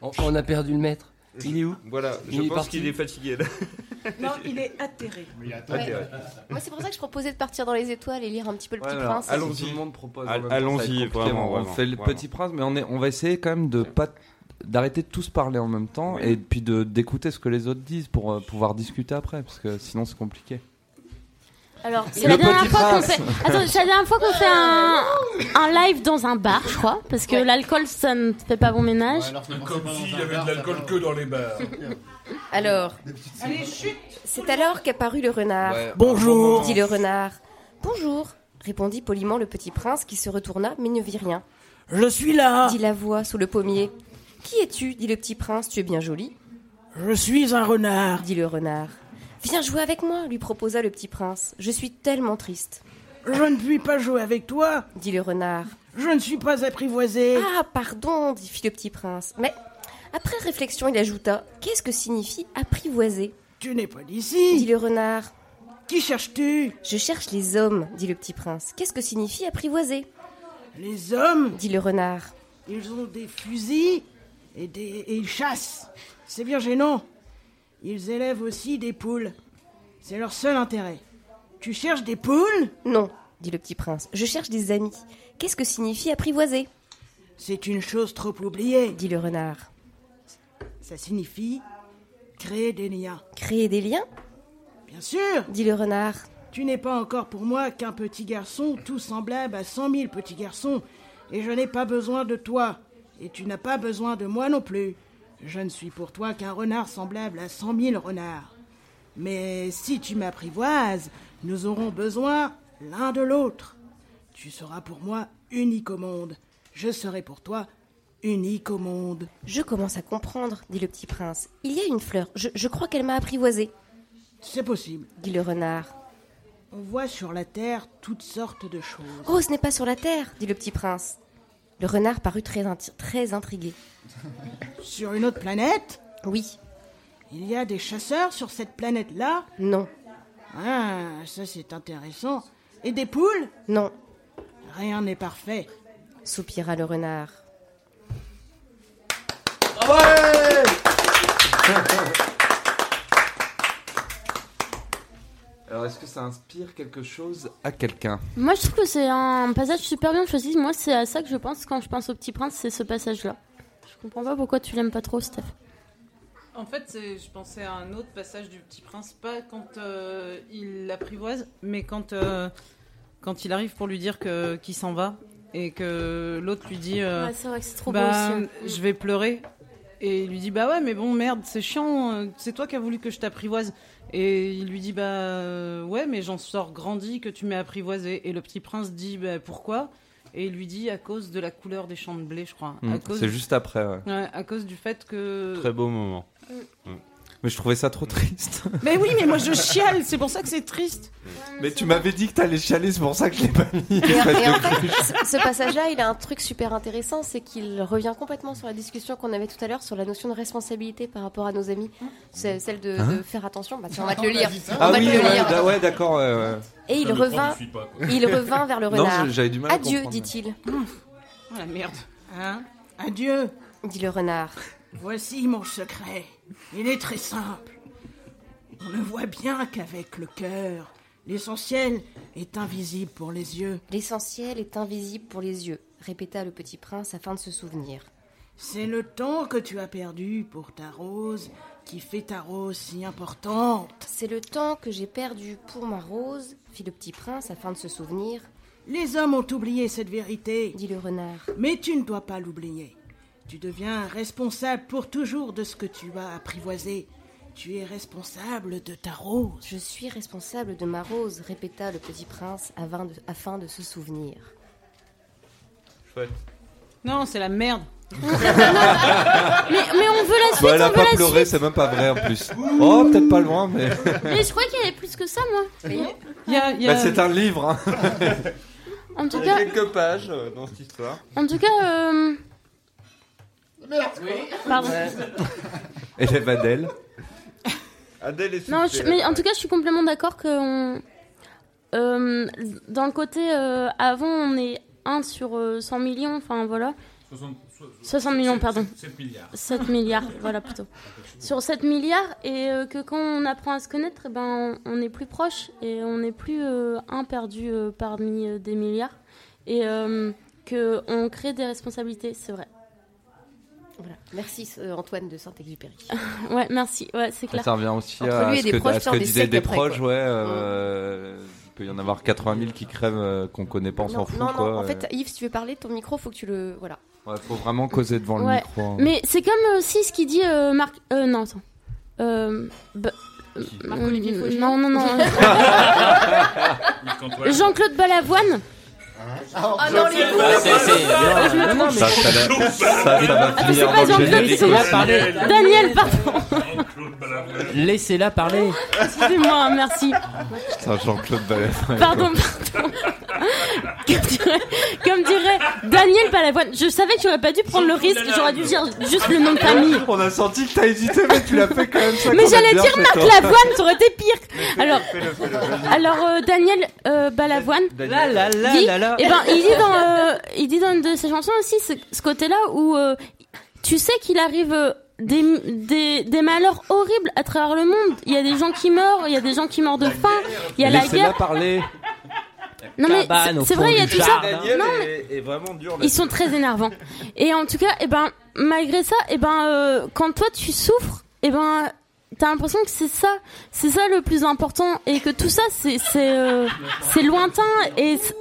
On, on a perdu le maître. Il est où? Voilà, je Il est pense parti. qu'il est fatigué là. Non, il est atterré. Atterré. Moi, c'est pour ça que je proposais de partir dans les étoiles et lire un petit peu le Ouais, Petit alors, Prince. allons-y. Allons-y, vraiment, On fait le. Petit Prince, mais on, est, on va essayer quand même de pas d'arrêter de tous parler en même temps et puis de d'écouter ce que les autres disent pour euh, pouvoir discuter après, parce que sinon c'est compliqué. Alors, c'est la dernière Petit fois qu'on Prince. fait. Attends, c'est la dernière fois qu'on fait un, un live dans un bar, je crois, parce que l'alcool ça ne fait pas bon ménage. Comme s'il y avait de l'alcool que dans les bars. [laughs] Alors, c'est alors qu'apparut le renard. Ouais, Bonjour. Dit le renard. Bonjour, répondit poliment le petit prince qui se retourna mais ne vit rien. Je suis là. Dit la voix sous le pommier. Qui es-tu? Dit le petit prince. Tu es bien joli. Je suis un renard. Dit le renard. Viens jouer avec moi, lui proposa le petit prince. Je suis tellement triste. Je ne puis pas jouer avec toi. Dit le renard. Je ne suis pas apprivoisé. Ah, pardon, dit fit le petit prince. Mais après réflexion, il ajouta Qu'est-ce que signifie apprivoiser? Tu n'es pas dit d'ici. le renard. Qui cherches-tu? Je cherche les hommes, dit le petit prince. Qu'est-ce que signifie apprivoiser? Les hommes, dit le renard. ils ont des fusils et, des... et ils chassent. C'est bien gênant. Ils élèvent aussi des poules. C'est leur seul intérêt. Tu cherches des poules? Non, dit le petit prince. Je cherche des amis. Qu'est-ce que signifie apprivoiser? C'est une chose trop oubliée. dit le renard. Ça signifie créer des liens. Créer des liens Bien sûr, dit le renard. tu n'es pas encore pour moi qu'un petit garçon tout semblable à cent mille petits garçons, et je n'ai pas besoin de toi, et tu n'as pas besoin de moi non plus. Je ne suis pour toi qu'un renard semblable à cent mille renards. Mais si tu m'apprivoises, nous aurons besoin l'un de l'autre. Tu seras pour moi unique au monde. Je serai pour toi unique au monde. Je commence à comprendre, dit le petit prince. Il y a une fleur. Je, je crois qu'elle m'a apprivoisé, C'est possible. dit le renard. On voit sur la terre toutes sortes de choses. Oh, ce n'est pas sur la terre, dit le petit prince. Le renard parut très intrigué. [laughs] Sur une autre planète? Oui, Il y a des chasseurs sur cette planète-là? Non, Ah, ça c'est intéressant. Et des poules? Non, Rien n'est parfait. soupira le renard. Alors est-ce que ça inspire quelque chose à quelqu'un? Moi, je trouve que c'est un passage super bien choisi. Moi, c'est à ça que je pense quand je pense au Petit Prince, c'est ce passage-là. Je comprends pas pourquoi tu l'aimes pas trop, Steph. En fait, c'est- je pensais à un autre passage du Petit Prince, pas quand euh, il l'apprivoise, mais quand, euh, quand il arrive pour lui dire que qu'il s'en va et que l'autre lui dit euh, Ouais, c'est vrai que c'est trop bah, beau aussi. je vais pleurer. Et il lui dit bah ouais mais bon merde c'est chiant euh, c'est toi qui as voulu que je t'apprivoise. Et il lui dit bah euh, ouais mais j'en sors grandi que tu m'as apprivoisé. Et le petit prince dit bah pourquoi? Et il lui dit à cause de la couleur des champs de blé je crois. Hmm, C'est juste après, ouais. Ouais, à cause du fait que Très beau moment. Mais je trouvais ça trop triste. [laughs] mais oui mais moi je chiale c'est pour ça que c'est triste Mais tu m'avais dit que t'allais chialer, c'est pour ça que je l'ai pas mis. Et, en- Parce et en que- fait, ce, passage-là, il a un truc super intéressant, c'est qu'il revient complètement sur la discussion qu'on avait tout à l'heure sur la notion de responsabilité par rapport à nos amis, C'est celle de, Hein de faire attention. Bah, tiens, on va te le lire. On Ah va oui, te le ouais, lire. ouais, d'accord. ouais, ouais. Et il revint, pas, il revint vers le Non, renard. j'avais du mal Adieu, dit-il. oh la merde Hein? Adieu. Dit le renard. Voici mon secret. Il est très simple. On ne voit bien qu'avec le cœur. L'essentiel est invisible pour les yeux. L'essentiel est invisible pour les yeux, répéta le petit prince afin de se souvenir. C'est le temps que tu as perdu pour ta rose qui fait ta rose si importante. C'est le temps que j'ai perdu pour ma rose, fit le petit prince afin de se souvenir, Les hommes ont oublié cette vérité, dit le renard. mais tu ne dois pas l'oublier. Tu deviens responsable pour toujours de ce que tu as apprivoisé. Tu es responsable de ta rose. Je suis responsable de ma rose, répéta le petit prince afin de, afin de se souvenir. Chouette. non c'est la merde [laughs] mais, mais on veut la suite, Bah, elle a on veut pas la pleuré, suite. c'est même pas vrai en plus. Oh, peut-être pas loin, mais. [laughs] Mais je crois qu'il y avait plus que ça, moi. Il y a, il y a- Bah, c'est un livre. Hein. En tout Il y a cas, quelques pages euh, dans cette histoire. en tout cas, euh... Pardon. Élève [laughs] Adèle. Adèle est Non, je- mais en tout cas, je suis complètement d'accord que on- euh, dans le côté euh, avant, on est 1 sur euh, 100 millions, enfin voilà. 60 millions, pardon. 7 milliards. 7 milliards, [laughs] voilà plutôt. Sur 7 milliards, et euh, que quand on apprend à se connaître, eh ben, on, on est plus proche et on n'est plus euh, un perdu euh, parmi euh, des milliards. Et euh, qu'on crée des responsabilités, c'est vrai. Voilà. Merci euh, Antoine de Saint-Exupéry. [laughs] Ouais, merci, ouais, c'est clair. Ça revient aussi Entre à lui et ce des que, proches, à ce que des disaient des après, proches, quoi. ouais. euh, Il peut y en avoir 80 000 qui crèvent euh, qu'on connaît pas, on s'en fout. non, non, quoi. en fait, Yves, si tu veux parler, ton micro, faut que tu le. Voilà. Ouais, faut vraiment causer devant le Ouais. micro. hein. Mais c'est comme aussi ce qu'il dit euh, Marc. Euh, non, attends. Euh, bah, euh, Marc-Olivier Non, non, non. [laughs] Jean-Claude Balavoine. Ah non, les Ah, non, non, non, mais- Ça, ça, va- ça, ça va Attends, finir c'est dans pas le Jean-Claude, générique. c'est Laissez-la parler. Daniel, pardon. Laissez-la parler. Excusez-moi, merci. Putain, Jean-Claude Balavoine. Pardon, pardon. Comme dirait, comme dirait Daniel Balavoine. Je savais que j'aurais pas dû prendre le risque, j'aurais dû dire juste le nom de famille. On a senti que t'as hésité, mais tu l'as fait quand même. ça Mais j'allais dire Marc. Lavoine, ça aurait été pire. Alors, alors euh, Daniel euh, Balavoine. Là, là, là, dit, là, là. Eh ben, il dit dans, euh, il dit dans une de ses chansons aussi ce, ce côté-là où euh, tu sais qu'il arrive euh, des, des, des malheurs horribles à travers le monde. Il y a des gens qui meurent, il y a des gens qui meurent de faim, il y a la guerre. parler. Non mais c'est- vrai, il y a tout ça. Non, mais est, est vraiment dur là. ils sont très énervants. Et en tout cas, eh ben, malgré ça, eh ben, euh, quand toi tu souffres, eh ben, t'as l'impression que c'est ça, c'est ça le plus important, et que tout ça, c'est, c'est, euh, c'est lointain et c-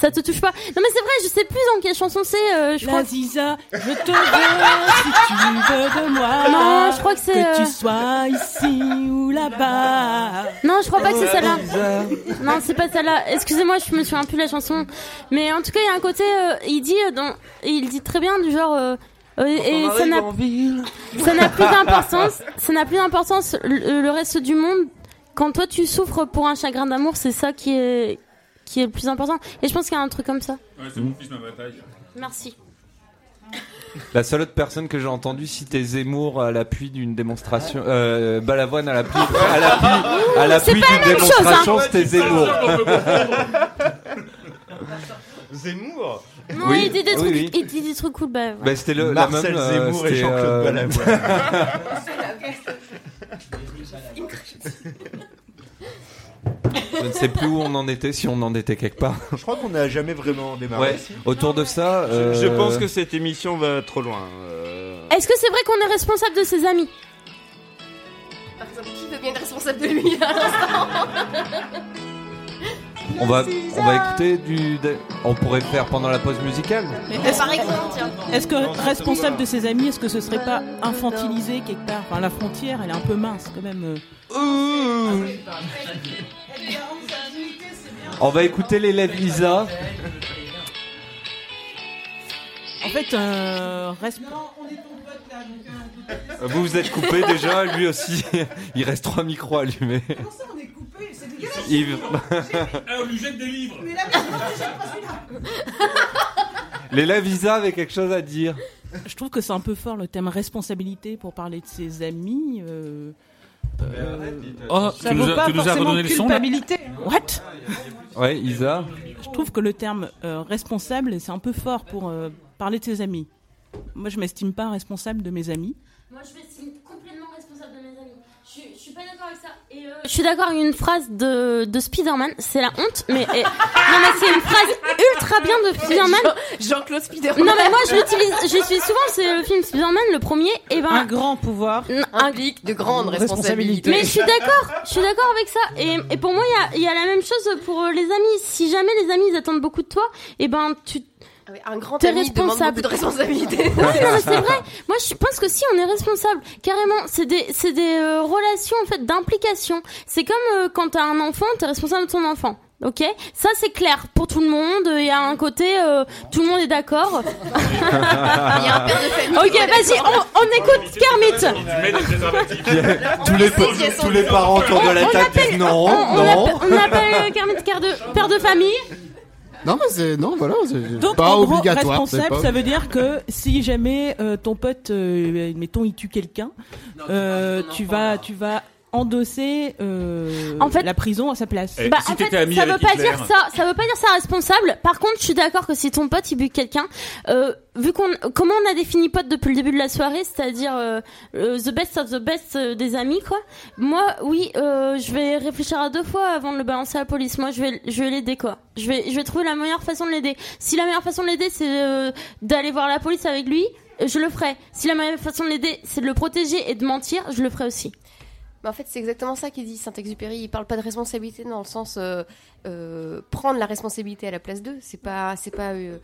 ça te touche pas. Non mais c'est vrai, je sais plus dans quelle chanson c'est. euh, je crois. La Ziza, je te veux si tu veux de moi. Non, je crois que c'est, Que tu euh, sois ici ou là-bas. Non, je crois pas que c'est celle-là. Non, c'est pas celle-là. Excusez-moi, je me souviens plus de la chanson. Mais en tout cas, il y a un côté, euh, il dit, euh, dans, il dit très bien du genre. euh, euh, et ça n'a, ça n'a plus d'importance. Ça n'a plus d'importance. Le, le reste du monde, quand toi tu souffres pour un chagrin d'amour, c'est ça qui est, qui est le plus important. Et je pense qu'il y a un truc comme ça. Ouais, c'est mon fils, ma bataille. Merci. La seule autre personne que j'ai entendu citer Zemmour à l'appui d'une démonstration, euh, Balavoine à l'appui, à l'appui, à l'appui pas la d'une même chose, démonstration, hein. c'était Zemmour. [laughs] Zemmour Non, Oui, il dit des oui, trucs, oui. il dit des trucs cool. Bah, ouais. Bah, c'était le, la même, Marcel euh, Zemmour et Jean-Claude euh, Balavoine. [laughs] [laughs] Je ne sais plus où on en était, si on en était quelque part. Je crois qu'on n'a jamais vraiment démarré. Ouais. Autour de ça, Je, je euh, pense que cette émission va trop loin. euh. Est-ce que c'est vrai qu'on est responsable de ses amis? Par exemple, qui veut bien être responsable de lui à l'instant? [laughs] on va, on va écouter du, on pourrait le faire pendant la pause musicale. Est-ce Par exemple, tiens. est-ce que responsable de ses amis, est-ce que ce serait pas infantilisé quelque part? Enfin, la frontière, elle est un peu mince quand même. euh. On va écouter l'élève Lisa. En fait, euh, resp- Vous vous êtes coupé déjà, lui aussi. [laughs] Il reste trois micros allumés. On [laughs] lui jette des livres [laughs] L'élève Lisa avait quelque chose à dire. je trouve que c'est un peu fort le thème responsabilité pour parler de ses amis. euh, euh, Oh, Ça tu nous vaut as, pas tu nous as le son là culpabilité. What? Ouais, Isa. Je trouve que le terme euh, responsable, c'est un peu fort pour euh, parler de ses amis. Moi, je m'estime pas responsable de mes amis. Moi, je m'estime complètement responsable de mes amis. Je, je suis pas d'accord avec ça. Et euh, je suis d'accord avec une phrase de, de Spider-Man. C'est la honte, mais et- non, mais c'est une phrase ultra bien de Spider-Man. Jean- Jean-Claude Spiderman. Non, mais moi, je l'utilise. Je suis souvent. C'est le film Spider-Man, le premier. Et ben, Un grand pouvoir. implique de grandes responsabilités. mais je suis d'accord. Je suis d'accord avec ça. Et, et pour moi, il y a, il y a la même chose pour euh, les amis. Si jamais les amis ils attendent beaucoup de toi, et ben tu Un grand T'es ami demande responsable. beaucoup de [laughs] non, mais c'est vrai. Moi, je pense que si on est responsable, carrément, c'est des, c'est des euh, relations en fait d'implication. C'est comme euh, quand t'as un enfant, t'es responsable de ton enfant. Ok, ça c'est clair pour tout le monde. Il y a un côté, euh, tout le monde est d'accord. Il y a un père de famille. Ok, vas-y, on, on écoute Kermit. [laughs] tous les, tous les parents autour de la On table appelle- disent non, on, on non. appelle, on appelle Kermit père de, père de famille. Non, mais c'est non, voilà, c'est Donc, pas en gros, obligatoire. responsable, pas- ça veut dire que si jamais euh, ton pote, euh, mettons, il tue quelqu'un, euh, tu vas, tu vas endosser euh, En fait- la prison à sa place. Eh, Bah, si en fait, ça veut pas dire ça. Ça veut pas dire ça responsable. Par contre, je suis d'accord que si ton pote il bute quelqu'un, euh, vu qu'on, comment on a défini pote depuis le début de la soirée, c'est-à-dire euh, euh, the best of the best euh, des amis, quoi. Moi, oui, euh, je vais réfléchir à deux fois avant de le balancer à la police. Moi, je vais, je vais l'aider, quoi. Je vais, je vais trouver la meilleure façon de l'aider. Si la meilleure façon de l'aider, c'est euh, d'aller voir la police avec lui. Je le ferai. Si la meilleure façon de l'aider, c'est de le protéger et de mentir, je le ferai aussi. Mais en fait, c'est exactement ça qu'il dit Saint-Exupéry. Il parle pas de responsabilité dans le sens euh, euh, prendre la responsabilité à la place d'eux. C'est pas, c'est pas euh,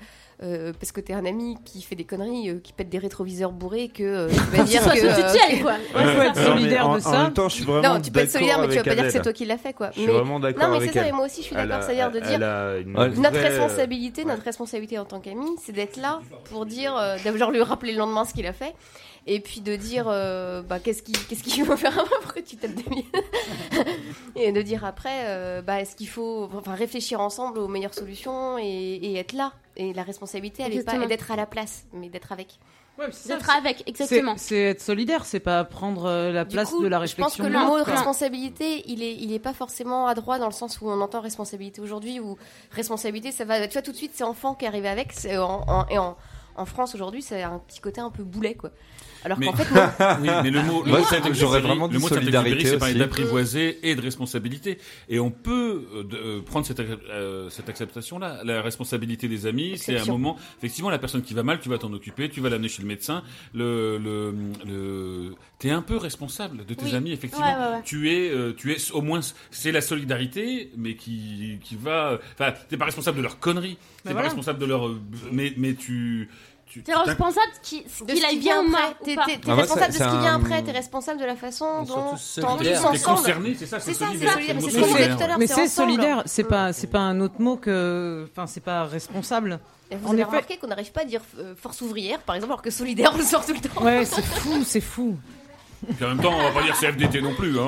euh, parce que t'es un ami qui fait des conneries, euh, qui pète des rétroviseurs bourrés que euh, tu vas [laughs] dire que. ce tu quoi. Il faut être Non, solidaire en- de En ça. même temps, je suis vraiment Non, tu peux être solidaire, mais tu vas pas dire que c'est toi qui qui l'as fait, quoi. Je suis mais... vraiment d'accord Non, mais c'est ça. elle. Et moi aussi, je suis d'accord. C'est-à-dire de dire Ouais. notre responsabilité, notre responsabilité en tant qu'ami, c'est d'être là pour dire, euh, d'abord lui rappeler le lendemain ce qu'il a fait, et puis de dire, euh, bah qu'est-ce qu'il, qu'est-ce qu'il faut faire après tu tapes des [laughs] Et de dire après, euh, bah est-ce qu'il faut, enfin réfléchir ensemble aux meilleures solutions et, et être là. Et la responsabilité, elle est pas d'être à la place, mais d'être avec. D'être avec, C'est exactement. c'est être solidaire, c'est pas prendre euh, la Du place coup, de la je pense réflexion. que le mot responsabilité, il est, il est pas forcément adroit dans le sens où on entend responsabilité aujourd'hui, où responsabilité, ça va, tu vois, tout de suite, c'est enfant qui arrive avec, c'est en, en- et en, en France aujourd'hui, c'est un petit côté un peu boulet, quoi. Alors Mais, qu'en fait, [laughs] non. oui, mais le mot, le Moi, j'aurais vraiment le mot solidarité c'est parler d'apprivoiser et de responsabilité. Et on peut euh, euh, prendre cette, euh, cette acceptation-là. La responsabilité des amis, c'est un moment. Effectivement, la personne qui va mal, tu vas t'en occuper, tu vas l'amener chez le médecin. Le, le, le, t'es un peu responsable de tes Oui. amis, effectivement. Ouais, ouais, ouais. Tu es, euh, tu es au moins, c'est la solidarité, mais qui, qui va. Enfin, t'es pas responsable de leurs conneries. T'es pas voilà. responsable de leur, mais, mais tu. Tu T'es responsable qui, de qu'il ce qui vient après. T'es Ah, responsable c'est- de ce qui vient un- après, t'es responsable de la façon dont t'en tous T'es ensemble. concerné, c'est ça, C'est ça, solidaire. c'est solidaire, mais c'est ce le qu'on mot disait solidaire. tout à l'heure. Mais c'est solidaire, pas, c'est pas un autre mot que, enfin, c'est pas responsable. Et vous En avez remarqué qu'on n'arrive pas à dire euh, force ouvrière, par exemple, alors que solidaire, on le sort tout le temps. Ouais, c'est fou, c'est fou. Puis en même temps, on va pas dire CFDT non plus. Hein.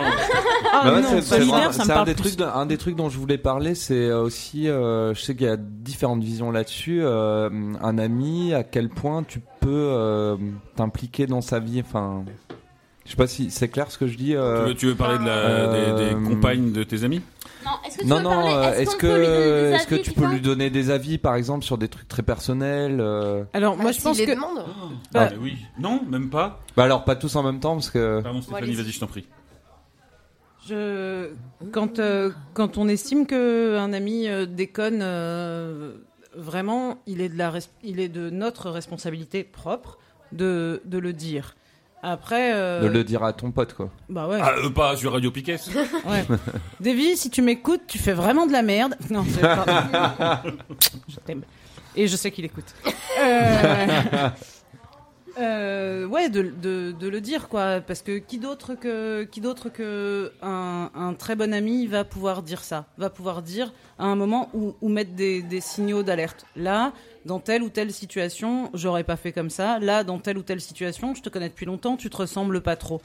Ah Bah ouais, non, c'est- solidaire, ça me un des plus. trucs, d'un- un des trucs dont je voulais parler, c'est euh, aussi, euh, je sais qu'il y a différentes visions là-dessus. euh, un ami, à quel point tu peux euh, t'impliquer dans sa vie. Enfin, je sais pas si c'est clair ce que je dis. euh, Tu, veux, tu veux parler de la, euh, des, des compagnes de tes amis? Est-ce que tu non, non. parler euh, Est-ce Est-ce qu'on peut lui donner que, des est-ce que avis tu peux lui donner des avis, par exemple, sur des trucs très personnels euh, Alors moi, Ah, je pense les que demande. Ah, mais oui. Non, même pas. Bah alors pas tous en même temps parce que. Pardon Stéphanie, vas-y, je t'en prie. Je... Quand, euh, quand on estime qu'un ami euh, déconne, euh, vraiment, il est, de la res- il est de notre responsabilité propre de, de le dire. Après. euh, De le dire à ton pote quoi. Bah ouais. Ah, euh, pas sur Radio Piquet. [laughs] ouais. Davy, si tu m'écoutes, tu fais vraiment de la merde. Non, [laughs] je t'aime. Et je sais qu'il écoute. Euh, euh, ouais, de, de, de le dire, quoi. Parce que qui d'autre que, qui d'autre que un, un très bon ami va pouvoir dire ça? Va pouvoir dire à un moment où, où mettre des, des signaux d'alerte. Là, dans telle ou telle situation, j'aurais pas fait comme ça. Là, dans telle ou telle situation, je te connais depuis longtemps, tu te ressembles pas trop.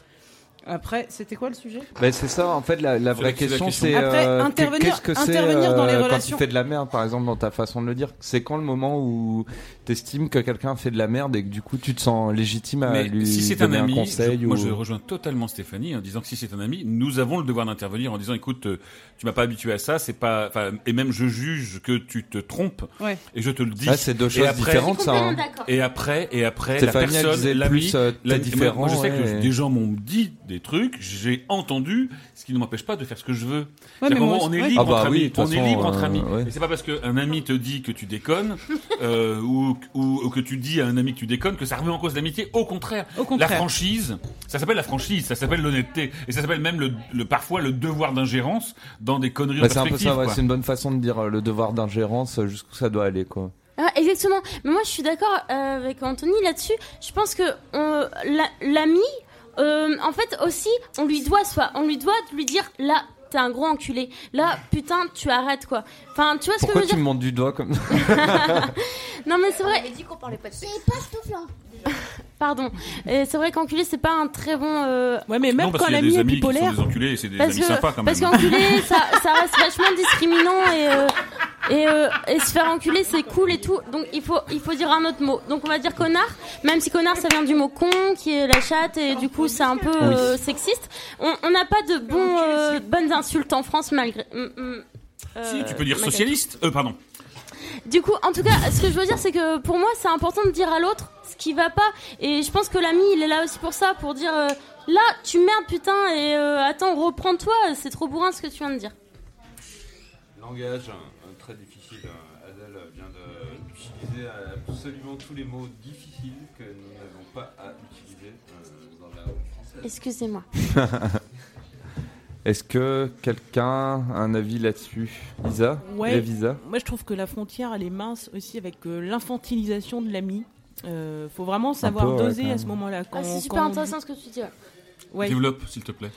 Après, c'était quoi le sujet? Bah, c'est ça, en fait, la, la vraie la- la question, c'est euh, qu'est-ce que c'est intervenir dans les euh, quand il fait de la merde, par exemple, dans ta façon de le dire. C'est quand le moment où t'estimes que quelqu'un fait de la merde et que du coup tu te sens légitime à Mais lui si c'est un ami, conseil je- ou... moi je rejoins totalement Stéphanie en disant que si c'est un ami, nous avons le devoir d'intervenir en disant écoute, euh, tu m'as pas habitué à ça, c'est pas, enfin, et même je juge que tu te trompes Ouais. et je te le dis. Ah, c'est deux Et choses après- différentes, ça. hein. Et après, et après, la Stéphanie, elle personne, l'ami, euh, la- différent, Moi, je sais ouais. que des gens m'ont dit des trucs, j'ai entendu, ce qui ne m'empêche pas de faire ce que je veux. C'est-à-dire mais moi moment, on aussi- est ouais. libre Ah bah entre oui, amis. On est libre entre amis. ouais. Et c'est pas parce qu'un ami te dit que tu déconnes, [laughs] euh, ou, ou, ou que tu dis à un ami que tu déconnes que ça remet en cause l'amitié. Au contraire. Au contraire. La franchise, ça s'appelle la franchise, ça s'appelle l'honnêteté. Et ça s'appelle même le, le- parfois le devoir d'ingérence dans des conneries Bah, c'est un peu ça, ouais, c'est une bonne façon de dire euh, le devoir d'ingérence euh, jusqu'où ça doit aller, quoi. Ah, exactement. Mais moi, je suis d'accord euh, avec Anthony là-dessus. Je pense que euh, la- l'ami, euh, en fait, aussi, on lui doit soit, on lui doit lui dire là, t'es un gros enculé. Là, putain, tu arrêtes quoi. Enfin, tu vois ce que Pourquoi je veux tu dire me montes du doigt comme [laughs] Non, mais c'est vrai. On dit qu'on parlait pas de sexe. C'est pas soufflant. [laughs] Pardon. Et c'est vrai qu'enculé, c'est pas un très bon. euh, Ouais, mais même Non, parce quand l'ami est amis qui sont bipolaire. des enculés et c'est des Parce amis que, sympas quand même. parce qu'enculé, ça, ça reste vachement discriminant et, euh, et, euh, et se faire enculer, c'est cool et tout. Donc il faut, il faut dire un autre mot. Donc on va dire connard, même si connard ça vient du mot con, qui est la chatte, et du coup c'est un peu euh, sexiste. On n'a pas de bons, euh, bonnes insultes en France malgré. Si, tu peux dire socialiste. Euh, pardon. Du coup, en tout cas, ce que je veux dire, c'est que pour moi, c'est important de dire à l'autre ce qui va pas. Et je pense que l'ami, il est là aussi pour ça, pour dire euh, là, tu merdes, putain, et euh, attends, reprends-toi, c'est trop bourrin ce que tu viens de dire. Langage très difficile. euh, Adèle vient d'utiliser absolument tous les mots difficiles que nous n'avons pas à utiliser euh, dans la langue française. Excusez-moi. [laughs] Est-ce que quelqu'un a un avis là-dessus? Isa? Ouais. Visa? Moi, je trouve que la frontière, elle est mince aussi avec euh, l'infantilisation de l'ami. Euh, faut vraiment savoir peu, doser à ce moment-là. Ah, c'est quand super on- intéressant ce que tu dis. ouais. Ouais. Développe, s'il te plaît.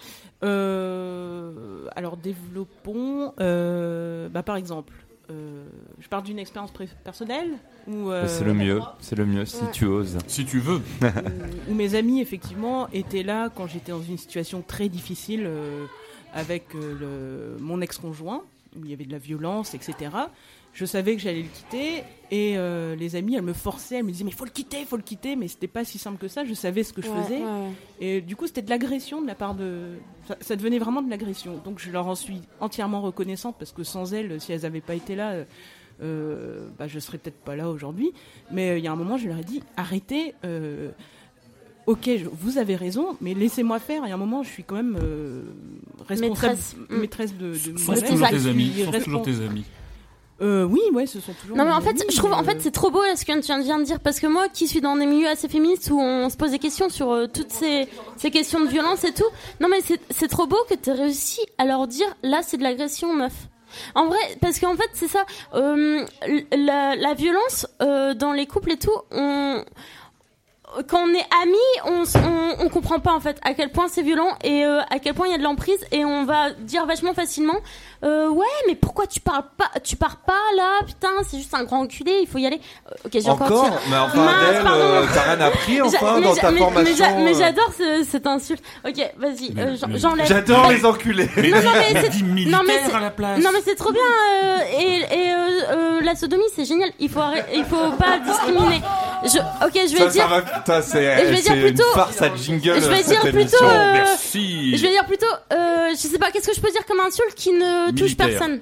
Euh, alors développons. euh, bah, par exemple, euh, je parle d'une expérience personnelle où. euh, C'est le mieux, c'est le mieux si Ouais. tu oses. Si tu veux. [laughs] où mes amis effectivement étaient là quand j'étais dans une situation très difficile euh, avec euh, le- mon ex-conjoint où il y avait de la violence etc je savais que j'allais le quitter et euh, les amis elles me forçaient elles me disaient mais faut le quitter faut le quitter. Mais c'était pas si simple que ça je savais ce que je Ouais, faisais. ouais. et du coup c'était de l'agression de la part de ça, ça devenait vraiment de l'agression. Donc je leur en suis entièrement reconnaissante parce que sans elles si elles avaient pas été là euh, euh, bah, je serais peut-être pas là aujourd'hui. Mais euh, il y a un moment je leur ai dit arrêtez euh, Ok, je- vous avez raison, mais laissez-moi faire. Il y a un moment, je suis quand même euh, responsable, Maîtresse. maîtresse, de, de Sont toujours tes amis. Sont toujours tes amis. Euh, oui, ouais, ce sont toujours. Non mais en fait, amis, je trouve en euh, fait c'est trop beau ce que tu viens de dire parce que moi qui suis dans des milieux assez féministes où on se pose des questions sur euh, toutes ces, ces questions de violence et tout. Non mais c'est trop beau que tu aies réussi à leur dire là c'est de l'agression meuf. En vrai, parce qu'en fait c'est ça, euh, la, la violence euh, dans les couples et tout, on quand on est amis, on, on, on comprend pas en fait à quel point c'est violent et euh, à quel point il y a de l'emprise et on va dire vachement facilement euh, ouais mais pourquoi tu parles pas tu pars pas là putain c'est juste un grand enculé il faut y aller Euh, ok j'ai encore, Encore tiré. Mais enfin, Mince, Adèle, euh, t'as rien appris, enfin, dans ta mais- formation, mais j'a- mais j'adore ce- cette insulte ok vas-y euh, j'en- j'enlève J'adore les enculés. Mais non, mais c'est- non, mais c'est- à la place. Non mais c'est trop bien euh, et, et euh, euh, la sodomie c'est génial. Il faut arrêter- il faut pas discriminer. Je, ok je vais Ça, dire. ça va, putain, je vais dire plutôt. une farce à jingle. Je vais dire plutôt. euh, Merci. Je vais dire plutôt. Euh, je sais pas. Qu'est-ce que je peux dire comme insulte qui ne touche personne.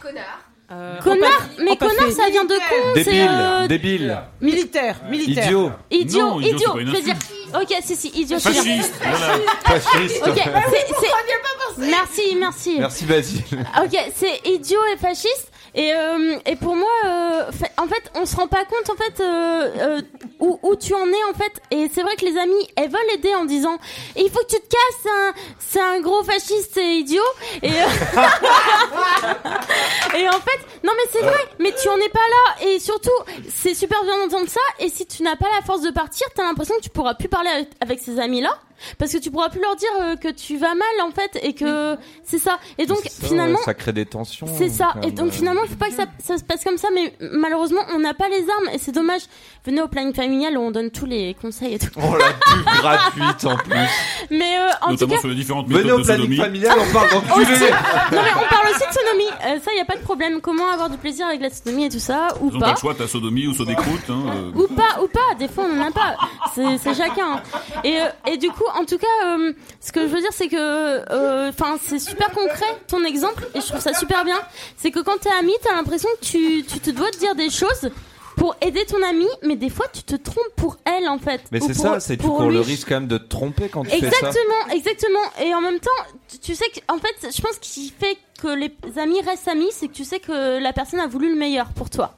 Connard. euh, Connard. Mais connard ça vient de con. C'est Débile, euh, débile, Militaire, militaire. idiot, idiot, Non, idiot, Je vais dire. Ok si si idiot. Fasciste. Voilà. fasciste. Ok. c'est- c'est- Merci merci. Merci Basile. Ok, c'est idiot et fasciste. Et, euh, et pour moi, euh, en fait, on se rend pas compte en fait euh, euh, où, où tu en es en fait. Et c'est vrai que les amis, elles veulent aider en disant il faut que tu te casses, c'est un, c'est un gros fasciste et idiot. Et, euh, [laughs] et en fait, non mais c'est vrai, mais tu en es pas là. Et surtout, c'est super bien d'entendre ça. Et si tu n'as pas la force de partir, t'as l'impression que tu pourras plus parler avec, avec ces amis là. Parce que tu pourras plus leur dire euh, que tu vas mal en fait et que c'est ça. Et donc Ça, finalement, ouais, ça crée des tensions. c'est ça. Et donc euh. finalement, il faut pas que ça, ça se passe comme ça. Mais malheureusement, on n'a pas les armes et c'est dommage. Venez au planning familial où on donne tous les conseils et tout. Oh la pub gratuite en plus. [laughs] Mais euh, en tout Notamment cas, sur les différentes Venez au de planning familial, on parle [laughs] aussi. d'enculé. non mais on parle aussi de sodomie. Euh, ça, il y a pas de problème. Comment avoir du plaisir avec la sodomie et tout ça ou Ils ont pas pas le choix, t'as sodomie ou sodécroute. Hein, euh. ou pas ou pas des fois on n'en a pas c'est chacun hein. et euh, et du coup en tout cas euh, ce que je veux dire c'est que euh, enfin c'est super concret ton exemple et je trouve ça super bien c'est que quand t'es ami t'as l'impression que tu tu te dois de dire des choses pour aider ton ami mais des fois tu te trompes pour elle en fait Mais c'est ça, c'est tu pour cours le risque quand même de te tromper quand tu fais ça. Exactement, exactement. Et en même temps, tu, tu sais que, en fait, je pense ce qui fait que les amis restent amis, c'est que tu sais que la personne a voulu le meilleur pour toi.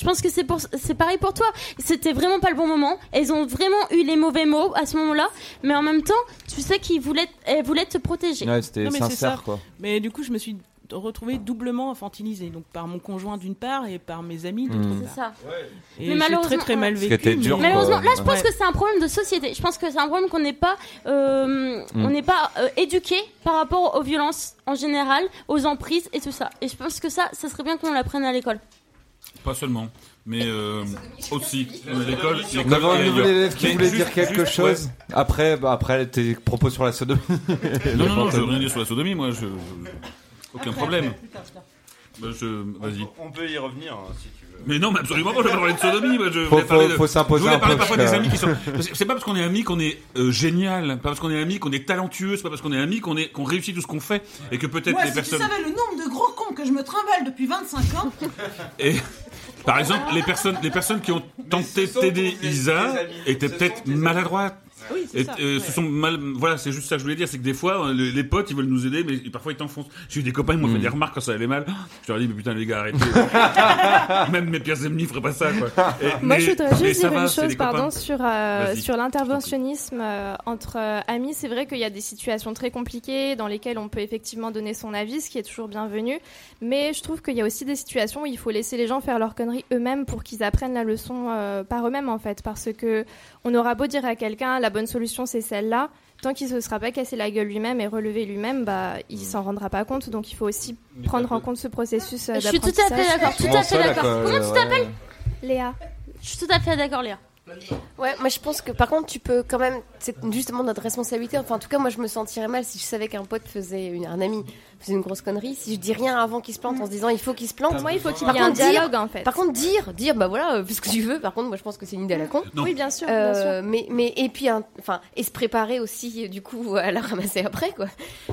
Je pense que c'est pour, c'est pareil pour toi. C'était vraiment pas le bon moment. Elles ont vraiment eu les mauvais mots à ce moment-là, mais en même temps, tu sais qu'ils voulaient, elles voulaient te protéger. Ouais, c'était sincère ça. quoi. Mais du coup, je me suis retrouvé doublement infantilisée, donc par mon conjoint d'une part et par mes amis d'autre Mm. part. C'est ça. Et Mais malheureusement, très très mal ouais. vécu. Dur, mais-. Malheureusement, là, je pense Ouais. que c'est un problème de société. Je pense que c'est un problème qu'on n'est pas, euh, Mm. on n'est pas euh, éduqué par rapport aux violences en général, aux emprises et tout ça. Et je pense que ça, ça serait bien qu'on l'apprenne à l'école. Pas seulement, mais euh, aussi. L'école, On l'école avait un nouvel élève qui Mais voulait juste- dire quelque juste, chose. ouais. Après, bah, après tes propos sur la sodomie. Non, non, non, je veux rien dire sur la sodomie, moi, je... je- aucun problème. Bah, je... Vas-y. On peut y revenir hein, si tu veux. Mais non, mais absolument pas, je vais pas parler de sodomie, moi, je Faut- voulais parler faut- de- faut s'imposer je voulais un parler peu, parfois des amis qui sont... C'est c'est pas parce qu'on est amis qu'on est euh, génial, pas parce qu'on est amis qu'on est talentueux, c'est pas parce qu'on est amis qu'on est qu'on réussit tout ce qu'on fait, et que peut-être Moi, les si personnes... tu savais le nombre de gros cons que je me trimballe depuis 25 ans, Et par exemple, les personnes, les personnes qui ont tenté d'aider Isa étaient peut-être maladroites. Oui, c'est ça, euh, ouais. se sont mal, voilà, c'est juste ça que je voulais dire, c'est que des fois, euh, les, les potes, ils veulent nous aider, mais parfois ils t'enfoncent. J'ai eu des copains, ils m'ont Hmm. fait des remarques quand ça allait mal. Je leur ai dit, mais putain, les gars, arrêtez. [laughs] Même mes pires ennemis feraient pas ça, quoi. Et- Moi, mais- je voudrais juste dire va, une chose, pardon, sur, euh, sur l'interventionnisme euh, entre euh, amis. C'est vrai qu'il y a des situations très compliquées dans lesquelles on peut effectivement donner son avis, ce qui est toujours bienvenu. Mais je trouve qu'il y a aussi des situations où il faut laisser les gens faire leurs conneries eux-mêmes pour qu'ils apprennent la leçon euh, par eux-mêmes, en fait. Parce que on aura beau dire à quelqu'un, la bonne solution, c'est celle-là. Tant qu'il ne se sera pas cassé la gueule lui-même et relevé lui-même, bah, il s'en rendra pas compte. Donc il faut aussi prendre en compte ce processus euh, Je suis tout à fait d'accord, tout à fait d'accord. Comment tu t'appelles Léa. Je suis tout à fait d'accord, Léa. Ouais, moi je pense que par contre tu peux quand même, c'est justement notre responsabilité. Enfin en tout cas moi je me sentirais mal si je savais qu'un pote faisait une, un ami faisait une grosse connerie. Si je dis rien avant qu'il se plante en se disant il faut qu'il se plante. Moi, il faut qu'il y ait un dialogue, en fait. Par contre dire, dire bah voilà, euh, fais ce que tu veux. Par contre moi je pense que c'est une idée à la con. Oui, bien sûr, Euh, bien sûr. Mais mais et puis enfin et se préparer aussi du coup [laughs] à la ramasser après quoi.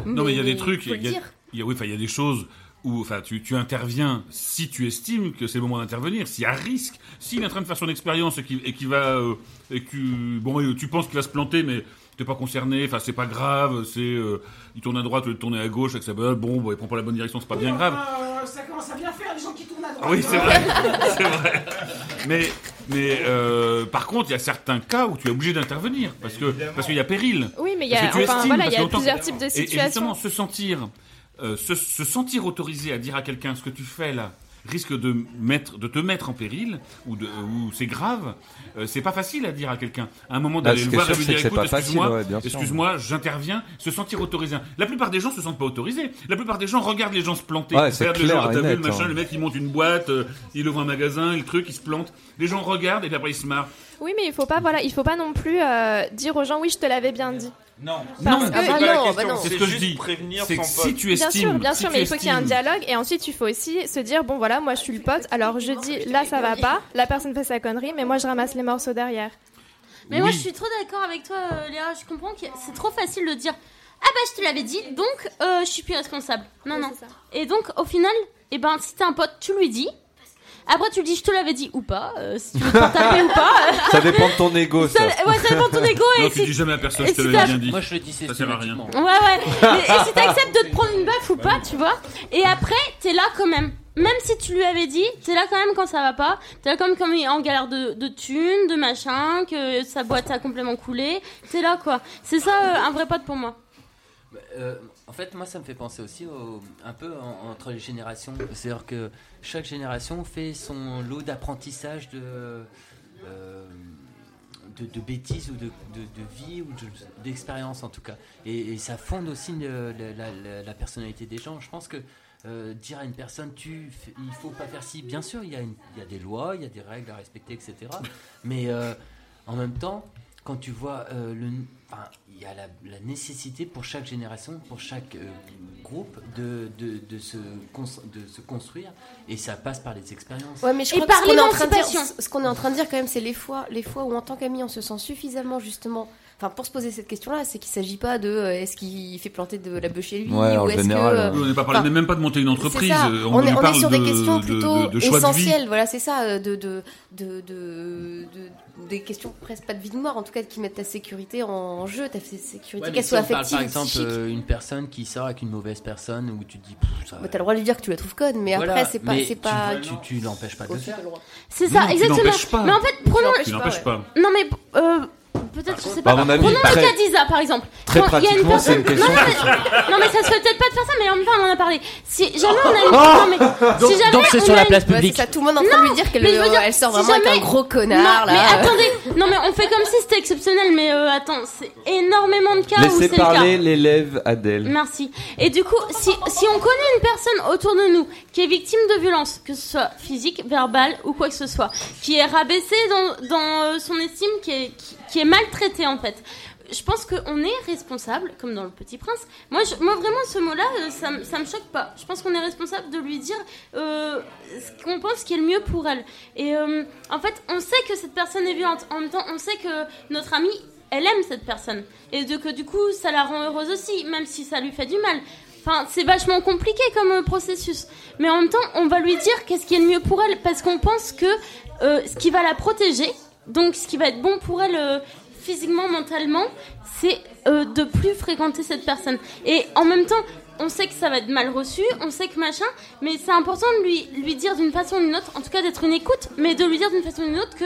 Non, mais il y a des trucs, il y a, y a- oui, enfin, il y a des choses où, enfin, tu, tu interviens si tu estimes que c'est le moment d'intervenir, s'il y a risque, s'il est en train de faire son expérience et qu'il et va, euh, et que, bon, tu penses qu'il va se planter, mais t'es pas concerné, enfin, c'est pas grave, c'est, euh, il tourne à droite, au lieu de tourner à gauche, balle, bon, bon, il prend pas la bonne direction, c'est pas bien grave. euh, ça commence à bien faire les gens qui tournent à droite. Oui, c'est vrai, [laughs] c'est vrai. Mais, mais euh, par contre, il y a certains cas où tu es obligé d'intervenir parce que parce qu'il y a péril. Oui, mais il y a- enfin, estimes, voilà, il y a plusieurs types de Et- Et, situations. justement, se sentir, euh, se, se sentir autorisé à dire à quelqu'un ce que tu fais là risque de mettre, de te mettre en péril ou ou c'est grave. euh, c'est pas facile à dire à quelqu'un. À un moment Bah, d'aller le voir et lui dire écoute, excuse-moi, ouais, excuse-moi, j'interviens, se sentir autorisé. La plupart des gens se sentent pas autorisés. La plupart des gens regardent les gens se planter. Ouais, c'est Regardent les clair gens, et t'as vu net, le machin, hein. le mec il monte une boîte, euh, il ouvre un magasin, le truc, il se plante. Les gens regardent et puis après ils se marrent. Oui, mais il faut pas, voilà, il faut pas non plus euh, dire aux gens, oui, je te l'avais bien dit. Non, Parce Non, Ah pas la non, bah non. c'est ce que je dis. prévenir C'est son que pote. si tu Bien estimes, sûr, bien si sûr, mais il faut qu'il y ait un dialogue et ensuite il faut aussi se dire bon voilà, moi je suis le pote, alors je dis là ça va pas, la personne fait sa connerie, mais moi je ramasse les morceaux derrière. Mais moi, je suis trop d'accord avec toi, euh, Léa. Je comprends que c'est trop facile de dire Ah bah, je te l'avais dit, donc euh, je suis plus responsable. Non, non. Et donc, au final, eh ben, si t'es un pote, tu lui dis. Après, tu lui dis Je te l'avais dit ou pas, euh, si tu veux t'en taper ou pas. [laughs] Ça dépend de ton ego, ça. Ça- ouais, ça dépend de ton ego. Non, et tu si- dis jamais à personne, je te si l'avais bien dit. Moi, je le dis Ça sert à rien. Ouais, ouais. et, et si t'acceptes de te prendre une baffe ou pas, tu vois. Et après, t'es là quand même. Même si tu lui avais dit, t'es là quand même quand ça va pas. T'es là quand même quand il est en galère de, de thunes, de machin, que sa boîte a complètement coulé. T'es là quoi. C'est ça euh, un vrai pote pour moi. Bah, euh, en fait, moi, ça me fait penser aussi au- un peu en- entre les générations. C'est-à-dire que chaque génération fait son lot d'apprentissage de, euh, de, bêtises ou de, vie ou de- d'expérience en tout cas. Et, ça fonde aussi la, personnalité des gens. Je pense que euh, dire à une personne, tu, il faut pas faire ci. Bien sûr, il y, a une- il y a des lois, il y a des règles à respecter, etc. Mais euh, en même temps, quand tu vois euh, le, enfin, il y a la, la nécessité pour chaque génération, pour chaque euh, groupe de, de, de, se de se construire, et ça passe par les expériences. Ouais, mais je Et crois que ce qu'on est en train de dire, l'émancipation. ce qu'on est en train de dire quand même, c'est les fois, les fois où en tant qu'ami on se sent suffisamment justement, enfin pour se poser cette question-là, c'est qu'il s'agit pas de euh, est-ce qu'il fait planter de la bœuf chez lui Ouais, en ou est-ce général, que, euh, Oui, on n'est pas parlé enfin, même pas de monter une entreprise. ça. euh, On, est, on est parle sur des de- questions de- plutôt de- de choix de vie. essentielles, voilà, c'est ça, euh, de, de, de, de, de- des questions presque pas de vie de mort, en tout cas qui mettent ta sécurité en jeu, ta sécurité, Ouais, qu'elle si soit on parle affective par exemple euh, une personne qui sort avec une mauvaise personne où tu te dis ça Bah, t'as le droit de lui dire que tu la trouves conne, mais Voilà, après c'est pas, c'est pas. tu, tu l'empêches pas de le Aussi, faire. C'est ça, exactement. l'empêches pas. Mais en fait, prenons. Tu l'empêches pas. Non mais euh, peut-être, je sais Bah, pas. à mon avis, Prenons très- cas d'Isa, par exemple. très Quand il y a une pratiquement, c'est personne. une question non, mais... non, mais ça se fait peut-être pas de faire ça, mais en même temps, on en a parlé. Si jamais on a une. [laughs] non, mais Donc- si jamais donc c'est on sur a la une- place publique. c'est ça, tout le monde est en train de lui dire qu'elle- mais je veux dire, elle sort si vraiment avec jamais- un gros connard, Non, là. mais attendez, non, mais on fait comme si c'était exceptionnel, mais euh, attends, c'est énormément de cas où Laissez c'est le cas. parler l'élève Adèle. Merci. Et du coup, si, si on connaît une personne autour de nous qui est victime de violence, que ce soit physique, verbale ou quoi que ce soit, qui est rabaissée dans, dans euh, son estime, qui est, qui, qui est maltraitée en fait, je pense qu'on est responsable, comme dans Le Petit Prince. Moi, moi vraiment, ce mot-là, euh, ça, ça me choque pas. Je pense qu'on est responsable de lui dire euh, ce qu'on pense qui est le mieux pour elle. Et euh, en fait, on sait que cette personne est violente. En même temps, on sait que notre amie, elle aime cette personne. Et de, que du coup, ça la rend heureuse aussi, même si ça lui fait du mal. Enfin, c'est vachement compliqué comme processus. Mais en même temps, on va lui dire qu'est-ce qui est le mieux pour elle, parce qu'on pense que ce qui va la protéger, donc ce qui va être bon pour elle euh, physiquement, mentalement, c'est euh, de plus fréquenter cette personne. Et en même temps, on sait que ça va être mal reçu, on sait que machin, mais c'est important de lui, lui dire d'une façon ou d'une autre, en tout cas d'être une écoute, mais de lui dire d'une façon ou d'une autre que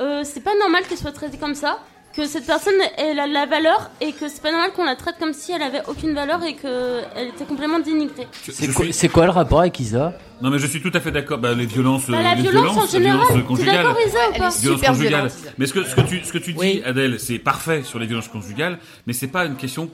euh, c'est pas normal qu'elle soit traitée comme ça, que cette personne elle a de la valeur et que c'est pas normal qu'on la traite comme si elle avait aucune valeur et qu'elle était complètement dénigrée. C'est quoi, le rapport avec Isa? Non, mais je suis tout à fait d'accord. Bah, les violences, Bah, euh, la les violence en violences, général, violence t'es conjugale. d'accord, Isa, ou pas Elle est Violence super conjugale. violente. Mais ce que, ce que tu, ce que tu dis, Adèle, c'est parfait sur les violences conjugales, mais c'est pas une question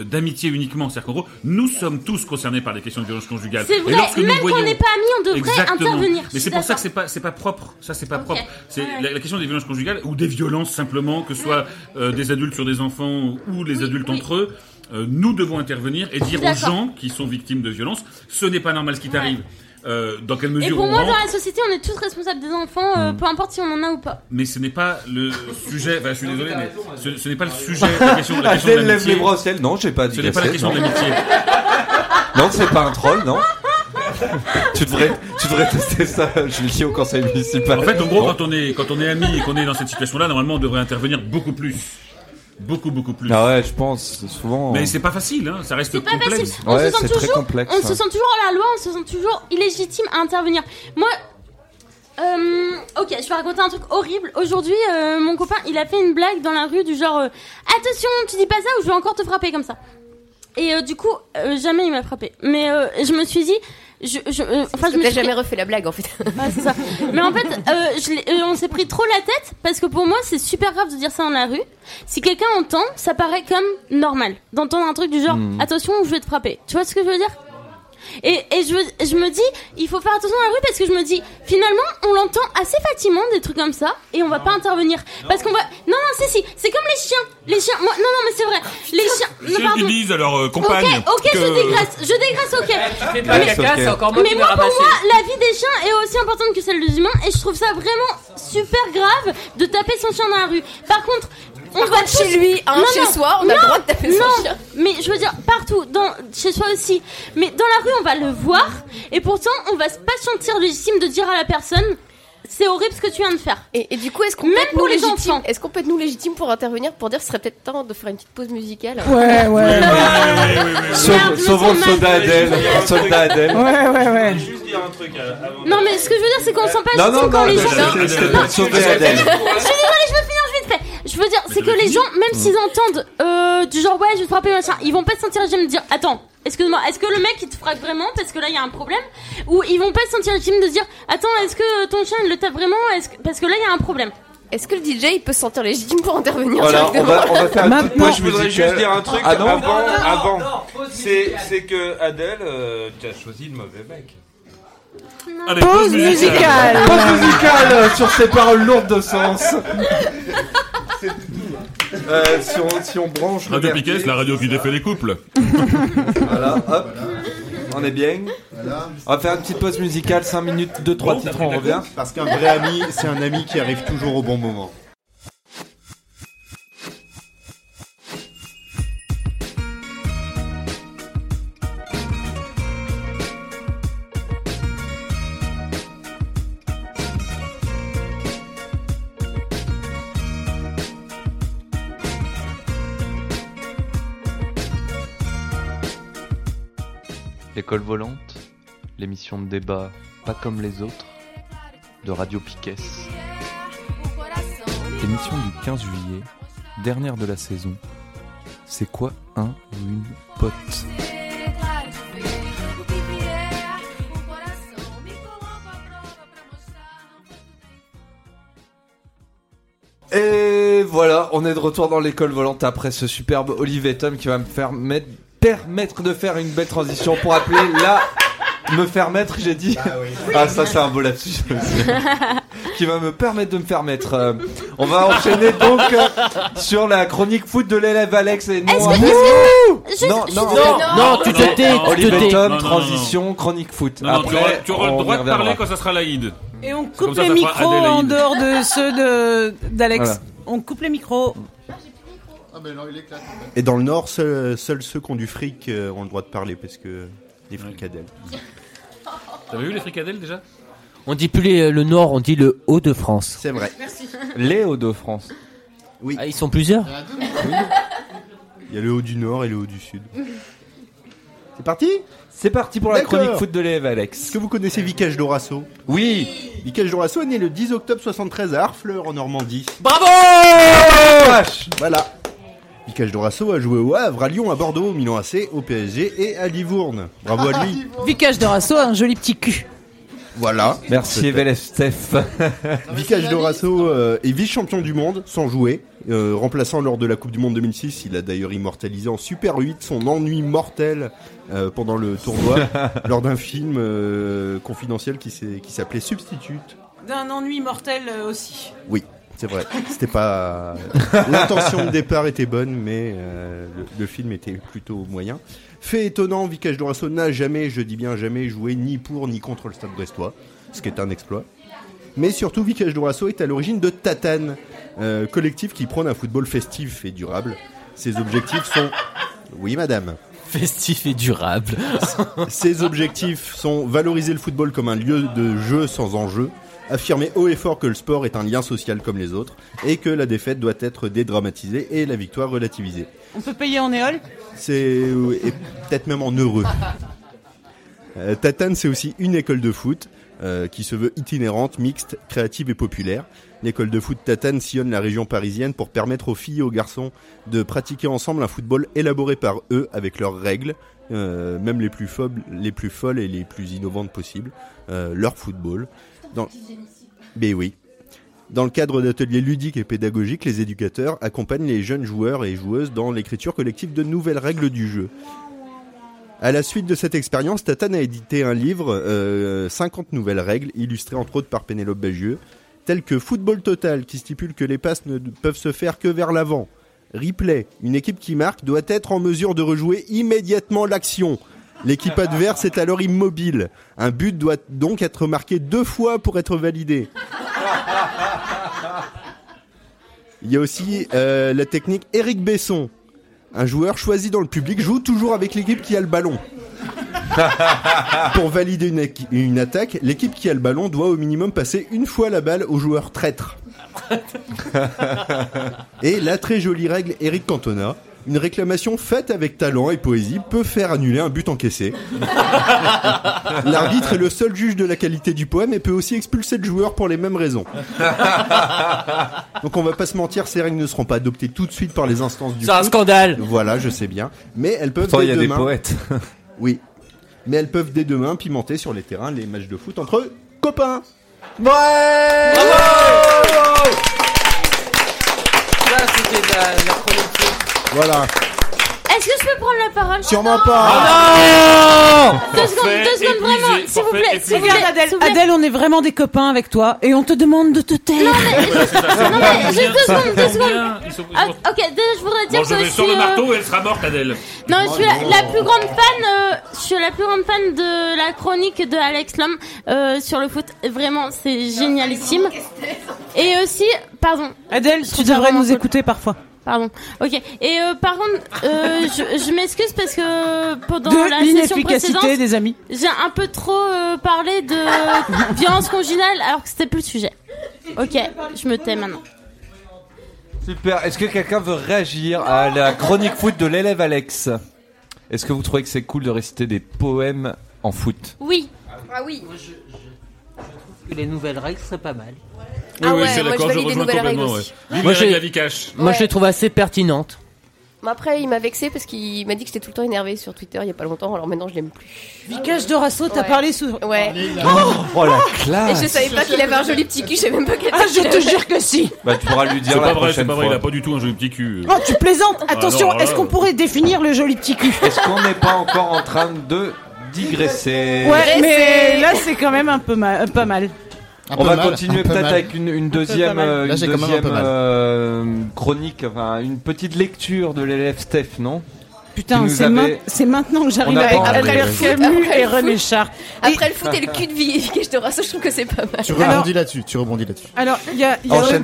d'amitié uniquement. C'est-à-dire qu'en gros, nous sommes tous concernés par les questions de violence conjugale. C'est vrai, même voyons- qu'on n'est pas amis, on devrait Exactement. intervenir. Mais c'est pour ça que c'est pas, c'est pas propre. Ça, c'est pas propre. C'est Ouais. la, la question des violences conjugales ou des violences simplement, que ce soit euh, des adultes sur des enfants ou les adultes entre eux. euh, nous devons intervenir et dire aux gens qui sont victimes de violences, ce n'est pas normal ce qui t'arrive. Euh, dans quelle Et mesure pour on moi, rentre, dans la société, on est tous responsables des enfants, euh, peu importe si on en a ou pas. mais ce n'est pas le sujet. Enfin, je suis désolé, mais ce, ce n'est pas le sujet. La question, la question de Adèle lève les bras au ciel. Non, j'ai pas dit Ce n'est pas la question non. de l'amitié. [laughs] Non, c'est pas un troll, non. [laughs] tu devrais, tu devrais tester ça, Julie, au conseil municipal. En fait, en gros, quand on est quand on est amis et qu'on est dans cette situation-là, normalement, on devrait intervenir beaucoup plus, beaucoup beaucoup plus. Ah ouais, je pense souvent. Mais c'est pas facile, hein. Ça reste C'est pas complexe. facile. On se sent toujours, on se sent toujours à la loi, on se sent toujours illégitime à intervenir. Moi, euh, ok, je vais raconter un truc horrible. Aujourd'hui, euh, mon copain, il a fait une blague dans la rue du genre euh, attention, tu dis pas ça ou je vais encore te frapper comme ça. Et euh, du coup, euh, jamais il m'a frappé. Mais euh, je me suis dit, je, je, euh, enfin, je me T'as suis jamais refait la blague en fait. [laughs] Ouais, c'est ça. Mais en fait, euh, je l'ai- euh, on s'est pris trop la tête parce que pour moi, c'est super grave de dire ça dans la rue. Si quelqu'un entend, ça paraît comme normal d'entendre un truc du genre Hmm. attention, je vais te frapper. Tu vois ce que je veux dire? Et, et je, me dis, il faut faire attention dans la rue parce que je me dis, finalement, on l'entend assez facilement des trucs comme ça et on va pas intervenir. Parce qu'on va. Non, non, si, si, c'est comme les chiens. Les chiens, moi, non, non, mais c'est vrai. Les chiens. Les chiens qui disent à leur euh, compagne. Ok, ok, que- je dégraisse, je dégraisse, ok. pas Mais- caca, encore mais moi, pour moi, la vie des chiens est aussi importante que celle des humains et je trouve ça vraiment super grave de taper son chien dans la rue. Par contre, on va chez lui, hein, chez soi, on a le non, droit de taper son non, chien. Mais je veux dire, partout, dans, chez soi aussi. Mais dans la rue, on va le voir et pourtant, on va pas se sentir légitime de dire à la personne c'est horrible ce que tu viens de faire. Et, et du coup, est-ce qu'on peut être nous enfants. Est-ce qu'on peut être nous légitimes pour intervenir pour dire ce serait peut-être temps de faire une petite pause musicale Ouais, ouais. Sauvons le soda Adèle. Le soldat Adèle. Ouais, ouais, ouais. Juste dire un truc euh, avant. Non, mais ce que je veux dire, c'est qu'on sent pas Non, légitime non, quand non, les non, gens. sauver Je suis désolée, je vite fait. Je veux dire, c'est que les gens, même s'ils entendent euh, du genre ouais, je vais te frapper machin, ils vont pas se sentir légitimes de dire attends. Excuse-moi, est-ce que le mec il te frappe vraiment parce que là il y a un problème? Ou ils vont pas se sentir légitimes de se dire attends, est-ce que ton chien il le tape vraiment? Est-ce que- Parce que là il y a un problème. Est-ce que le DJ il peut se sentir légitime pour intervenir Voilà, on directement va, on va faire une petite Maintenant- pause Je voudrais juste dire un truc Ah non avant. avant. C'est c'est que Adèle, euh, tu as choisi le mauvais mec. Allez, Pause musicale. Pause musicale sur ces paroles lourdes de sens. Euh, si, on, si on branche le Radio Piquet, la radio qui défait les couples. Voilà, hop. On est bien. On va faire une petite pause musicale, 5 minutes, 2-3 titres, on revient. Parce qu'un vrai ami, c'est un ami qui arrive toujours au bon moment. L'école volante, l'émission de débat pas comme les autres, de Radio Piquet. Émission du 15 juillet dernière de la saison. C'est quoi un ou une pote? Et voilà, on est de retour dans l'école volante après ce superbe Olivier Tom qui va me faire mettre- permettre de faire une belle transition pour appeler la me faire mettre, j'ai dit. Ah, ça c'est un beau lapsus [laughs] qui va me permettre de me faire mettre. Euh, on va enchaîner donc euh, sur la chronique foot de l'élève Alex et non. Est-ce que- juste- non, non, non, non, tu te tais, Olivier. Tom, Non, non, transition, chronique foot. Non, non, tu Après, auras, tu auras on le droit de parler quand ça sera l'Aïd. Et on coupe les micros en dehors de ceux de d'Alex. Voilà. On coupe les micros. Ah ben alors il éclate. Et dans le Nord, seuls seuls ceux qui ont du fric euh, ont le droit de parler parce que les fricadelles. T'avais vu les fricadelles déjà? On dit plus les- le Nord, on dit le Haut-de-France. C'est vrai. Les Hauts-de-France. Oui. Ah, ils sont plusieurs? Il y a le haut du Nord et le haut du Sud. C'est parti? C'est parti pour la D'accord. chronique foot de l'élève Alex. Est-ce que vous connaissez Vicage Dorasso? Oui Vicage Dorasso est né le 10 octobre 73 à Harfleur en Normandie. Bravo Voilà Vicage Dorasso a joué au Havre, à Lyon, à Bordeaux, au Milan AC, au PSG et à Livourne. Bravo à lui [laughs] Vicage de Rasso a un joli petit cul. Voilà. Merci Evelef Steph. Vicage Dorasso euh, est vice-champion du monde sans jouer, euh, remplaçant lors de la Coupe du Monde 2006. Il a d'ailleurs immortalisé en Super 8 son ennui mortel euh, pendant le tournoi [laughs] lors d'un film euh, confidentiel qui s'appelait Substitute. D'un ennui mortel aussi. Oui, c'est vrai. C'était pas l'intention de départ était bonne, mais euh, le, le film était plutôt moyen. Fait étonnant, Vicage Dorasso n'a jamais, je dis bien jamais, joué ni pour ni contre le Stade Brestois, ce qui est un exploit. Mais surtout, Vicage Dorasso est à l'origine de Tatane, euh, collectif qui prône un football festif et durable. Ses objectifs sont, oui, madame. Festif et durable. Ses objectifs sont valoriser le football comme un lieu de jeu sans enjeu, affirmer haut et fort que le sport est un lien social comme les autres, et que la défaite doit être dédramatisée et la victoire relativisée. On peut payer en éole? C'est euh, et peut-être même en heureux. Euh, Tatane, c'est aussi une école de foot euh, qui se veut itinérante, mixte, créative et populaire. L'école de foot Tatane sillonne la région parisienne pour permettre aux filles et aux garçons de pratiquer ensemble un football élaboré par eux avec leurs règles, euh, même les plus, folles, les plus folles et les plus innovantes possibles, leur football. Dans... Mais oui. Dans le cadre d'ateliers ludiques et pédagogiques, les éducateurs accompagnent les jeunes joueurs et joueuses dans l'écriture collective de nouvelles règles du jeu. À la suite de cette expérience, Tatane a édité un livre, euh, 50 nouvelles règles, illustrées entre autres par Pénélope Bagieux, telles que Football Total, qui stipule que les passes ne peuvent se faire que vers l'avant. Replay, une équipe qui marque doit être en mesure de rejouer immédiatement l'action. L'équipe adverse est alors immobile. Un but doit donc être marqué deux fois pour être validé. Il y a aussi euh, la technique Eric Besson. Un joueur choisi dans le public joue toujours avec l'équipe qui a le ballon. Pour valider une, attaque, l'équipe qui a le ballon doit au minimum passer une fois la balle au joueur traître. Et la très jolie règle Eric Cantona, une réclamation faite avec talent et poésie peut faire annuler un but encaissé. [laughs] L'arbitre est le seul juge de la qualité du poème et peut aussi expulser le joueur pour les mêmes raisons. [laughs] Donc on va pas se mentir, ces règles ne seront pas adoptées tout de suite par les instances du C'est un scandale. Voilà, je sais bien. Mais elles peuvent Pourtant, dès il y a des demain- poètes. [laughs] Oui. Mais elles peuvent dès demain pimenter sur les terrains les matchs de foot entre copains. Ouais Ça, c'était la, la chronique foot. Voilà. Est-ce que je peux prendre la parole Sûrement Non pas. Ah Deux secondes, deux secondes, vraiment, s'il vous plaît, s'il vous plaît. Regarde Adèle, s'il vous plaît. Adèle, on est vraiment des copains avec toi et on te demande de te taire. Non mais, juste, non, mais juste deux secondes, deux secondes. Bien, ils sont- ils Ah, sont- ok, déjà je voudrais dire Bon, je que vais je sur suis. le euh, marteau et elle sera morte, Adèle. Non, je suis la, la plus grande fan. euh, je suis la plus grande fan de la chronique de Alex Lhomme euh, sur le foot. Vraiment, c'est génialissime. Et aussi, pardon. Adèle, tu devrais nous écouter parfois. Pardon. Ok. Et euh, par contre, euh, je, je m'excuse parce que pendant De la session l'inefficacité précédente, des amis. j'ai un peu trop euh, parlé de [laughs] violence conjugale alors que c'était plus le sujet. Ok, je me tais maintenant. Super. Est-ce que quelqu'un veut réagir à la chronique foot de l'élève Alex? Est-ce que vous trouvez que c'est cool de réciter des poèmes en foot? Oui. Ah oui. Que les nouvelles règles seraient pas mal. Oui, oui, c'est d'accord, je rejoins complètement. Ouais. Vive Moi, les j'ai- règles à Vikash. Moi, je Ouais. les trouve assez pertinentes. Mais après, il m'a vexé parce qu'il m'a dit que j'étais tout le temps énervé sur Twitter il y a pas longtemps, alors maintenant je l'aime plus. Vikash Dorasso, t'as Ouais. parlé sous. Ouais. Oh [laughs] la Et classe je savais pas qu'il avait un joli petit cul, je savais même pas quel Ah, je te jure que si. Bah tu pourras lui dire C'est la pas vrai, c'est prochaine pas vrai, il fois. a pas du tout un joli petit cul. Oh, tu plaisantes Ah, Attention, là, est-ce qu'on là. pourrait définir le joli petit cul Est-ce qu'on n'est pas encore en train de digresser Ouais, mais là c'est quand même un peu mal, pas mal. Un On va mal, continuer peu peut-être avec une, deuxième, euh, Là, une un euh, chronique, enfin une petite lecture de l'élève Steph, non? Putain, c'est avait- maintenant que j'arrive On a avec pas Albert enlevé. Camus Après et le foot. René Char. Après le foot et le cul de vie, Vikash Dorasso, je trouve que c'est pas mal. Tu rebondis là-dessus, tu rebondis là-dessus. Alors, il y a, il y a.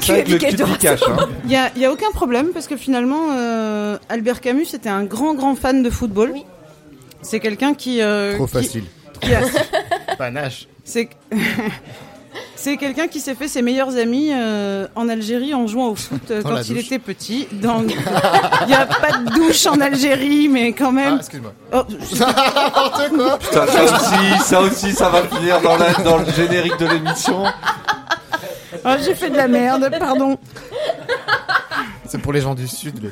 Vikash, hein. Il y a, il y a aucun problème parce que finalement, euh, Albert Camus était un grand grand fan de football. Oui. C'est quelqu'un qui, euh, Trop qui- facile. qui a- [laughs] Panache. c'est [laughs] c'est quelqu'un qui s'est fait ses meilleurs amis euh, en Algérie en jouant au foot euh, quand il douche. était petit. [laughs] Il n'y a pas de douche en Algérie, mais quand Ah, même. excuse-moi. Oh, quoi. Putain, ça aussi, ça aussi, ça va finir dans, la- dans le générique de l'émission. oh, j'ai fait de la merde, pardon. C'est pour les gens du sud. là.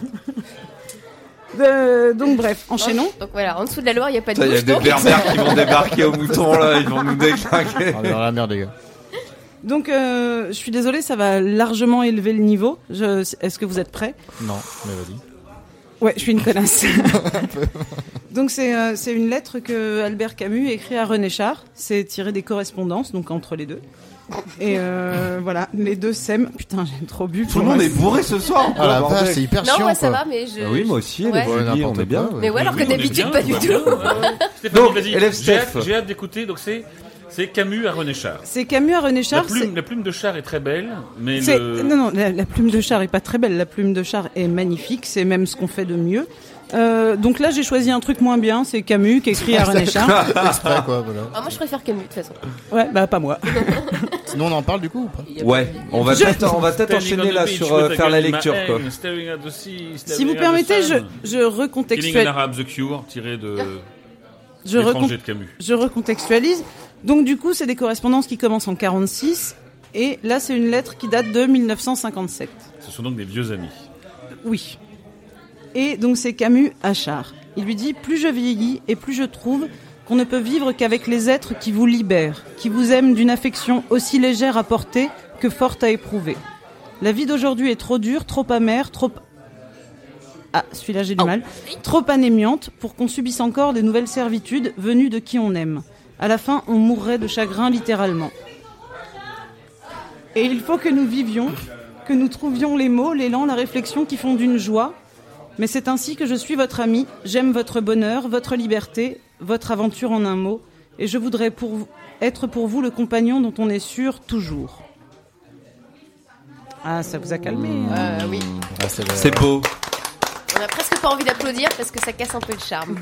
Euh, donc bref, enchaînons. Donc voilà, en dessous de la Loire, il n'y a pas de Il y a des berbères qui vont débarquer au mouton là, ils vont nous déclinquer. On est dans la merde, les gars. Donc, euh, je suis désolée, ça va largement élever le niveau. Je... Est-ce que vous êtes prêts? Non, mais vas-y. Ouais, je suis une connasse. [laughs] donc, c'est euh, c'est une lettre que Albert Camus écrit à René Char. C'est tiré des correspondances, donc entre les deux. Et euh, voilà, les deux s'aiment. Putain, j'ai trop bu. Tout le monde est bourré ce soir. Ah la bordel. vache, c'est hyper Non, chiant moi ça va, mais je. Ah oui, moi aussi, Ouais. les on est bien. Mais ouais, alors que d'habitude, pas du tout. Stéphanie, Donc, vas-y, j'ai hâte- hâte d'écouter. Donc c'est c'est Camus à René Char. C'est Camus à René La Char. plume, la plume de Char est très belle, mais c'est- le... Non, non, la, la plume de Char est pas très belle. La plume de Char est magnifique. C'est même ce qu'on fait de mieux. Euh, donc là, j'ai choisi un truc moins bien. C'est Camus qui écrit à René Char. Exprès quoi, voilà. Ah, moi je préfère Camus de toute façon. Ouais, bah pas moi. [laughs] Sinon, on en parle du coup ou pas Ouais, on va Je- peut-être on va peut-être Standing enchaîner là beach sur euh, faire la lecture quoi. sea, Si vous permettez, je, je Killing an recontextualise. Arab, The Cure, tiré de Je, l'étranger recon- de Camus. je recontextualise. Donc du coup, c'est des correspondances qui commencent en 46 et là, c'est une lettre qui date de 1957. Ce sont donc des vieux amis. Oui. Et donc c'est Camus à Char. Il lui dit plus je vieillis et plus je trouve qu'on ne peut vivre qu'avec les êtres qui vous libèrent, qui vous aiment d'une affection aussi légère à porter que forte à éprouver. La vie d'aujourd'hui est trop dure, trop amère, trop ah, celui-là j'ai du mal. Trop anémiante pour qu'on subisse encore des nouvelles servitudes venues de qui on aime. À la fin, on mourrait de chagrin littéralement. Et il faut que nous vivions, que nous trouvions les mots, l'élan, la réflexion qui font d'une joie. Mais c'est ainsi que je suis votre ami, j'aime votre bonheur, votre liberté, votre aventure en un mot, et je voudrais pour vous- être pour vous le compagnon dont on est sûr toujours. Ah, ça vous a calmé. hein Euh, oui. Ah, c'est C'est beau. On a presque pas envie d'applaudir parce que ça casse un peu le charme.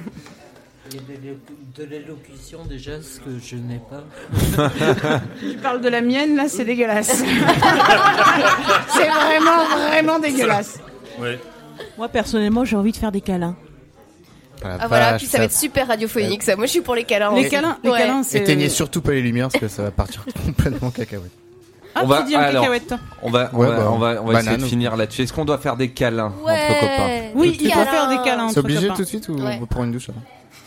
Il y a de l'é- de l'élocution déjà, ce que je n'ai pas. [laughs] Tu parles de la mienne, là, c'est dégueulasse. [laughs] c'est vraiment, vraiment dégueulasse. Ouais. Moi, personnellement, j'ai envie de faire des câlins. Ah voilà, puis ça va être super radiophonique ça. Moi je suis pour les câlins. Les câlins, les Ouais. câlins, c'est. Éteignez surtout pas les lumières parce que ça va partir [laughs] complètement cacahuète. Ah, On va- dis en alors. On va, on Ouais, va, bah, on va, on va banane essayer de finir là-dessus. Est-ce qu'on doit faire des câlins Ouais. entre copains? Oui, il faut faire des câlins C'est obligé copains. tout de suite ou Ouais. on prend une douche Pas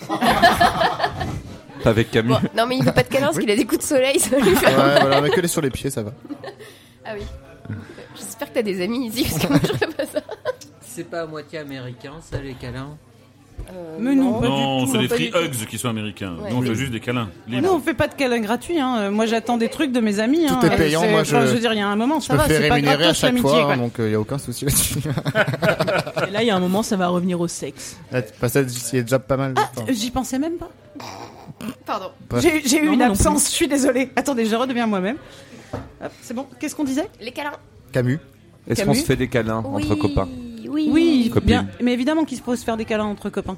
[laughs] avec Camille. Bon, non mais il veut pas de câlins parce qu'il a des coups de soleil, ça lui faire. Ouais, voilà, mais que les sur les pieds, ça va. Ah oui. J'espère que t'as des amis ici parce que moi je ferais pas ça. C'est pas à moitié américain, ça, les câlins? Euh, Mais non, Non, tout, c'est des free hugs qui sont américains. Ouais. Nous, on fait juste des câlins. libres. Nous, on fait pas de câlins gratuits. Hein. Euh, Moi, j'attends des trucs de mes amis. Tout hein. est payant, moi, je- enfin, je veux dire, il y a un moment, Je ça me va. C'est pas rémunérer à gratos chaque fois, quoi. hein, donc il y a aucun souci là-dessus. [laughs] Et là, il y a un moment, ça va revenir au sexe. Ah, Pas ça, c'est déjà pas mal. Euh, J'y pensais même pas. Pardon. J'ai eu Non, une non absence. Je suis désolée. Attendez, je redeviens moi-même. C'est bon. Qu'est-ce qu'on disait? Les câlins. Camus. Est-ce qu'on se fait des câlins entre copains? Oui. Oui, Copines. bien. Mais évidemment qu'il se faut se faire des câlins entre copains.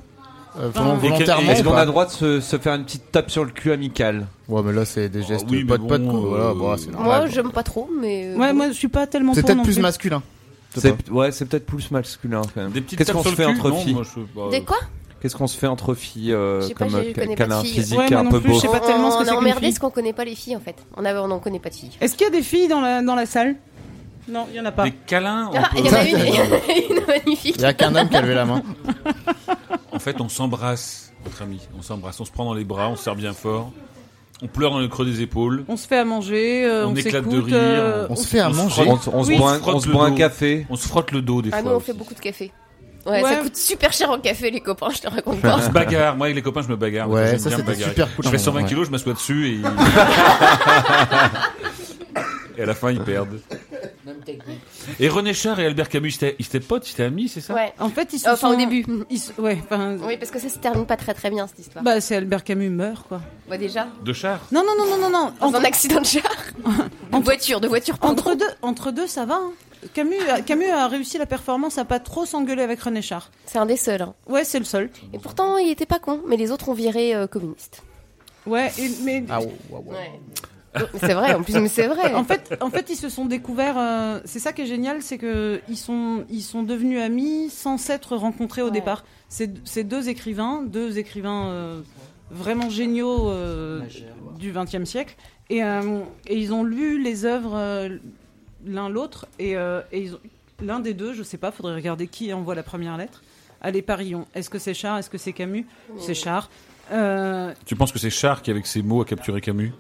Euh, Enfin, volontairement. Est-ce qu'on pas a le droit de se, se faire une petite tape sur le cul amical Ouais, mais là, c'est des gestes Oh, oui, pote pote bon, quoi. Voilà, euh, bon, c'est Moi j'aime pas trop mais. euh, Ouais, moi, je suis pas tellement C'est peut-être plus masculin. Pas. Ouais, c'est peut-être plus masculin quand même. Des petites Qu'est-ce qu'on se fait entre filles bah, Des quoi? Qu'est-ce qu'on se fait entre filles euh, pas, comme pas de câlin filles. physique Ouais, un peu plus, beau je sais pas tellement ce que on c'est est qu'une emmerdé parce qu'on connaît pas les filles en fait. On a- on n'en connaît pas de filles. Est-ce qu'il y a des filles dans la, dans la salle? Non, il y en a pas. Des câlins. on Ah, peut- il y en a une, il y en a une magnifique. Il y a qu'un homme qui a levé la main. En fait, on s'embrasse, entre amis. On s'embrasse, on se prend dans les bras, on se serre bien fort. On pleure dans le creux des épaules. On se fait à manger, euh, on, on, éclate de s'écoute, rire. euh, On se fait à manger. On, se- on se Oui. boit un, on se le boit un dos. café. On se frotte le dos des Ah fois. nous on fait beaucoup de café. Ouais, Ouais. ça coûte super cher en café les copains, je te raconte On pas. se bagarre. Moi, avec les copains, je me bagarre. Ouais, J'aime ça, bien me c'était bagarrer. super cool Je fais un 120 moment, kilos, je m'assois dessus et... [laughs] et à la fin, ils perdent. [laughs] Et René Char et Albert Camus, ils étaient- potes, ils étaient amis, c'est ça? Ouais. En fait, ils se Enfin sont- au début. ils se- Ouais, enfin, Oui, parce que ça se termine pas très très bien cette histoire. bah, c'est Albert Camus meurt, quoi. Ouais, déjà. De Char? Non, non, non, non, non, non. Dans un accident de char. [laughs] De voiture, de voiture. pardon. entre deux, entre deux, ça va. hein. Camus, a- Camus a réussi la performance à pas trop s'engueuler avec René Char. C'est un des seuls. hein. Ouais, c'est le seul. Et pourtant, il était pas con, mais les autres ont viré euh, communiste. Ouais, et- mais Ah, ouais, ouais, ouais. [laughs] C'est vrai, en plus, mais c'est vrai. en fait, en fait, ils se sont découverts. euh, c'est ça qui est génial, c'est que ils sont, ils sont devenus amis sans s'être rencontrés au Ouais. départ. C'est c'est deux écrivains, deux écrivains euh, vraiment géniaux euh, du XXe siècle, et, euh, et ils ont lu les œuvres euh, l'un l'autre, et, euh, et ils ont- l'un des deux, je sais pas, faudrait regarder qui envoie la première lettre. Allez, parions. Est-ce que c'est Char? Est-ce que c'est Camus? C'est Char. Euh, Tu penses que c'est Char qui, avec ses mots, a capturé Camus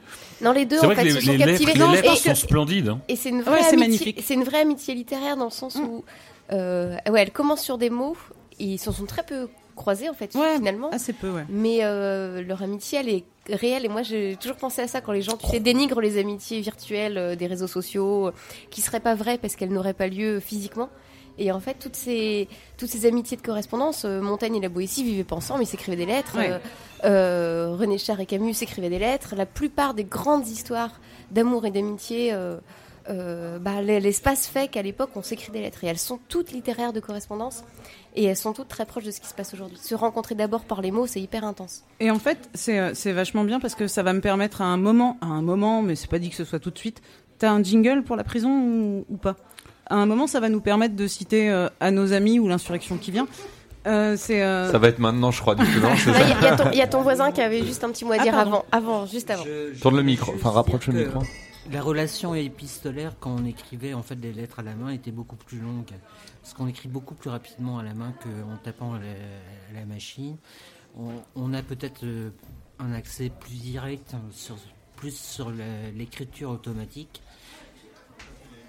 Non, les deux, C'est en vrai que fait, les, se sont les lettres, les sont que- splendides. hein. Et c'est une Ouais, vraie amitié. magnifique. C'est une vraie amitié littéraire dans le sens où, euh, ouais, elle commence sur des mots. Et ils se sont très peu croisés en fait Ouais, finalement. assez peu, ouais. Mais euh, leur amitié, elle est réelle. Et moi, j'ai toujours pensé à ça quand les gens, tu sais, dénigrent les amitiés virtuelles euh, des réseaux sociaux, euh, qui seraient pas vraies parce qu'elles n'auraient pas lieu physiquement. Et en fait, toutes ces, toutes ces amitiés de correspondance, euh, Montaigne et la Boétie vivaient pas ensemble, ils s'écrivaient des lettres. Ouais. euh, euh, René Char et Camus s'écrivaient des lettres. La plupart des grandes histoires d'amour et d'amitié, euh, euh, bah, l'espace fait qu'à l'époque, on s'écrit des lettres. Et elles sont toutes littéraires de correspondance. Et elles sont toutes très proches de ce qui se passe aujourd'hui. Se rencontrer d'abord par les mots, c'est hyper intense. Et en fait, c'est c'est vachement bien parce que ça va me permettre à un moment, à un moment, mais c'est pas dit que ce soit tout de suite. T'as un jingle pour la prison ou, ou pas? À un moment, ça va nous permettre de citer euh, à nos amis ou l'insurrection qui vient. Euh, c'est euh, Ça va être maintenant, je crois, du coup, Il ça y, a- y a ton- voisin qui avait juste un petit mot à Ah, dire pardon. avant, avant, juste avant. Tourne le micro, enfin rapproche le micro. La relation épistolaire quand on écrivait en fait des lettres à la main était beaucoup plus longue parce qu'on écrit beaucoup plus rapidement à la main qu'en tapant à la, la machine. On, on a peut-être un accès plus direct hein, sur plus sur l'écriture automatique.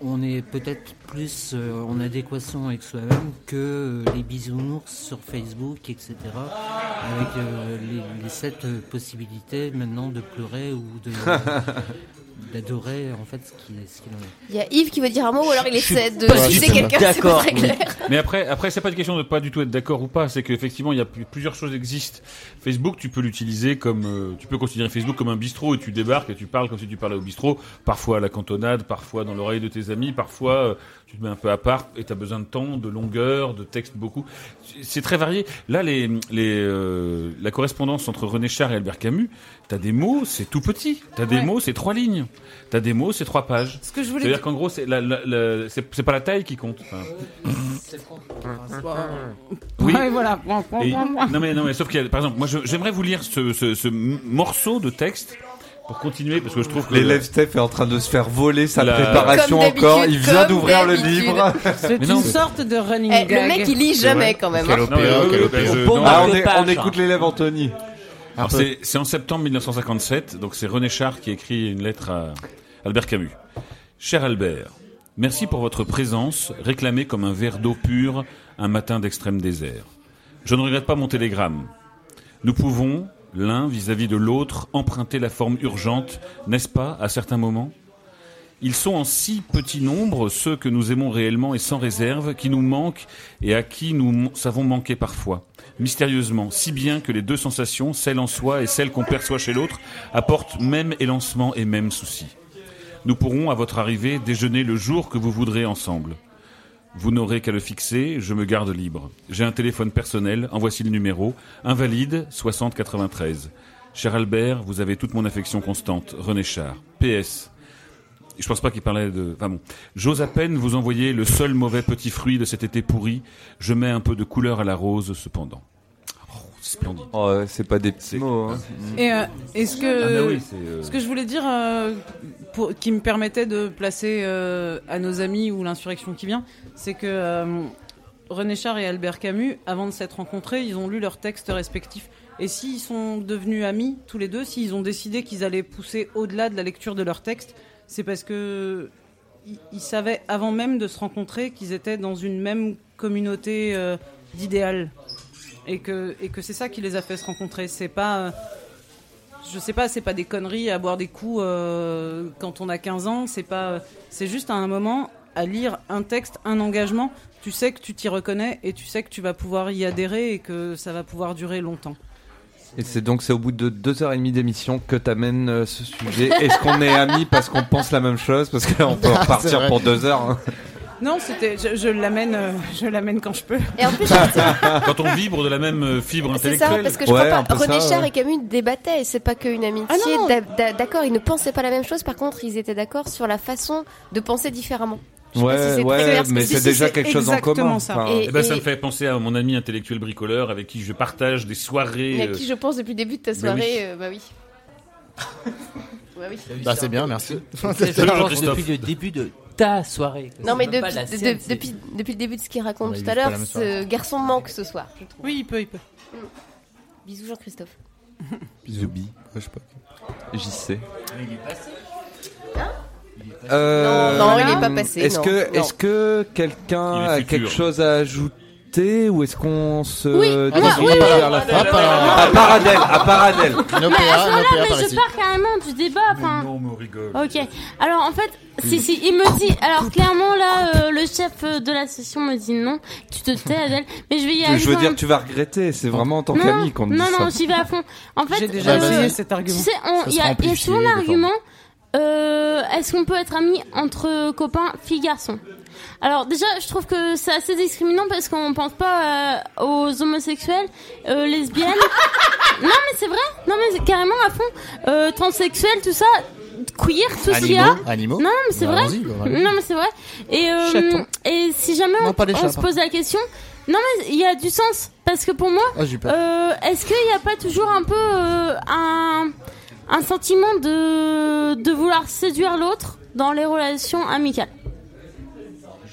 On est peut-être plus euh, en adéquation avec soi-même que euh, les bisounours sur Facebook, etc. Avec euh, les, sept possibilités maintenant de pleurer ou de [laughs] d'adorer en fait ce qu'il ce qu'il en est. Il y a Yves qui veut dire un mot ou alors il essaie de tout quelqu'un, c'est pas très clair. [laughs] Mais après, après c'est pas une question de pas du tout être d'accord ou pas. C'est qu'effectivement, il y a plus- plusieurs choses existent. Facebook, tu peux l'utiliser comme, euh, tu peux considérer Facebook comme un bistrot et tu débarques et tu parles comme si tu parlais au bistrot. Parfois à la cantonade, parfois dans l'oreille de tes amis, parfois euh, tu te mets un peu à part et tu as besoin de temps, de longueur, de texte beaucoup. C'est très varié. Là, les, les, euh, la correspondance entre René Char et Albert Camus, t'as des mots, c'est tout petit. T'as des Ouais. mots, c'est trois lignes. T'as des mots, c'est trois pages. Ce que je voulais C'est-à-dire dire- qu'en gros, c'est la, la- la- c'est pas la taille qui compte. Enfin, [coughs] Oui. Ouais, voilà. et- non mais non mais sauf qu'il y a, par exemple, moi je- j'aimerais vous lire ce, ce, ce morceau de texte pour continuer parce que je trouve que L'élève Steph est en train de se faire voler sa La- préparation encore. Il vient d'ouvrir le livre. C'est Mais une non. sorte de running Eh, gag. le mec il lit jamais quand même. hein. Non, euh, euh, ben, Ah, on, est- on écoute l'élève Anthony. Alors c'est c'est en septembre 1957, donc c'est René Char qui écrit une lettre à Albert Camus. Cher Albert, merci pour votre présence, réclamée comme un verre d'eau pure un matin d'extrême désert. Je ne regrette pas mon télégramme. Nous pouvons, l'un vis-à-vis de l'autre, emprunter la forme urgente, n'est-ce pas, à certains moments? Ils sont en si petit nombre, ceux que nous aimons réellement et sans réserve, qui nous manquent et à qui nous savons manquer parfois. Mystérieusement, si bien que les deux sensations, celle en soi et celle qu'on perçoit chez l'autre, apportent même élancement et même souci. Nous pourrons, à votre arrivée, déjeuner le jour que vous voudrez ensemble. Vous n'aurez qu'à le fixer, je me garde libre. J'ai un téléphone personnel, en voici le numéro, invalide 6093. Cher Albert, vous avez toute mon affection constante. René Char. PS. Je pense pas qu'il parlait de. Enfin bon. J'ose à peine vous envoyer le seul mauvais petit fruit de cet été pourri. Je mets un peu de couleur à la rose, cependant. C'est splendide. Oh, c'est pas des petits mots. hein. Et euh, est-ce que Ah oui, euh, ce que je voulais dire, euh, pour, qui me permettait de placer euh, à nos amis ou l'insurrection qui vient, c'est que euh, René Char et Albert Camus, avant de s'être rencontrés, ils ont lu leurs textes respectifs. Et s'ils sont devenus amis tous les deux, s'ils ont décidé qu'ils allaient pousser au-delà de la lecture de leurs textes, c'est parce que ils, ils savaient avant même de se rencontrer qu'ils étaient dans une même communauté euh, d'idéal et que et que c'est ça qui les a fait se rencontrer. C'est pas euh, je sais pas, c'est pas des conneries à boire des coups euh, quand on a 15 ans, c'est pas c'est juste à un moment à lire un texte, un engagement, tu sais que tu t'y reconnais et tu sais que tu vas pouvoir y adhérer et que ça va pouvoir durer longtemps. Et c'est donc c'est au bout de deux heures et demie d'émission que t'amènes euh, ce sujet. Est-ce qu'on est amis parce qu'on pense la même chose? Parce que là on [laughs] peut repartir pour deux heures. hein. Non, c'était je, je l'amène euh, je l'amène quand je peux. Et en plus, [laughs] Quand on vibre de la même euh, fibre C'est ça, intellectuelle. parce que je crois pas. René Char et Camus débattaient, et c'est pas qu'une amitié. Ah non, non. d'a- d'a- D'accord, ils ne pensaient pas la même chose, par contre, ils étaient d'accord sur la façon de penser différemment. Je sais pas Ouais, ouais, mais c'est si, déjà c'est quelque chose en exactement commun. ça. Enfin, Et- Eh ben, ça me fait penser à mon ami intellectuel bricoleur avec qui je partage des soirées. Mais à euh, qui je pense depuis le début de ta soirée, oui. euh, bah oui. [laughs] bah oui. Bah, c'est bien, merci. Je pense depuis le début de ta soirée. Non, mais pas depuis, de- de- depuis, depuis le début de ce qu'il raconte tout à pas l'heure, ce garçon manque ce soir, je trouve. Oui, il peut, il peut. Bisous Jean-Christophe. [laughs] Zubi. Je sais pas. JC. Il est passé. Euh, Non, non, il est pas passé, Est-ce que, est-ce que quelqu'un est a quelque chose à ajouter ou est-ce qu'on se Oui, dirige moi, oui, vers oui. la fin Ah, À part Adèle, à part Adèle. Mais à ce moment-là, mais je pars carrément du débat. Enfin, Non, mais on rigole. Ok. Alors en fait, si si, il me dit. Alors clairement là, euh, le chef euh, de la session me dit non. Tu te tais, Adèle. Mais je vais y aller. Je veux dire, tu vas regretter. C'est vraiment en tant Non, qu'ami qu'on dit non, ça. non, j'y vais à fond. En fait, J'ai déjà euh, essayé cet argument. Tu sais, il y, a- il y a amplifié, souvent l'argument. euh, Est-ce qu'on peut être amis entre copains, filles, garçons alors déjà, je trouve que c'est assez discriminant parce qu'on pense pas euh, aux homosexuels, euh, lesbiennes. [laughs] non mais c'est vrai, non mais c'est carrément à fond, euh, transsexuels, tout ça, queer, tout ce qu'il y a. Animaux, animaux. Non mais c'est Bah, vrai. bah, non mais c'est vrai. Et euh, et si jamais Non, on, se pose la question, non mais il y a du sens parce que pour moi, Ah, euh, est-ce qu'il n'y a pas toujours un peu euh, un un sentiment de de vouloir séduire l'autre dans les relations amicales?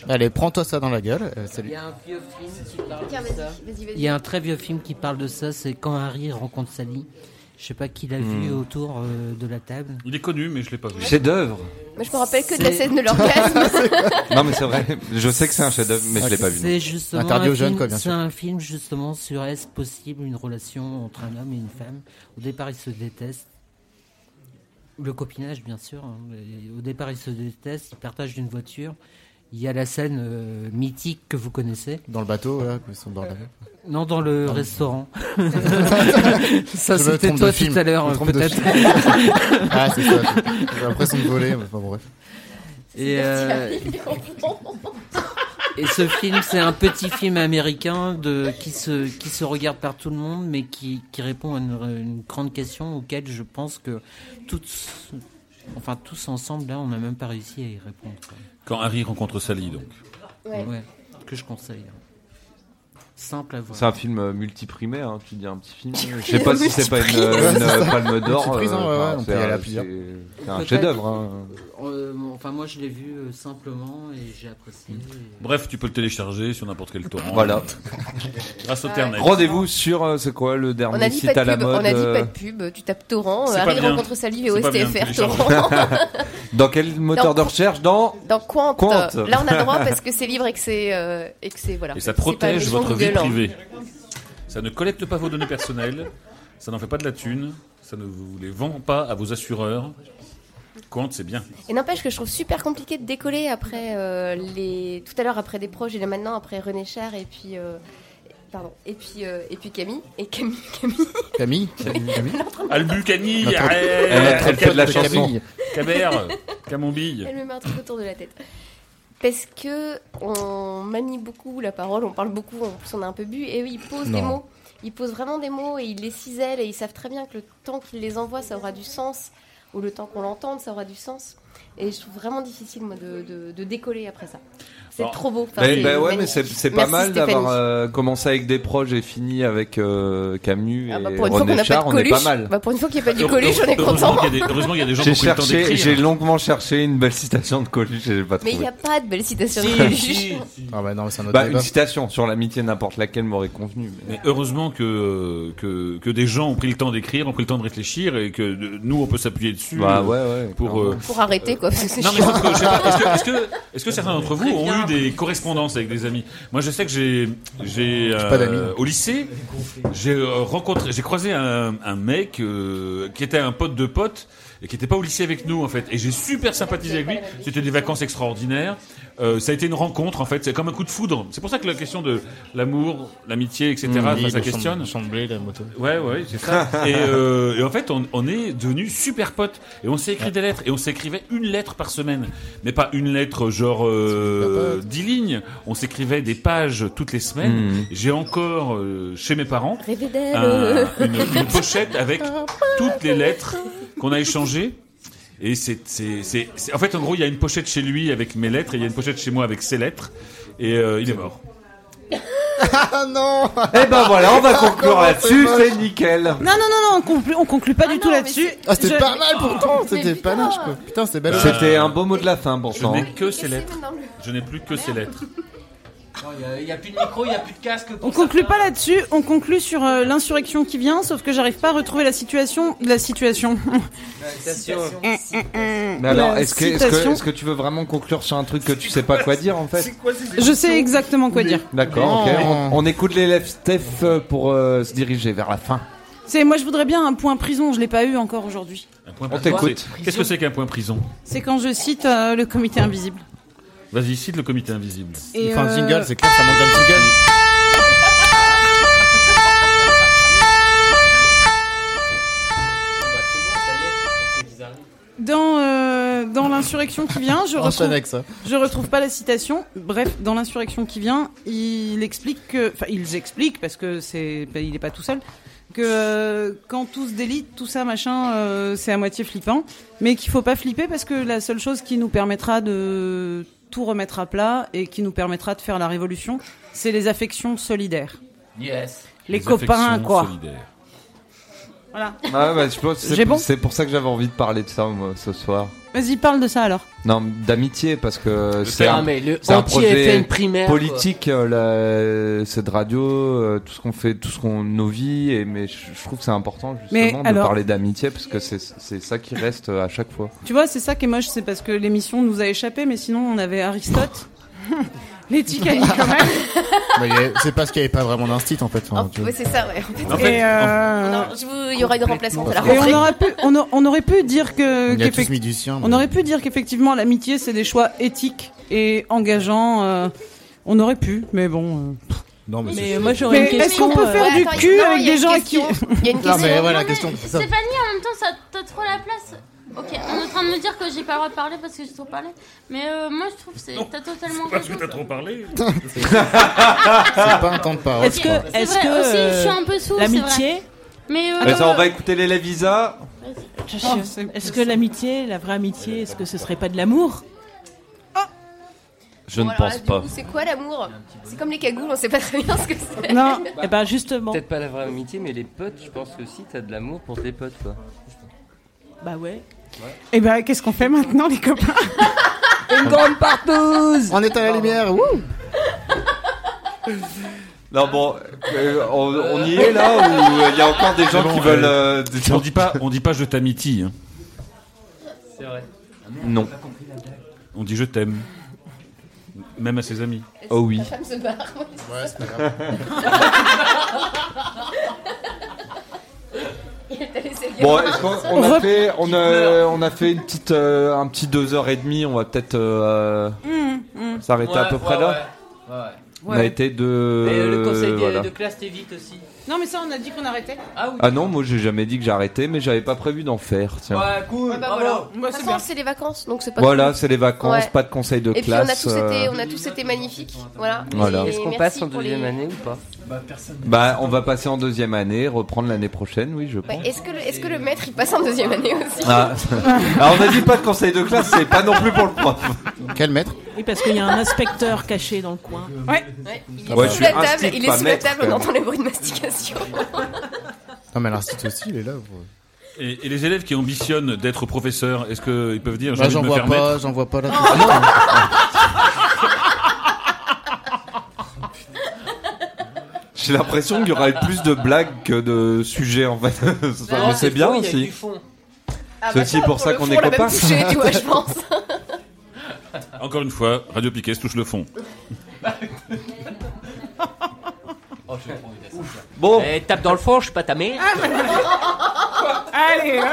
Allez, prends-toi ça dans la gueule. euh, Il salut. y a un vieux film qui parle Tiens, de ça. Il y a un très vieux film qui parle de ça, c'est quand Harry rencontre Sally. Je sais pas qui l'a vu Hmm. autour euh, de la table. Il est connu, mais je l'ai pas vu. Chef d'œuvre. Moi, je me rappelle que de la scène de l'orgasme. [laughs] Non mais c'est vrai. Je sais que c'est un chef-d'œuvre, mais je l'ai pas vu. C'est justement Interdit un aux jeunes, film- quoi, bien C'est un film justement sur est-ce possible une relation entre un homme et une femme. Au départ, ils se détestent. Le copinage, bien sûr. hein, mais Au départ, ils se détestent. Ils partagent une voiture. Il y a la scène euh, mythique que vous connaissez. Dans le bateau, là, ils sont dans la Non, dans le Dans le- restaurant. [laughs] Je ça, me c'était trompe toi de film. tout à l'heure, Je me trompe de peut-être. film. [laughs] ah, c'est ça. J'ai l'impression de voler, mais enfin, bref. Et, euh, et ce film, c'est un petit film américain de, qui, se, qui se regarde par tout le monde, mais qui, qui répond à une, une grande question auquel je pense que tous, enfin, tous ensemble, là, on n'a même pas réussi à y répondre. quoi. Quand Harry rencontre Sally, donc. Ouais. Ouais, que je conseille. Simple à voir. C'est un film euh, multiprimé, hein, tu dis un petit film. [laughs] Je sais pas si c'est pas une, euh, une, euh, palme d'or. Hein, ouais, ouais, on c'est un- chef-d'œuvre. hein. Euh, enfin, moi, je l'ai vu euh, simplement et j'ai apprécié. et- Bref, tu peux le télécharger sur n'importe quel torrent. Voilà. [laughs] Grâce au Internet. Rendez-vous sur, euh, c'est quoi le dernier site à la mode on a dit pas de pub, tu tapes torrent, Harry rencontre Salive et OSTFR torrent. [laughs] Dans quel moteur de recherche Dans Dans Quant. Là, on a le droit parce que c'est libre et que c'est et que c'est voilà. Et ça protège votre vie Privée. Ça ne collecte pas vos données personnelles, ça n'en fait pas de la thune, ça ne vous les vend pas à vos assureurs. Compte, c'est bien. Et n'empêche que je trouve super compliqué de décoller après euh, les tout à l'heure après des proches et là maintenant après René Cher et puis euh, pardon et puis euh, et puis Camille et Camille Camille Camille Camille [laughs] Albu, Camille, Notre- Elle fait de la chanson. Camère, Camembille. Elle me met un truc autour de la tête. Parce que on manie beaucoup la parole, on parle beaucoup, en plus on a un peu bu, et eux, ils posent des mots. Ils posent vraiment des mots et ils les cisèlent et ils savent très bien que le temps qu'ils les envoient, ça aura du sens, ou le temps qu'on l'entende, ça aura du sens. Et je trouve vraiment difficile moi de, de, de décoller après ça. C'est trop beau. Enfin, Mais, c'est bah ouais, mais c'est c'est pas Merci, mal Stéphanie. d'avoir euh, commencé avec des proches et fini avec euh, Camus Ah bah, et pour une fois qu'on n'a pas de on est pas mal. bah, pour une fois qu'il n'y a pas du Coluche, on est heureusement content. qu'il y a des- heureusement qu'il y a des gens qui ont pris le temps d'écrire. j'ai longuement cherché une belle citation de Coluche et j'ai pas Mais trouvé. il n'y a pas de belle citation de Coluche. Ah bah non, c'est un autre Bah, débat. une citation sur l'amitié, n'importe laquelle m'aurait convenu. mais- Mais heureusement que, que, que des gens ont pris le temps d'écrire, ont pris le temps de réfléchir et que nous on peut s'appuyer dessus. Bah ouais, ouais, Pour, clairement. euh, Pour arrêter, quoi. parce que c'est Non, mais chiant. sauf que, je sais pas, est-ce que, est-ce que, est-ce que certains d'entre vous ont eu des correspondances avec des amis Moi, je sais que j'ai, j'ai, euh, pas d'amis. au lycée, j'ai euh, rencontré, j'ai croisé un, un mec euh, qui était un pote de pote et qui était pas au lycée avec nous en fait. Et j'ai super sympathisé avec lui. C'était des vacances extraordinaires. Euh, ça a été une rencontre en fait. C'est comme un coup de foudre. C'est pour ça que la question de l'amour, l'amitié, etc. Mmh, oui, ça questionne. blé, la moto. Ouais, ouais, c'est ça. [laughs] et, euh, et en fait, on, on est devenus super potes. Et on s'est écrit des lettres. Et on s'écrivait une lettre par semaine. Mais pas une lettre genre euh, 10 lignes. On s'écrivait des pages toutes les semaines. Mhm. J'ai encore euh, chez mes parents un- une, une [laughs] pochette avec toutes les lettres qu'on a échangées. Et c'est, c'est, c'est, c'est- en fait, en gros, il y a une pochette chez lui avec mes lettres et il y a une pochette chez moi avec ses lettres. Et euh, il est mort. Ah non Eh ben voilà, on va conclure là-dessus, c'est nickel. Non, non, non, non, on conclut, on conclut pas du tout là-dessus. Ah, c'était Je- pas mal pourtant, Mais c'était putain. panache quoi. Putain, c'est belle. C'était un beau mot de la fin Je pourtant. n'ai que ces lettres. Je n'ai plus que ces lettres. Il n'y a, plus de micro, il n'y a plus de casque. On conclut pas là-dessus, on conclut sur euh, l'insurrection qui vient, sauf que j'arrive pas à retrouver la situation. La situation. Mais alors, La est-ce que, est-ce que, tu veux vraiment conclure sur un truc que tu sais pas quoi dire en fait Je sais exactement quoi dire. D'accord, ok. On, on écoute l'élève Steph euh, pour euh, se diriger vers la fin. C'est moi je voudrais bien un point prison, je l'ai pas eu encore aujourd'hui. Un point On prison. t'écoute. C'est- Qu'est-ce que c'est qu'un point prison? C'est quand je cite euh, le comité invisible. Vas-y, cite le comité invisible. Et, un euh, jingle, c'est clair, ça manque d'un jingle. Dans, euh, dans l'insurrection qui vient, je [laughs] retrouve, avec ça. je retrouve pas la citation. Bref, dans l'insurrection qui vient, il explique que, enfin, ils expliquent parce que c'est, ben, il est pas tout seul, que euh, quand tout se délite, tout ça, machin, euh, c'est à moitié flippant, mais qu'il faut pas flipper parce que la seule chose qui nous permettra de tout remettre à plat et qui nous permettra de faire la révolution, c'est les affections solidaires. Yes. Les, copains, affections quoi. solidaires. Voilà. Ah bah, je pense que J'ai c'est, bon c'est pour ça que j'avais envie de parler de ça moi, ce soir. Vas-y, parle de ça alors. Non, d'amitié parce que c'est un, mais le c'est un anti-FN projet primaire, politique. euh, la- cette radio, euh, tout ce qu'on fait, tout ce qu'on nos vies. Et mais je, je trouve que c'est important Mais justement de alors- parler d'amitié parce que c'est c'est ça qui reste euh, à chaque fois. Tu vois, c'est ça qui est moche, c'est parce que l'émission nous a échappé, mais sinon on avait Aristote, [laughs] [laughs] Mais il y a- c'est parce qu'il n'y avait pas vraiment d'instit en fait. Enfin, Oh, ouais, c'est ça, ouais. En fait, Et, euh, non, je vous- il y aura une remplaçante à la et on rentrée. aurait pu, on, a- on aurait pu dire que, On y a tous qu'effect- mis du sien. on mais- aurait pu dire qu'effectivement l'amitié c'est des choix éthiques et engageants. euh, on aurait pu, mais bon. euh. Non, mais, Mais c'est- moi j'aurais une est-ce question. qu'on peut faire Ouais, du attends, cul non, avec des gens question. qui Il y a une Non, mais voilà, Non, mais question. Stéphanie, en même temps, ça- t'as trop la place. Ok, on est en train de me dire que j'ai pas le droit de parler parce que j'ai trop parlé. Mais euh, moi, je trouve que c'est- t'as totalement Parce que raison. t'as trop parlé. [laughs] C'est pas un temps de parole. Est-ce que, C'est est-ce vrai, que aussi, je euh, suis un peu sourd, c'est vrai. l'amitié, Mais euh, on va écouter l'élève Isa. est-ce que l'amitié, la vraie amitié, est-ce que ce serait pas de l'amour? Je ne pense du pas. coup, C'est quoi l'amour? C'est comme les cagoules, on sait pas très bien ce que c'est. Non, Eh ben justement. Peut-être pas la vraie amitié, mais les potes, je pense que si t'as de l'amour pour tes potes, quoi. Bah ouais. Et ben qu'est-ce qu'on fait maintenant les copains? [laughs] Une grande partouze On est à la lumière. Wouh [laughs] Non bon, euh, on, on y est là ou il y a encore des gens bon, qui euh, veulent. euh, des gens On dit pas, on dit pas je t'amitie. hein. C'est vrai. Non. On dit je t'aime. Même à ses amis. Oh oui. La femme se barre? Ouais, c'est pas grave. [laughs] Bon, [laughs] est-ce qu'on on a fait, on a, on a fait une petite, euh, un petit deux heures et demie. On va peut-être euh, Hum, hum. s'arrêter à peu près là. On a été de. Euh, le conseil de, voilà. de classe t'évite aussi. Non, mais ça, on a dit qu'on arrêtait. Ah oui. Ah non, moi j'ai jamais dit que j'arrêtais, mais j'avais pas prévu d'en faire. Tiens. Ouais, cool. Ouais, bah voilà. De toute façon, c'est les vacances, donc c'est pas Voilà, cool. c'est les vacances, Ouais. pas de conseil de Et puis on a classe. tous été, euh, on a tous été magnifiques. Voilà. Est-ce qu'on passe en deuxième les- année ou pas? Bah, on va passer en deuxième année, reprendre l'année prochaine, oui, je Ouais, pense. Est-ce que, le- est-ce que le maître il passe en deuxième année aussi Ah. [laughs] Alors on a dit pas de conseil de classe, c'est pas non plus pour le prof. Quel maître Oui, parce qu'il y a un inspecteur caché dans le coin. Ouais. Ouais, il est Ouais, sous la table, instit, il est pas sous la maître, table, quand on entend les bruits de mastication. [laughs] Non, mais l'institut aussi, il est là. pour- Et, et les élèves qui ambitionnent d'être professeurs, est-ce qu'ils peuvent dire j'ai Bah, envie de j'en me vois faire pas, maître? j'en vois pas là. [laughs] J'ai l'impression qu'il y aura plus de blagues que de sujets en fait. [laughs] Non, Mais c'est bien aussi. Ah, C'est bah, aussi ça, pour ça qu'on est copains. touché, tu vois, je [laughs] pense. Encore une fois, Radio Piquet touche le fond. [laughs] Bon, Eh, tape dans le fond, je suis pas ta mère. Allez, hop.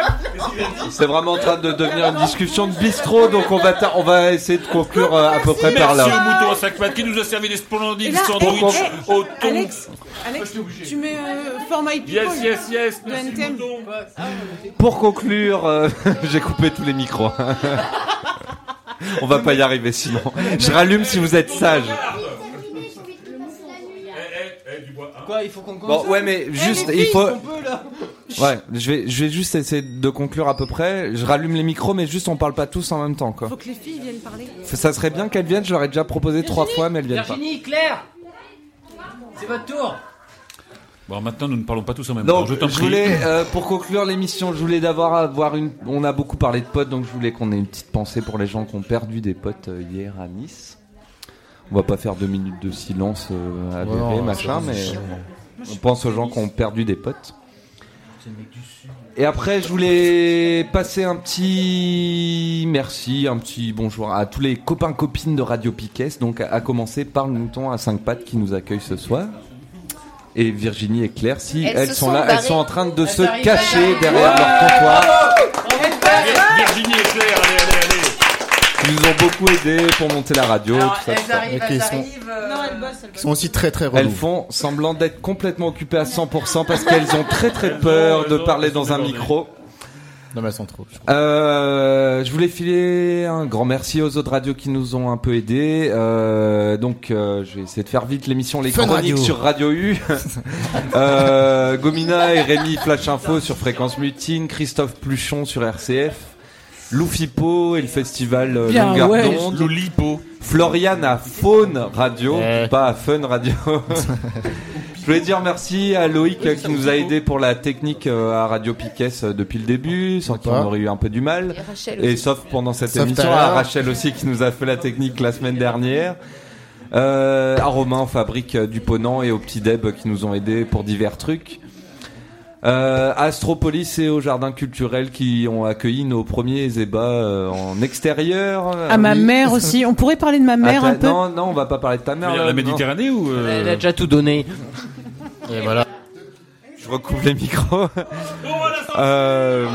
c'est vraiment en train de devenir une discussion de bistrot, donc on va, ta- on va essayer de conclure euh, à peu près par Merci au là. mouton à sac pattes qui nous a servi des Et splendides là, sandwichs eh, au eh, thon. Alex, Alex, tu mets euh, format people Yes, yes, yes, de merci NTM. mouton. Pour conclure, euh, [laughs] j'ai coupé tous les micros. [laughs] on va pas y arriver sinon. Je rallume si vous êtes sage. Quoi, il faut qu'on Bon, ouais, mais juste, il faut. [laughs] Ouais, je vais, je vais juste essayer de conclure à peu près. Je rallume les micros, mais juste on parle pas tous en même temps, quoi. Faut que les filles viennent parler. Ça serait bien qu'elles viennent. Je leur ai déjà proposé trois fois, mais elles viennent pas. Virginie, Claire C'est votre tour. Bon, maintenant nous ne parlons pas tous en même temps. Donc, Je t'en je prie. voulais, euh, pour conclure l'émission, je voulais d'avoir avoir une. On a beaucoup parlé de potes, donc je voulais qu'on ait une petite pensée pour les gens qui ont perdu des potes euh, hier à Nice. On va pas faire deux minutes de silence euh, Ouais, non, machin, mais on pense aux gens qui ont perdu des potes. Et après, je voulais passer un petit merci, un petit bonjour à tous les copains copines de Radio Piquet, donc à, à commencer par le mouton à 5 pattes qui nous accueille ce soir. Et Virginie et Claire, si Elles sont sont là, elles sont en train de se cacher derrière leur comptoir. Vir- Virginie et Claire, allez, allez, allez. Ils nous ont beaucoup aidés pour monter la radio. Alors, tout ça, tout elles ça. arrivent, elles ils sont- arrivent. euh, Non, elles bossent, elles Ils bossent. sont aussi très très Elles relous. font semblant d'être complètement occupées à 100% parce qu'elles ont très très peur de parler dans un micro. Non, mais elles sont trop. je crois. Euh, je voulais filer un grand merci aux autres radios qui nous ont un peu aidés. Euh, donc, euh, je vais essayer de faire vite l'émission Les Fun Chroniques Radio. sur Radio U. [laughs] euh, Gomina et Rémi Flash Info sur Fréquence Mutine, Christophe Pluchon sur RCF, Lou Fippo et le festival euh, Bien, Longueur ouais. d'onde. Lolipo. Florian à Faune Radio, Eh. pas à Fun Radio. [laughs] Je voulais dire merci à Loïc euh, qui nous a aidé pour la technique euh, à Radio Piquet euh, depuis le début, sans qui on aurait eu un peu du mal. Et Rachel Et aussi. sauf pendant cette Sauf émission, tout à l'heure. à Rachel aussi qui nous a fait la technique la semaine dernière. Euh, à Romain en fabrique euh, du Ponant et au Petit Deb qui nous ont aidés pour divers trucs. Euh, Astropolis et au Jardin culturel qui ont accueilli nos premiers ébats euh, en extérieur. À ma Oui. mère aussi. On pourrait parler de ma mère Ah, un peu Non, non, on va pas parler de ta mère. Mais là, La non. Méditerranée ou. euh, Elle a déjà tout donné. Et voilà. Je recouvre les micros. Euh,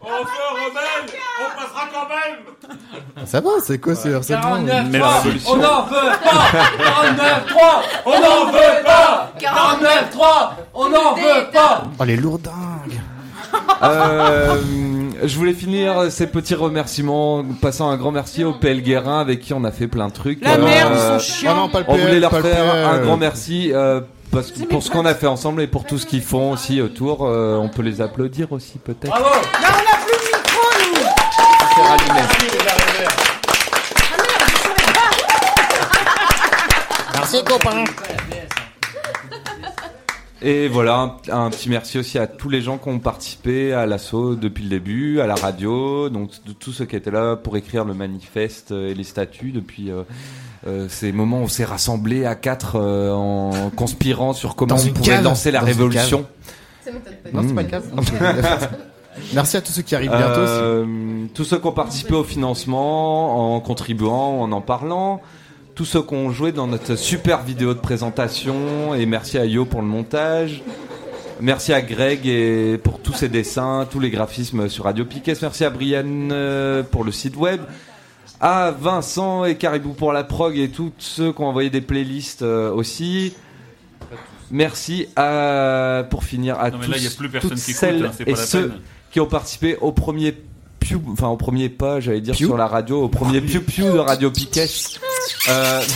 Encore rebelle On passera quand même Ça va, c'est quoi ce harcèlement 49, Mais la 3, révolution. on n'en veut pas 49, 3, on n'en veut pas 49, 3, on n'en veut pas Oh, les lourdingues euh, je voulais finir ces petits remerciements, passant un grand merci au PL Guérin avec qui on a fait plein de trucs. La Euh, merde, ils sont Oh chiants. non, pas le On PL, voulait leur pas le faire PL. un grand merci euh, parce que pour ce qu'on a fait ensemble et pour tout ce qu'ils font aussi autour. Euh, on peut les applaudir aussi peut-être. Bravo on plus de micro, nous. C'est rallumé. Merci, copain. Et voilà, un, un petit merci aussi à tous les gens qui ont participé à l'assaut depuis le début, à la radio, donc de tous ceux qui étaient là pour écrire le manifeste et les statuts depuis euh, euh, ces moments où on s'est rassemblés à quatre euh, en conspirant sur comment Dans on une pouvait cave. lancer la Dans une révolution. C'est pas le cas. [laughs] [laughs] Merci à tous ceux qui arrivent bientôt aussi. Euh, tous ceux qui ont participé au financement en contribuant, en en parlant. Tous ceux qui ont joué dans notre super vidéo de présentation. Et merci à Yo pour le montage. Merci à Greg et pour tous ses dessins, tous les graphismes sur Radio Piquet. Merci à Brian euh, pour le site web. à Vincent et Caribou pour la prog et tous ceux qui ont envoyé des playlists euh, aussi. Merci à, pour finir à Non, mais tous, là, il y a plus personne toutes qui écoute, celles hein, c'est pas et la ceux peine. Qui ont participé au premier piou, enfin au premier pas, j'allais dire sur la radio, au premier piou piou de Radio Piquet. Euh, [laughs]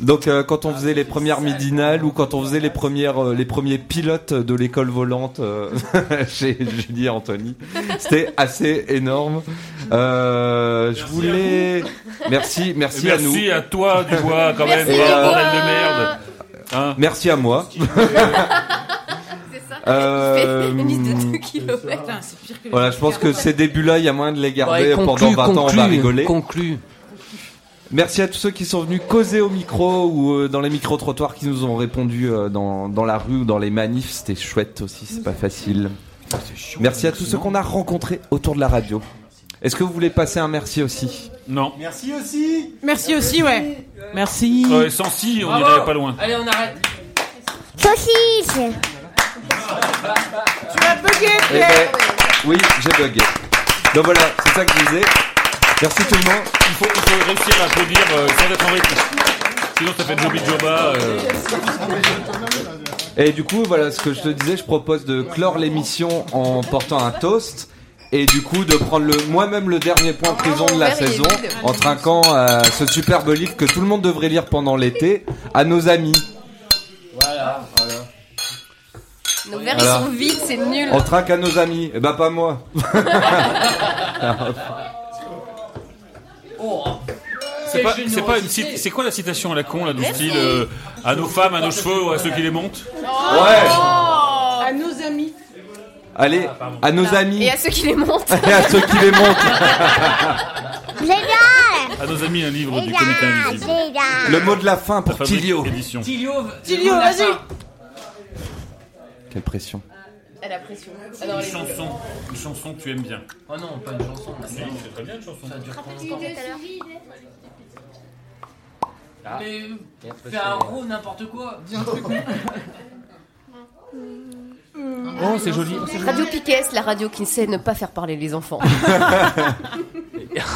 Donc euh, quand on faisait les premières midinales ou quand on faisait les premières euh, les premiers pilotes de l'école volante euh, [laughs] chez Julie et Anthony, c'était assez énorme. Euh, je voulais merci merci, Et à nous. merci à toi, Dubois, quand même, Et, euh, bordel de merde. Hein Merci à moi. [laughs] Euh, Une liste de 2 km. Voilà, je pense que ces débuts-là, il y a moyen de les garder Ouais, conclue, pendant 20 ans, on va rigoler. conclue. Merci à tous ceux qui sont venus causer au micro ou euh, dans les micro-trottoirs qui nous ont répondu euh, dans, dans la rue ou dans les manifs. C'était chouette aussi, c'est pas facile. Merci à tous ceux qu'on a rencontrés autour de la radio. Est-ce que vous voulez passer un merci aussi? Non. Merci aussi. Merci aussi, ouais. Merci. Ouais, sans si, on Bravo. irait pas loin. Allez, on arrête. Saucisse Tu as bugué, Eh Pierre. ben, oui, j'ai bugué. Donc voilà, c'est ça que je disais. Merci tout le monde. Il faut, il faut réussir à applaudir euh, sans être en rythme. Sinon, ça fait Joby Joba. euh. Et du coup, voilà ce que je te disais, je propose de clore l'émission en portant un toast. Et du coup, de prendre le, moi-même le dernier point de prison de la saison en trinquant à ce superbe livre que tout le monde devrait lire pendant l'été à nos amis. Voilà. Nos verres Voilà. ils sont vides, c'est nul. On trinque à nos amis. Eh ben, pas moi. Oh. [laughs] C'est pas, c'est pas une cit- c'est quoi la citation à la con là du style euh, à nos femmes, à nos cheveux ou à ceux qui les montent Ouais. À nos amis. Allez, à nos amis. Et à ceux qui les montent. [laughs] Et à ceux qui les montent. Génial À nos amis, un livre du comité invisible. Génial Le mot de la fin pour Tilio. Tilio, Tilio, vas-y. Quelle pression. Elle a pression. Non, Une chanson, une chanson que tu aimes bien. Oh non, pas une chanson. Si, c'est très bien une chanson. Ça dure. Ah. Mais fais c'est- un roux, n'importe quoi. Dis un truc. [laughs] Oh, c'est joli. Radio Piquet, la radio qui sait ne pas faire parler les enfants. [laughs] [laughs]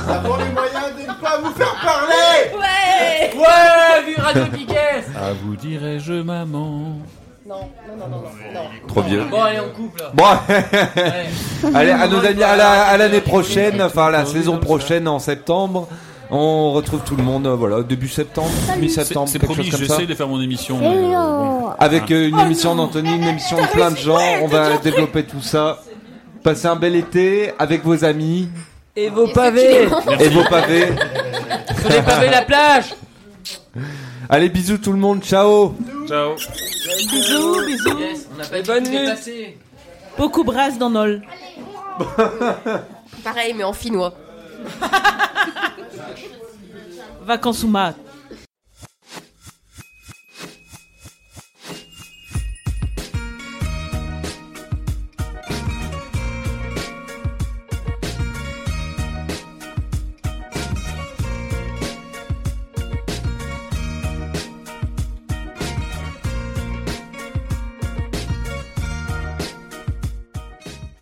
Avons les moyens de ne pas vous faire parler. Ouais Ouais, vu Radio Piquet À vous dirai-je maman. Non, non, non, non, non. non. Trop vieux. Bon, allez, on coupe là. Bon, [laughs] allez, à nos amis, à la- à l'année prochaine, enfin la saison prochaine en septembre, on retrouve tout le monde, euh, voilà, début septembre, mi-septembre, C'est quelque promis, chose comme ça. j'essaie de faire mon émission. mais, euh, bon. Avec euh, une émission d'Anthony, une émission de plein de gens, on va développer tout ça. Passez un bel été avec vos amis Et vos pavés et vos pavés. Sur les pavés la plage Allez, bisous tout le monde, ciao Ciao. Bisous, bisous. Yes, on a pas Et bonne nuit. Beaucoup brasse dans Nol. Pareil, mais en finnois. Vacances ou mat.